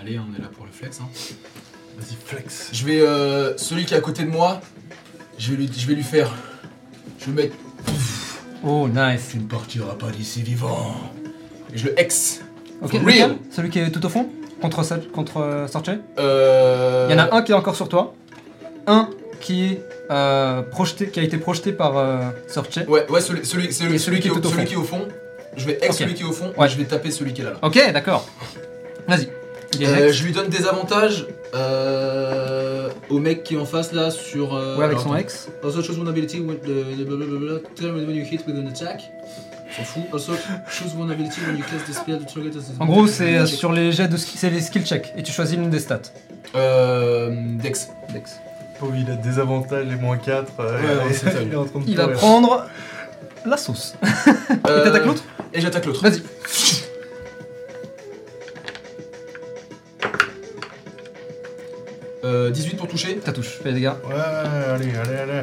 Allez, on est là pour le flex. Hein. Vas-y, flex. Je vais. Euh, celui qui est à côté de moi, je vais lui, je vais lui faire. Je vais mettre. Oh, nice. Tu ne partiras pas d'ici vivant. Et je le ex. Ok, For lequel real. Celui qui est tout au fond Contre, contre euh, Sorche Euh... Il y en a un qui est encore sur toi, un qui est euh, projeté, qui a été projeté par euh, Sorche. Ouais, ouais, celui, celui, celui, qui, est au, celui fond. qui est au fond. Je vais ex Ok. celui qui est au fond. Ouais. Et je vais taper celui qui est là. là. Ok, d'accord. Vas-y. Euh, je lui donne des avantages euh, au mec qui est en face là sur. euh, ouais, avec alors, son attends. ex. Also choose one ability when the, the blablabla, tell when you hit with an attack. S'en fout. Also choose one ability when you cast the spell to target as a- En gros, c'est euh, sur les jets de ski, c'est les skill checks et tu choisis l'une des stats. Euh. Dex. Dex. Pauvre, il a des avantages, les moins 4. Ouais, non, c'est terrible. il est en train de Il va prendre la sauce. *laughs* Euh, T'attaques l'autre Et j'attaque l'autre. Vas-y. Euh, 18 pour toucher. Ta touche, fais les dégâts. Ouais, allez, allez, allez.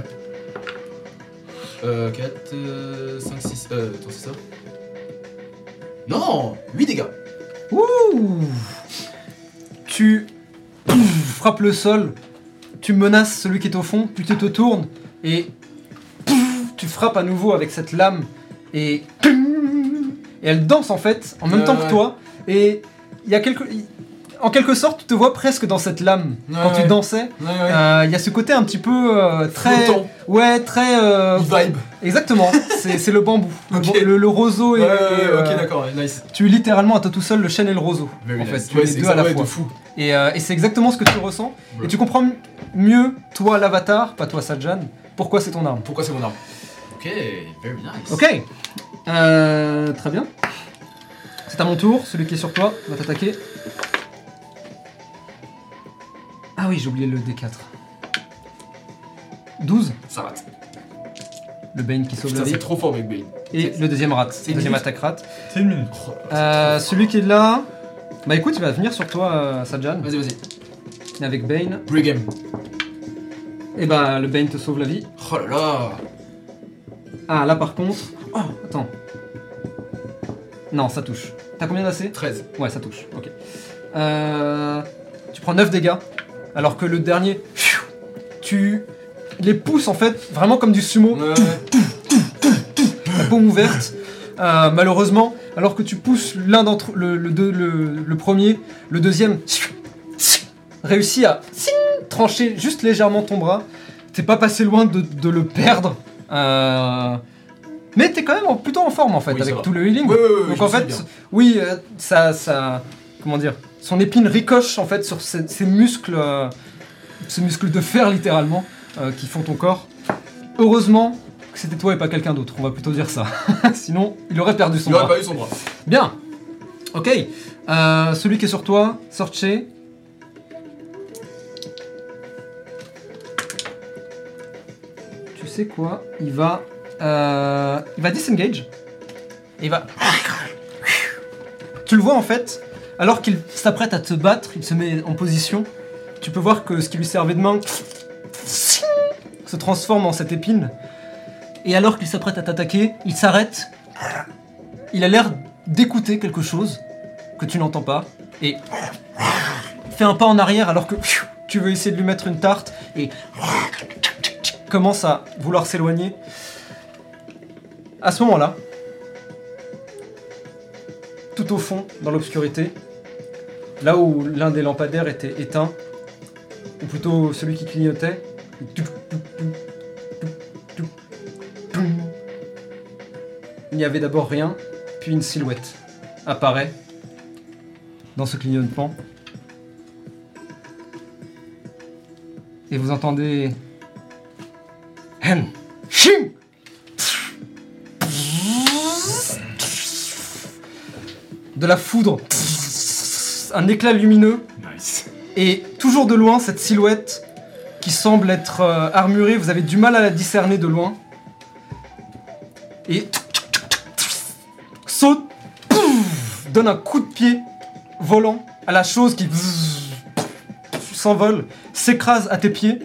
Euh, 4, euh, 5, 6. Euh, attends, c'est ça? Non 8 dégâts. Ouh Tu pouf, frappes le sol, tu menaces celui qui est au fond, puis tu te tournes et pouf, tu frappes à nouveau avec cette lame et et elle danse en fait en même temps que toi et il y a quelque en quelque sorte tu te vois presque dans cette lame Ouais, quand tu dansais ouais. Euh, il y a ce côté un petit peu euh, très ouais très euh, vibe. exactement *laughs* c'est le bambou le, le- le roseau et, ok, d'accord, nice. tu es littéralement à toi tout seul le chêne et le roseau en fait tu les deux à la fois fou. et, et c'est exactement ce que tu ressens. Et tu comprends mieux, toi l'avatar, pas toi Sajan, pourquoi c'est ton arme. Pourquoi c'est mon arme Ok, very nice. Ok. Euh, très bien. C'est à mon tour, celui qui est sur toi va t'attaquer. Ah oui, j'ai oublié le D4. 12, Ça rate. le Bane qui sauve Putain, la vie. c'est trop fort, Big Bane. Et le deuxième rate, C'est une deuxième minute. attaque rate. C'est une minute. Euh, celui qui est là, bah écoute, il va venir sur toi, euh, Sajan, Vas-y, vas-y. avec Bane. Brigam. Et bah le Bane te sauve la vie. Oh là là. Ah, là par contre. Oh, attends. Non, ça touche. T'as combien d'AC? 13. Ouais, ça touche. Ok. Euh, tu prends 9 dégâts. Alors que le dernier. Tu les pousses en fait vraiment comme du sumo, Ouais. la paume ouverte. Euh, malheureusement, alors que tu pousses l'un d'entre le, le, deux- le, le premier, le deuxième réussit à trancher juste légèrement ton bras. T'es pas passé loin de, de le perdre. Euh, mais t'es quand même en- plutôt en forme en fait Oui, avec tout le healing. Donc en fait, oui, euh, ça, ça, comment dire, son épine ricoche en fait sur ses, ses muscles, euh, ces muscles de fer littéralement euh, qui font ton corps. Heureusement que c'était toi et pas quelqu'un d'autre. On va plutôt dire ça. *laughs* Sinon, il aurait perdu son Il aurait bras. pas eu son bras. Bien. Ok. Euh, celui qui est sur toi, Sorche. Tu sais quoi? Il va, il va disengage. Il va. Tu le vois en fait, alors qu'il s'apprête à te battre, il se met en position. Tu peux voir que ce qui lui servait de main se transforme en cette épine. Et alors qu'il s'apprête à t'attaquer, il s'arrête. Il a l'air d'écouter quelque chose que tu n'entends pas et fait un pas en arrière alors que tu veux essayer de lui mettre une tarte et commence à vouloir s'éloigner. À ce moment-là, tout au fond, dans l'obscurité, là où l'un des lampadaires était éteint, ou plutôt celui qui clignotait, il n'y avait d'abord rien, puis une silhouette apparaît dans ce clignotement. Et vous entendez. De la foudre. Un éclat lumineux. Nice. Et toujours de loin, cette silhouette qui semble être euh, armurée, vous avez du mal à la discerner de loin. Et saute, pouf, donne un coup de pied volant à la chose qui *laughs* s'envole, s'écrase à tes pieds.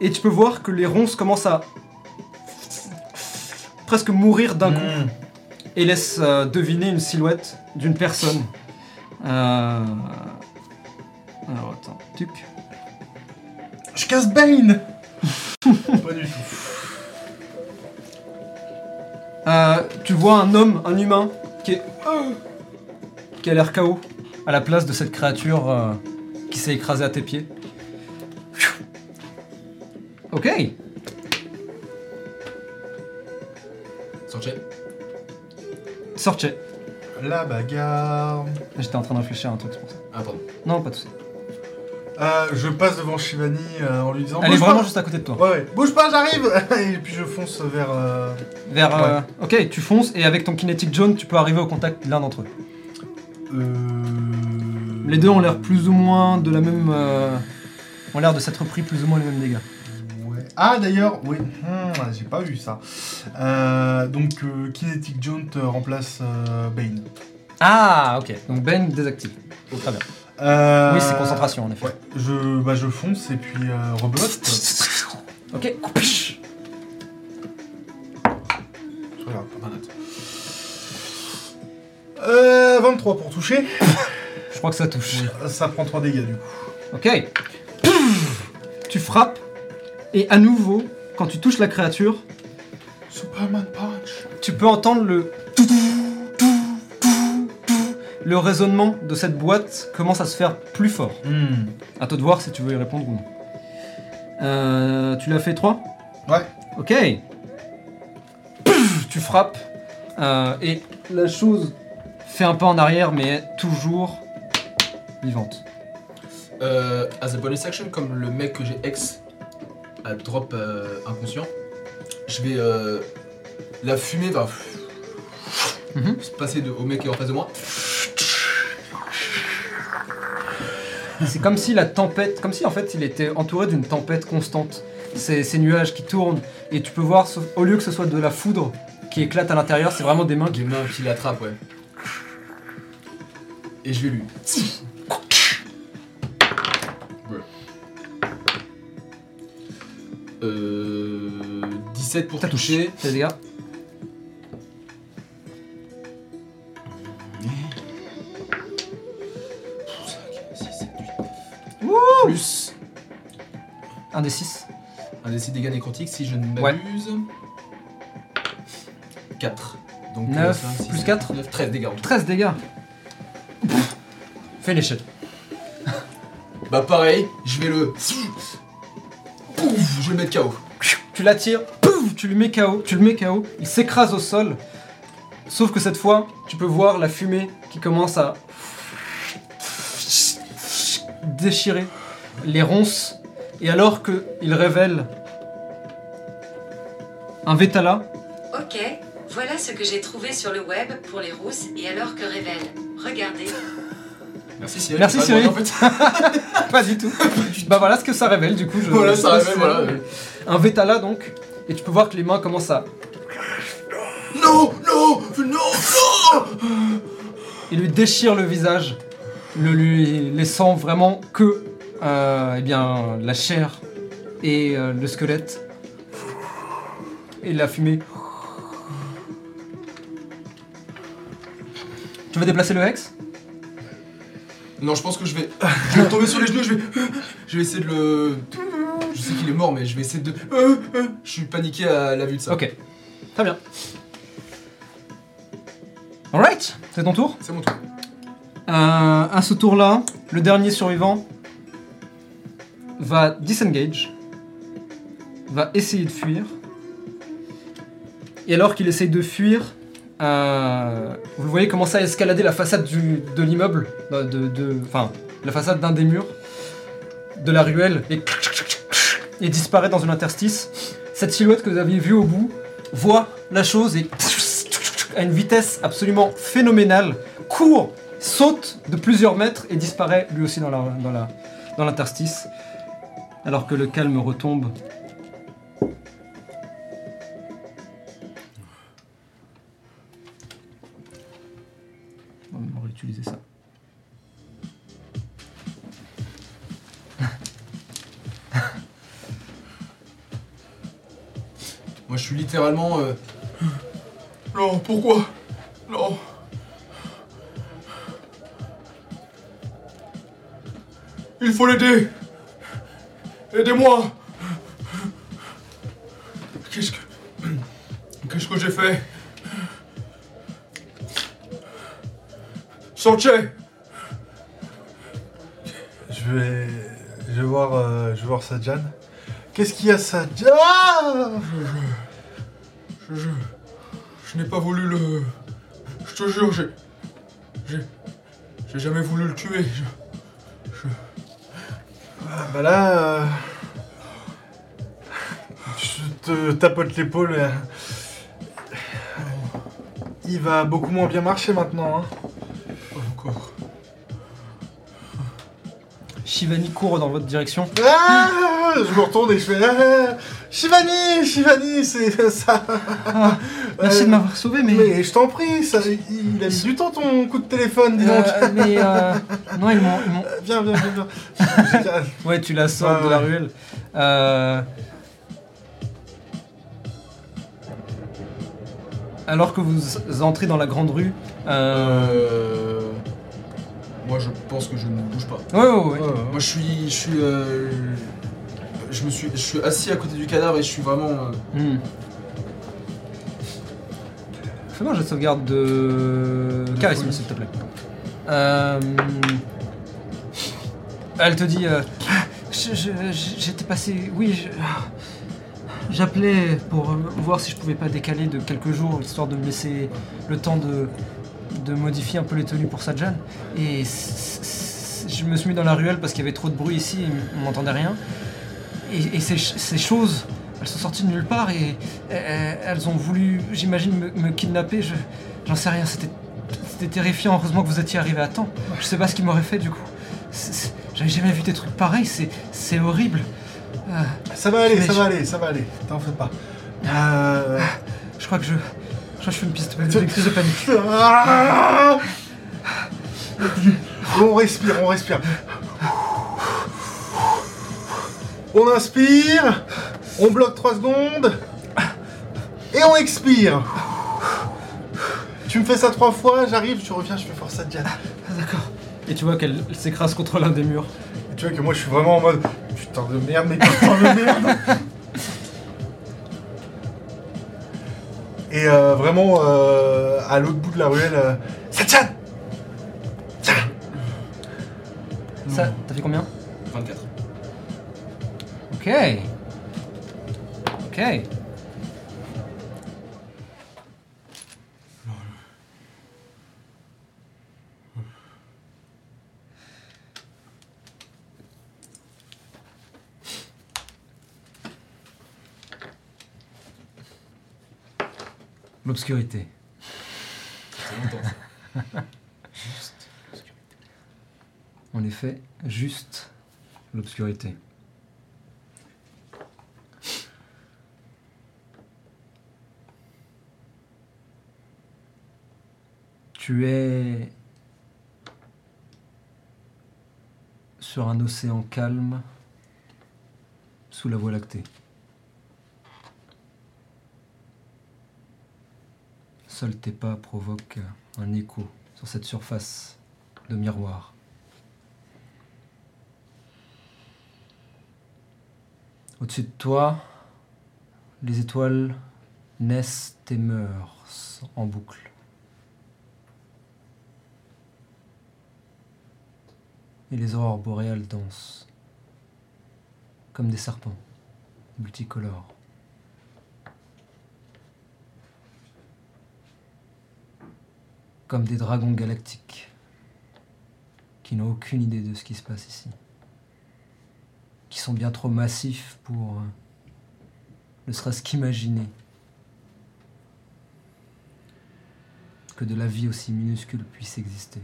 Et tu peux voir que les ronces commencent à presque mourir d'un coup Mmh. et laisse euh, deviner une silhouette d'une personne. Euh... Alors attends, tuc. Je casse Bane *laughs* Pas du tout. Euh, tu vois un homme, un humain, qui est. qui a l'air KO, à la place de cette créature euh, qui s'est écrasée à tes pieds. Ok, Sortez. Sorche. La bagarre. J'étais en train de réfléchir à un truc, c'est pour ça. Pardon. Non, pas de soucis. Euh, je passe devant Shivani euh, en lui disant Elle est Bouge vraiment pas juste à côté de toi. Ouais, ouais. Bouge pas, j'arrive *laughs* Et puis je fonce vers. euh, Vers. euh, Ok, tu fonces et avec ton kinetic John, tu peux arriver au contact de l'un d'entre eux. euh, Les deux ont l'air plus ou moins de la même. euh, ont l'air de s'être pris plus ou moins les mêmes dégâts. Ah d'ailleurs, oui, hmm, j'ai pas vu ça. Euh, donc euh, Kinetic Jaunt euh, remplace euh, Bane. Ah, ok. Donc Ben désactive. Très bien. Oui, c'est concentration en effet. Ouais, je, bah, je fonce et puis rebelote. Ok. Regarde, pas mal. Euh, 23 pour toucher. Je crois que ça touche. Ça prend 3 dégâts du coup. Ok. Tu frappes et à nouveau, quand tu touches la créature, Superman Punch. tu peux entendre le le raisonnement de cette boîte commence à se faire plus fort. Hmm. À toi de voir si tu veux y répondre ou non. Euh, tu l'as fait 3 Ouais. Ok. Tu frappes euh, et la chose fait un pas en arrière mais est toujours vivante. Euh, as a bonus action, comme le mec que j'ai ex a drop euh, inconscient, je vais euh, la fumée va Mhm. se passer de, au mec qui est en face de moi. C'est comme si la tempête, comme si en fait il était entouré d'une tempête constante. Ces, ces nuages qui tournent et tu peux voir, sauf- au lieu que ce soit de la foudre qui éclate à l'intérieur, c'est vraiment des mains qui. Des mains qui l'attrapent, ouais. Et je vais lui. Euh, 17 pour Ça touche. toucher. Des dégâts. Plus Un des 6. un des 6 dégâts nécrotiques si je ne m'abuse. 4. Donc Neuf, 5, 6, plus 7, quatre. 9, 13 dégâts en tout. 13 dégâts. Fais l'échelle. *laughs* Bah pareil, je vais le... Pouf, je vais le mettre KO. Tu l'attires, pouf, tu lui mets KO, tu le mets KO, il s'écrase au sol. Sauf que cette fois, tu peux voir la fumée qui commence à déchirer les ronces. Et alors qu'il révèle un Vétala, Ok, voilà ce que j'ai trouvé sur le web pour les rousses et alors que révèle. Regardez. Merci Cyril. Merci, Pas Cyril. En fait. *laughs* pas du tout. bah voilà ce que ça révèle du coup. Je, Voilà, je ça révèle, voilà. Un Vétala donc. Et tu peux voir que les mains commencent à. Non, non, non, non Il lui déchire le visage, le lui laissant vraiment que euh, eh bien, la chair et euh, le squelette. Et la fumée. Tu veux déplacer le hex? Non, je pense que je vais... Je vais tomber sur les genoux, je vais... Je vais essayer de le... Je sais qu'il est mort, mais je vais essayer de... Je suis paniqué à la vue de ça. Ok. Très bien. Alright, c'est ton tour? C'est mon tour. Euh, à ce tour-là, le dernier survivant va disengage, va essayer de fuir. Et alors qu'il essaye de fuir, euh, vous le voyez commencer à escalader la façade de l'immeuble, euh, enfin la façade d'un des murs de la ruelle, et, disparaît dans une interstice. Cette silhouette que vous aviez vue au bout voit la chose et à une vitesse absolument phénoménale court saute de plusieurs mètres et disparaît lui aussi dans l'interstice. alors que le calme retombe. Réutiliser ça. *laughs* Moi, je suis littéralement. euh, Non, pourquoi? Non. Il faut l'aider. Aidez-moi. Qu'est-ce que. Qu'est-ce que j'ai fait? Je vais, je vais voir, euh, je vais voir Sadjan. Qu'est-ce qu'il y a, Sadjan? Je, je, je n'ai pas voulu le. Je te jure, j'ai. J'ai. J'ai jamais voulu le tuer. Je- Ah, Bah là, euh, je te tapote l'épaule. euh, Il va beaucoup moins bien marcher maintenant. Hein. Shivani court dans votre direction. Ah, je me retourne et je fais ah, Shivani, Shivani, c'est ça. Ah, merci Euh, de m'avoir sauvé, mais. Mais je t'en prie, ça, il a mis du temps ton coup de téléphone, dis donc. Euh, mais euh, non, ils m'ont. Euh, Viens, viens, viens, viens. *laughs* Ouais, tu la sors de la ruelle. Euh, Alors que vous entrez dans la grande rue. Euh... Moi, je pense que je ne bouge pas. Ouais, ouais, ouais. Ouais, ouais. Moi, je suis. Je suis. euh, Je me suis. Je suis assis à côté du cadavre et je suis vraiment. euh, Hmm. Fais-moi un jet de sauvegarde de charisme, s'il te plaît. Euh, Elle te dit euh, J'étais passé. Oui, je- j'appelais pour voir si je pouvais pas décaler de quelques jours, histoire de me laisser le temps de, de modifier un peu les tenues pour Sajan. Et je me suis mis dans la ruelle parce qu'il y avait trop de bruit ici et on n'entendait rien. Et, et ces, ch- ces choses, elles sont sorties de nulle part et elles ont voulu, j'imagine, me, me kidnapper. Je, j'en sais rien. C'était, terrifiant. Heureusement que vous étiez arrivé à temps. Je sais pas ce qu'ils m'auraient fait du coup. J'avais jamais vu des trucs pareils. C'est, horrible. Euh, Ça va aller, ça je- va aller, ça va aller. T'en fais pas. Euh... je crois que je, je fais une piste, une crise de panique. Ah on respire, on respire. On inspire, on bloque 3 secondes et on expire. Tu me fais ça trois fois, j'arrive, je reviens, je fais force à Diane. Ah, d'accord. Et tu vois qu'elle s'écrase contre l'un des murs. Tu vois que moi je suis vraiment en mode putain de merde, mais putain de merde. Et euh, vraiment, euh, à l'autre bout de la ruelle, euh, Satchan Tiens Ça, t'as fait combien? 24. Ok. Ok. L'obscurité. C'est longtemps ça. *laughs* En effet, juste l'obscurité. Tu es sur un océan calme sous la Voie lactée. Seuls tes pas provoquent un écho sur cette surface de miroir. Au-dessus de toi, les étoiles naissent et meurent en boucle. Et les aurores boréales dansent comme des serpents multicolores. Comme des dragons galactiques qui n'ont aucune idée de ce qui se passe ici qui sont bien trop massifs pour euh, ne serait-ce qu'imaginer que de la vie aussi minuscule puisse exister.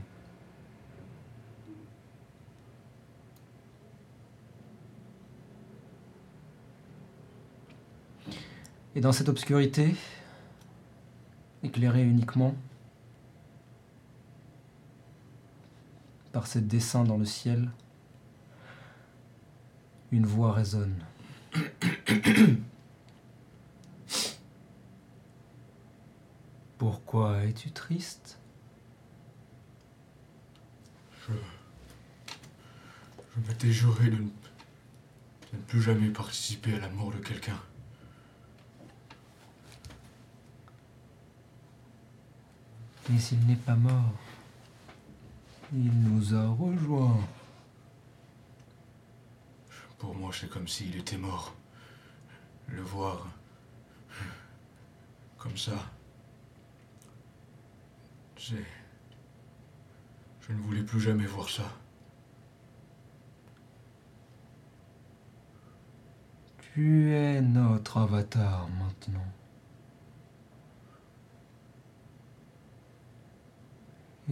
Et dans cette obscurité, éclairée uniquement par ces dessins dans le ciel, une voix résonne. *coughs* Pourquoi es-tu triste? Je m'étais juré de ne, de ne plus jamais participer à la mort de quelqu'un. Mais il n'est pas mort. Il nous a rejoints. Pour moi, c'est comme s'il était mort. Le voir. Comme ça. C'est. Je ne voulais plus jamais voir ça. Tu es notre avatar maintenant.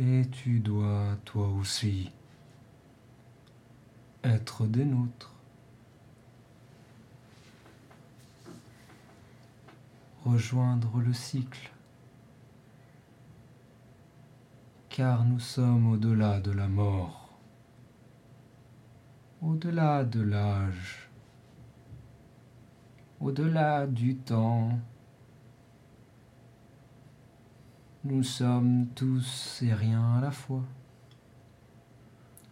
Et tu dois, toi aussi, être des nôtres. Rejoindre le cycle. Car nous sommes au-delà de la mort, au-delà de l'âge, au-delà du temps. Nous sommes tous et rien à la fois.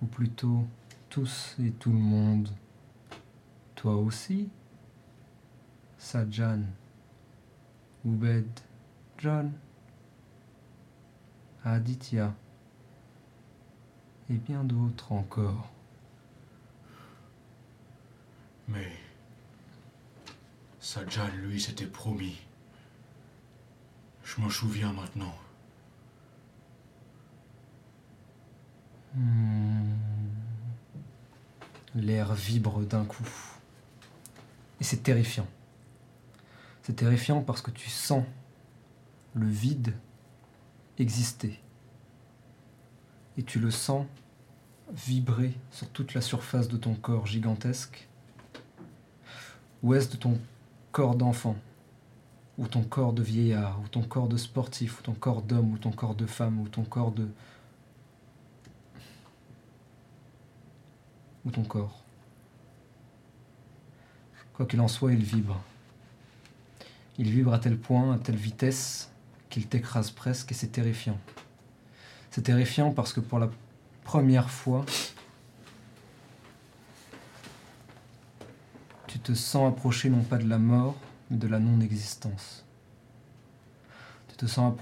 Ou plutôt tous et tout le monde. Toi aussi, Sajan, Oubed, John, Aditya et bien d'autres encore. Mais. Sajjan, lui, s'était promis. Je m'en souviens maintenant. Hmm. L'air vibre d'un coup. Et c'est terrifiant. C'est terrifiant parce que tu sens le vide exister. Et tu le sens vibrer sur toute la surface de ton corps gigantesque. Ou est-ce de ton corps d'enfant Ou ton corps de vieillard Ou ton corps de sportif Ou ton corps d'homme Ou ton corps de femme Ou ton corps de... ou ton corps. Quoi qu'il en soit, il vibre. Il vibre à tel point, à telle vitesse, qu'il t'écrase presque et c'est terrifiant. C'est terrifiant parce que pour la première fois, tu te sens approcher non pas de la mort, de la non-existence. Tu te sens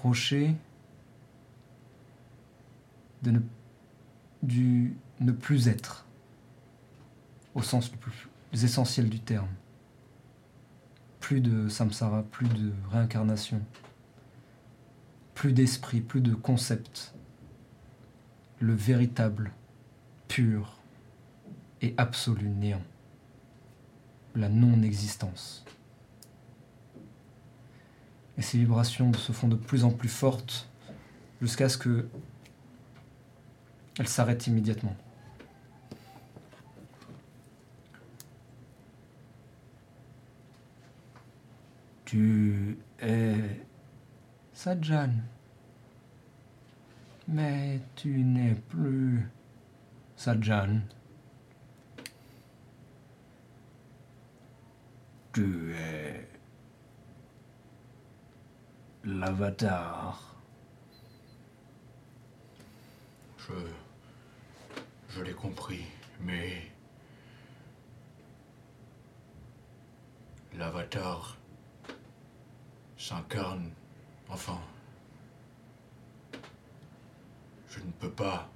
ne, du ne plus être au sens le plus, les essentiels du terme. Plus de samsara, plus de réincarnation, plus d'esprit, plus de concept. Le véritable, pur et absolu néant. La non-existence. Et ces vibrations se font de plus en plus fortes jusqu'à ce que elles s'arrêtent immédiatement. Tu es Sajan. Mais tu n'es plus Sajan. Tu es l'avatar. Je. Je l'ai compris, mais. L'avatar s'incarne. Enfin. Je ne peux pas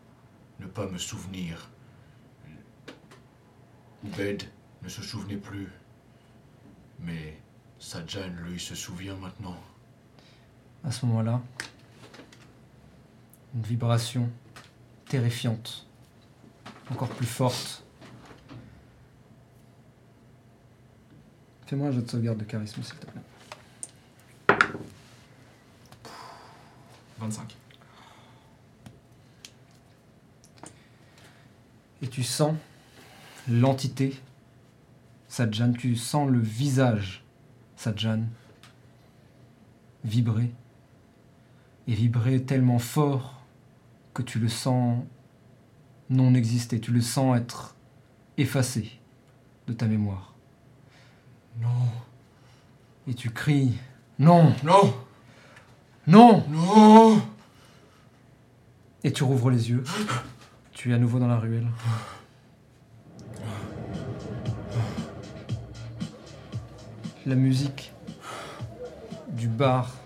ne pas me souvenir. Bed ne se souvenait plus. Mais Sajan, lui, se souvient maintenant. À ce moment-là, une vibration terrifiante, encore plus forte. Fais-moi un jeu de sauvegarde de charisme, s'il te plaît. 25. Et tu sens l'entité Sadjan, tu sens le visage Sadjan vibrer. Et vibrer tellement fort que tu le sens non exister, tu le sens être effacé de ta mémoire. Non, Et tu cries Non non, Non non Et tu rouvres les yeux. Tu es à nouveau dans la ruelle. La musique du bar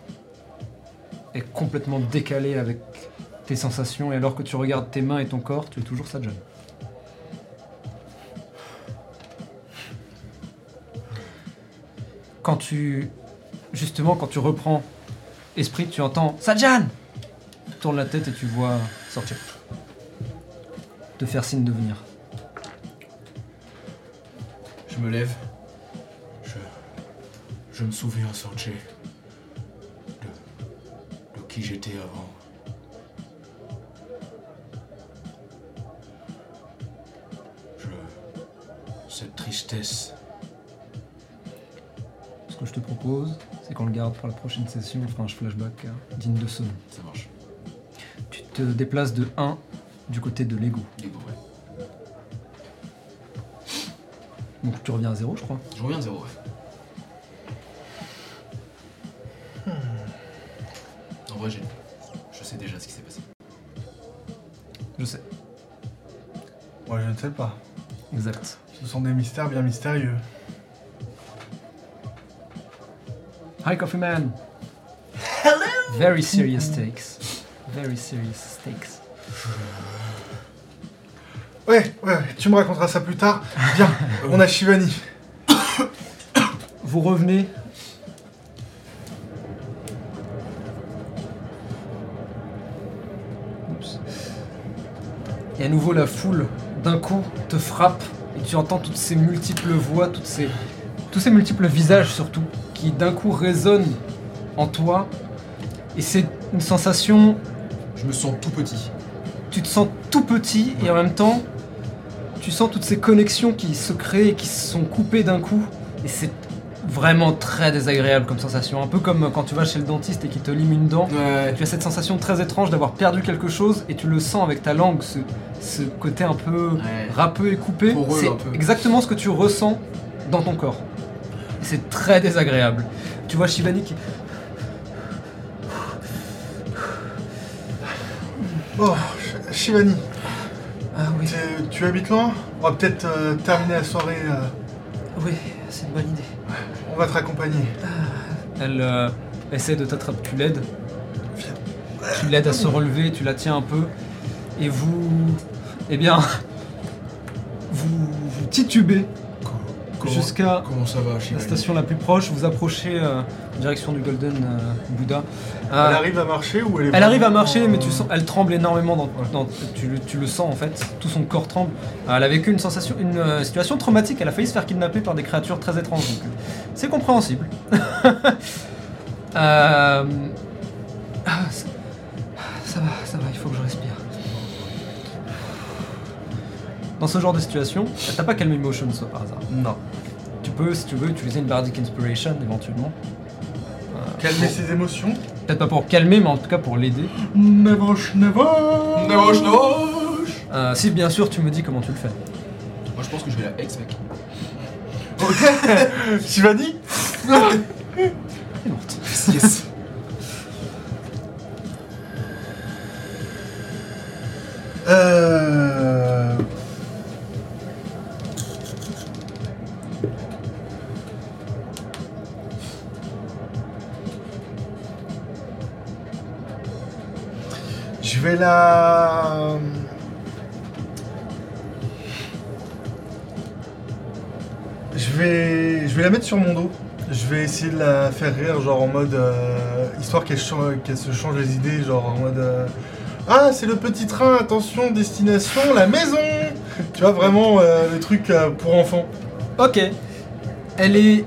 est complètement décalée avec tes sensations et alors que tu regardes tes mains et ton corps, tu es toujours Sajan. Quand tu... Justement, quand tu reprends esprit, tu entends Sajan Tu tournes la tête et tu vois sortir. Te faire signe de venir. Je me lève. Je. Je me souviens, Sorche. Qui j'étais avant. Je. Cette tristesse. Ce que je te propose, c'est qu'on le garde pour la prochaine session, on fera un flashback euh, digne de ce nom. Ça marche. Tu te déplaces de 1 du côté de l'ego. Ouais. Donc tu reviens à 0, je crois. Je reviens de zéro, ouais. J'ai- je sais déjà ce qui s'est passé. Je sais. Moi, je ne sais pas. Exact. Ce sont des mystères bien mystérieux. Hi Coffee Man Hello Very serious stakes. Very serious stakes. Ouais, ouais, ouais, tu me raconteras ça plus tard. Viens, *laughs* on a Shivani. Vous revenez. Et à nouveau la foule d'un coup te frappe et tu entends toutes ces multiples voix, toutes ces, tous ces multiples visages surtout, qui d'un coup résonnent en toi. Et c'est une sensation, Je me sens tout petit. tu te sens tout petit et en même temps, tu sens toutes ces connexions qui se créent et qui se sont coupées d'un coup. Et c'est vraiment très désagréable comme sensation. Un peu comme quand tu vas chez le dentiste et qu'il te lime une dent. Ouais. Tu as cette sensation très étrange d'avoir perdu quelque chose et tu le sens avec ta langue, ce, ce côté un peu Ouais. râpeux et coupé. C'est exactement ce que tu ressens dans ton corps. C'est très désagréable. Tu vois Shivani qui... Oh, Sh- Shivani, Ah oui, tu, tu habites loin? On va peut-être euh, terminer la soirée. euh, oui, c'est une bonne idée. On va te raccompagner. Elle euh, essaie de t'attraper, tu l'aides. Tu l'aides à se relever, tu la tiens un peu. Et vous. Eh bien. Vous, vous titubez jusqu'à la station la plus proche. Vous approchez euh, en direction du Golden euh, Buddha. Euh, Elle arrive à marcher ou elle est elle arrive à marcher, mais tu euh, sens, elle tremble énormément. Dans, dans- tu, le- tu le sens en fait, tout son corps tremble. Euh, Elle a vécu une sensation, une euh, situation traumatique. Elle a failli se faire kidnapper par des créatures très étranges. euh, c'est compréhensible. *laughs* Euh, ah, ça, ça va, ça va. Il faut que je respire. Dans ce genre de situation, t'as pas calmé Motion soit par hasard. Non. Tu peux, si tu veux, utiliser une Bardic Inspiration éventuellement. Calmer ses émotions. Peut-être pas pour calmer, mais en tout cas pour l'aider. Nevoche, nevoche Nevoche, nevoche Euh, si bien sûr tu me dis comment tu le fais. Moi je pense que je vais la ex, mec. Ok Shivani Elle est morte. Yes. Euh... La... Je vais, je vais la mettre sur mon dos. Je vais essayer de la faire rire, genre en mode... euh, histoire qu'elle se change les idées, genre en mode... euh, ah, c'est le petit train, attention, destination, la maison *laughs* Tu vois, vraiment euh, le truc euh, pour enfants. Ok. Elle est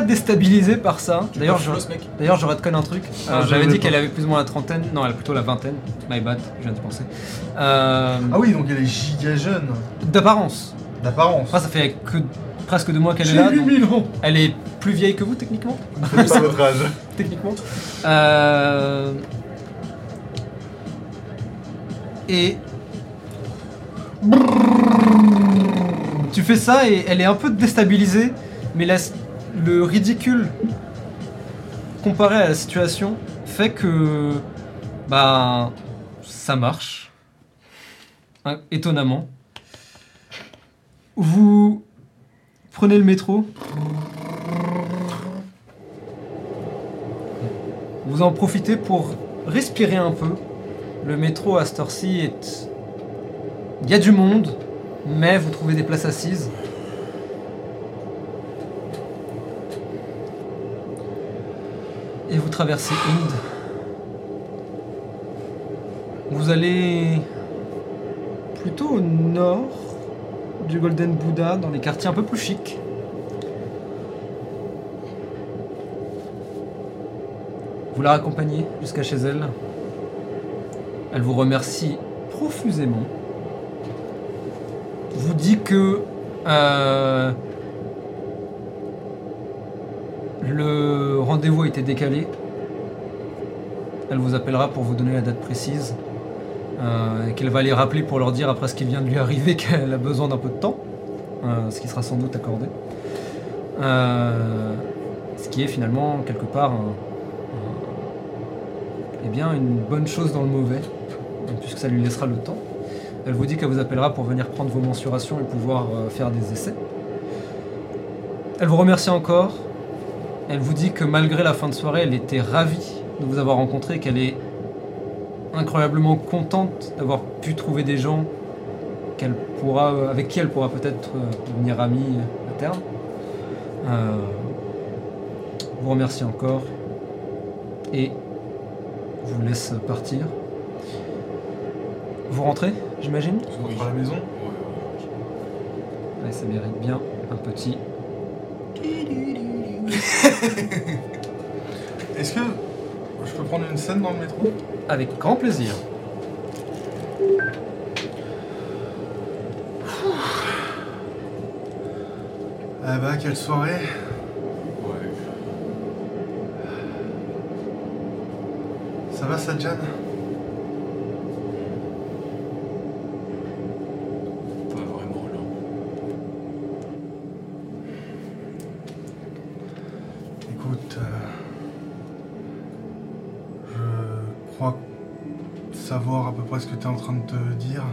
très déstabilisée par ça. D'ailleurs, je, d'ailleurs, je redconne un truc. Euh, Ah, J'avais dit pas. qu'elle avait plus ou moins la trentaine. Non, elle a plutôt la vingtaine. My bad, je viens de penser. Euh, Ah oui, donc elle est giga jeune, D'apparence. d'apparence. Ça fait que presque deux mois qu'elle est J'ai là. donc 8000 ans Elle est plus vieille que vous, techniquement. *laughs* C'est pas votre âge. *laughs* techniquement. Euh... Et tu fais ça et elle est un peu déstabilisée, mais la- le ridicule comparé à la situation fait que bah ça marche Hein, étonnamment. Vous prenez le métro. Vous en profitez pour respirer un peu. Le métro à cette est. Il y a du monde, mais vous trouvez des places assises. Et vous traversez Inde. Vous allez plutôt au nord du Golden Buddha, dans les quartiers un peu plus chics. Vous la raccompagnez jusqu'à chez elle. Elle vous remercie profusément. Vous dit que euh, le rendez-vous a été décalé. Elle vous appellera pour vous donner la date précise. euh, et qu'elle va les rappeler pour leur dire après ce qui vient de lui arriver *laughs* qu'elle a besoin d'un peu de temps. euh, ce qui sera sans doute accordé. Euh, ce qui est finalement quelque part eh bien, une bonne chose dans le mauvais, puisque ça lui laissera le temps. Elle vous dit qu'elle vous appellera pour venir prendre vos mensurations et pouvoir faire des essais. Elle vous remercie encore. Elle vous dit que malgré la fin de soirée, elle était ravie de vous avoir rencontré, qu'elle est incroyablement contente d'avoir pu trouver des gens qu'elle pourra, euh, avec qui elle pourra peut-être euh, devenir amie à terme. Euh, vous remercie encore et vous laisse partir. Vous rentrez, j'imagine? Oui. Pour la maison? Ouais, ça mérite bien un petit. *laughs* Est-ce que je peux prendre une scène dans le métro? Avec grand plaisir. Ah bah, quelle soirée Ouais. Ça va, Sadjan? Ce que tu es en train de te dire.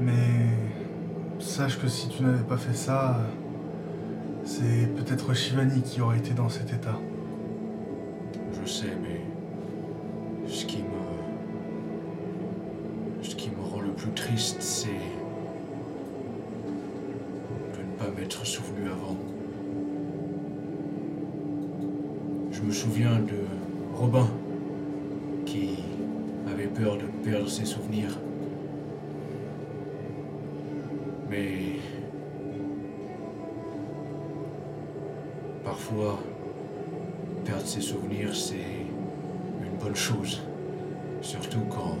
Mais sache que si tu n'avais pas fait ça, c'est peut-être Shivani qui aurait été dans cet état. Perdre ses souvenirs, c'est une bonne chose. Surtout quand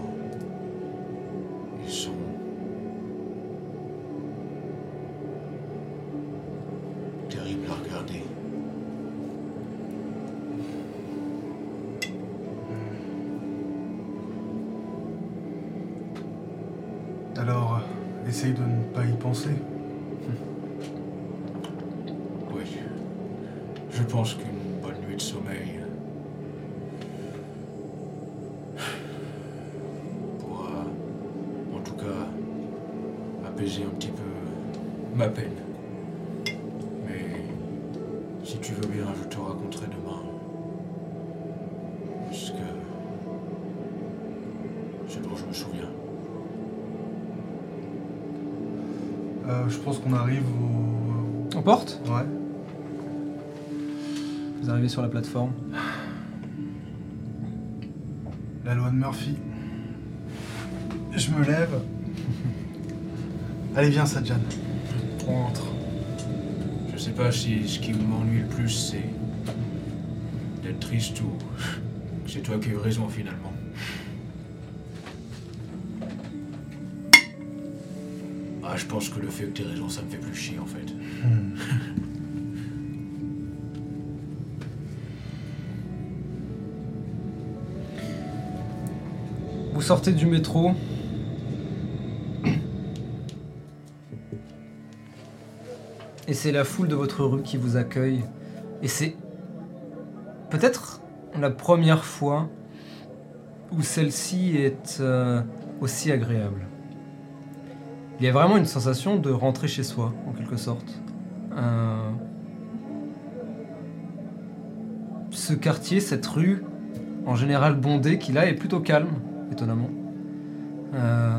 Je pense qu'une bonne nuit de sommeil pourra, en tout cas, apaiser un petit peu ma peine. Mais si tu veux bien, je te raconterai demain ce que. ce dont je me souviens. Euh, je pense qu'on arrive au. On porte Ouais. Sur la plateforme. La loi de Murphy. Je me lève. Allez, viens, Sadjan. On rentre. Je sais pas si ce qui m'ennuie le plus, c'est d'être triste ou c'est toi qui as eu raison finalement. Ah, je pense que le fait que tu raison, ça me fait plus chier en fait. Vous sortez du métro. Et c'est la foule de votre rue qui vous accueille. Et c'est peut-être la première fois où celle-ci est euh, aussi agréable. Il y a vraiment une sensation de rentrer chez soi, en quelque sorte. Euh, Ce quartier, cette rue, en général bondée, qui là est plutôt calme, étonnamment. Euh,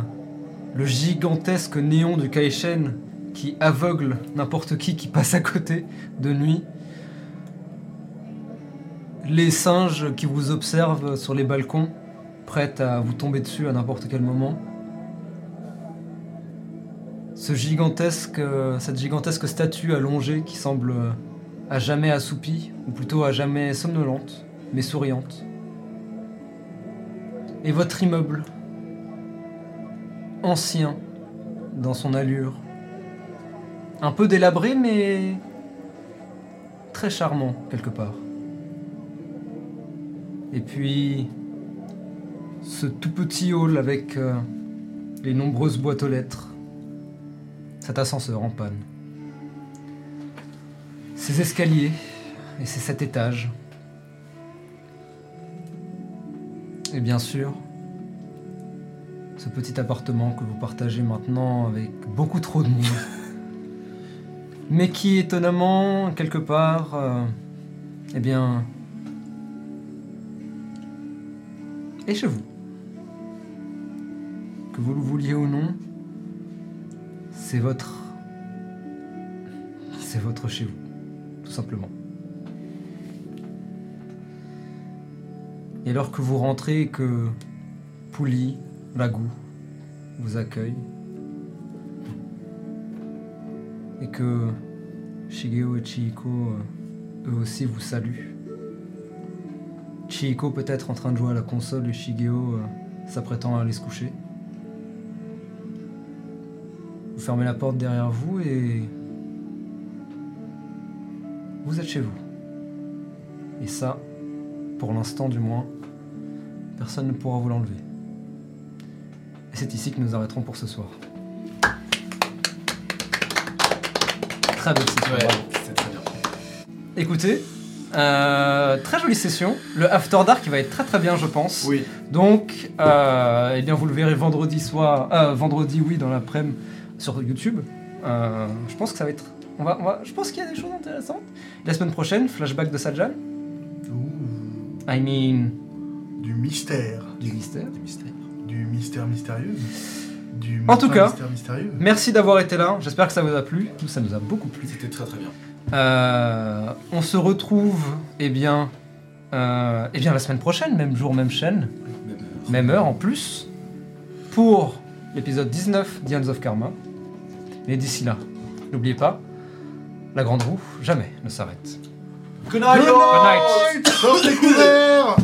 le gigantesque néon du Kaishen qui aveugle n'importe qui qui passe à côté de nuit. Les singes qui vous observent sur les balcons, prêts à vous tomber dessus à n'importe quel moment. Ce gigantesque, euh, cette gigantesque statue allongée qui semble euh, à jamais assoupie, ou plutôt à jamais somnolente, mais souriante. Et votre immeuble, ancien dans son allure, un peu délabré mais très charmant quelque part. Et puis ce tout petit hall avec euh, les nombreuses boîtes aux lettres, cet ascenseur en panne, ces escaliers et ces sept étages. Et bien sûr, ce petit appartement que vous partagez maintenant avec beaucoup trop de monde. *laughs* Mais qui étonnamment, quelque part, euh, eh bien, est chez vous. Que vous le vouliez ou non, c'est votre. C'est votre chez vous, tout simplement. Et alors que vous rentrez que Pouli, Ragu vous accueille, et que Shigeo et Chihiko, euh, eux aussi, vous saluent. Chihiko peut-être en train de jouer à la console et Shigeo euh, s'apprêtant à aller se coucher. Vous fermez la porte derrière vous et vous êtes chez vous. Et ça, pour l'instant du moins, personne ne pourra vous l'enlever. Et c'est ici que nous arrêterons pour ce soir. Très belle session. Ouais, bravo. c'était très bien. Écoutez, euh, très jolie session. Le After Dark va être très très bien, je pense. Oui. Donc, euh, eh bien, vous le verrez vendredi soir, euh, vendredi, oui, dans l'après-midi sur YouTube. Euh, je pense que ça va être. On va, on va- je pense qu'il y a des choses intéressantes. La semaine prochaine, flashback de Sajan. I mean, du mystère. du mystère. Des mystères. Du mystère mystérieux. Du En tout cas, mystère mystérieux. Merci d'avoir été là. J'espère que ça vous a plu. Nous, ça nous a beaucoup plu. C'était très très bien. Euh, on se retrouve, eh bien, euh, eh bien, la semaine prochaine, même jour, même chaîne, Même, même heure en plus, pour l'épisode 19 d'Ions of Karma. Mais d'ici là, n'oubliez pas, la grande roue jamais ne s'arrête. Good night, Good night. Sauf les couverts.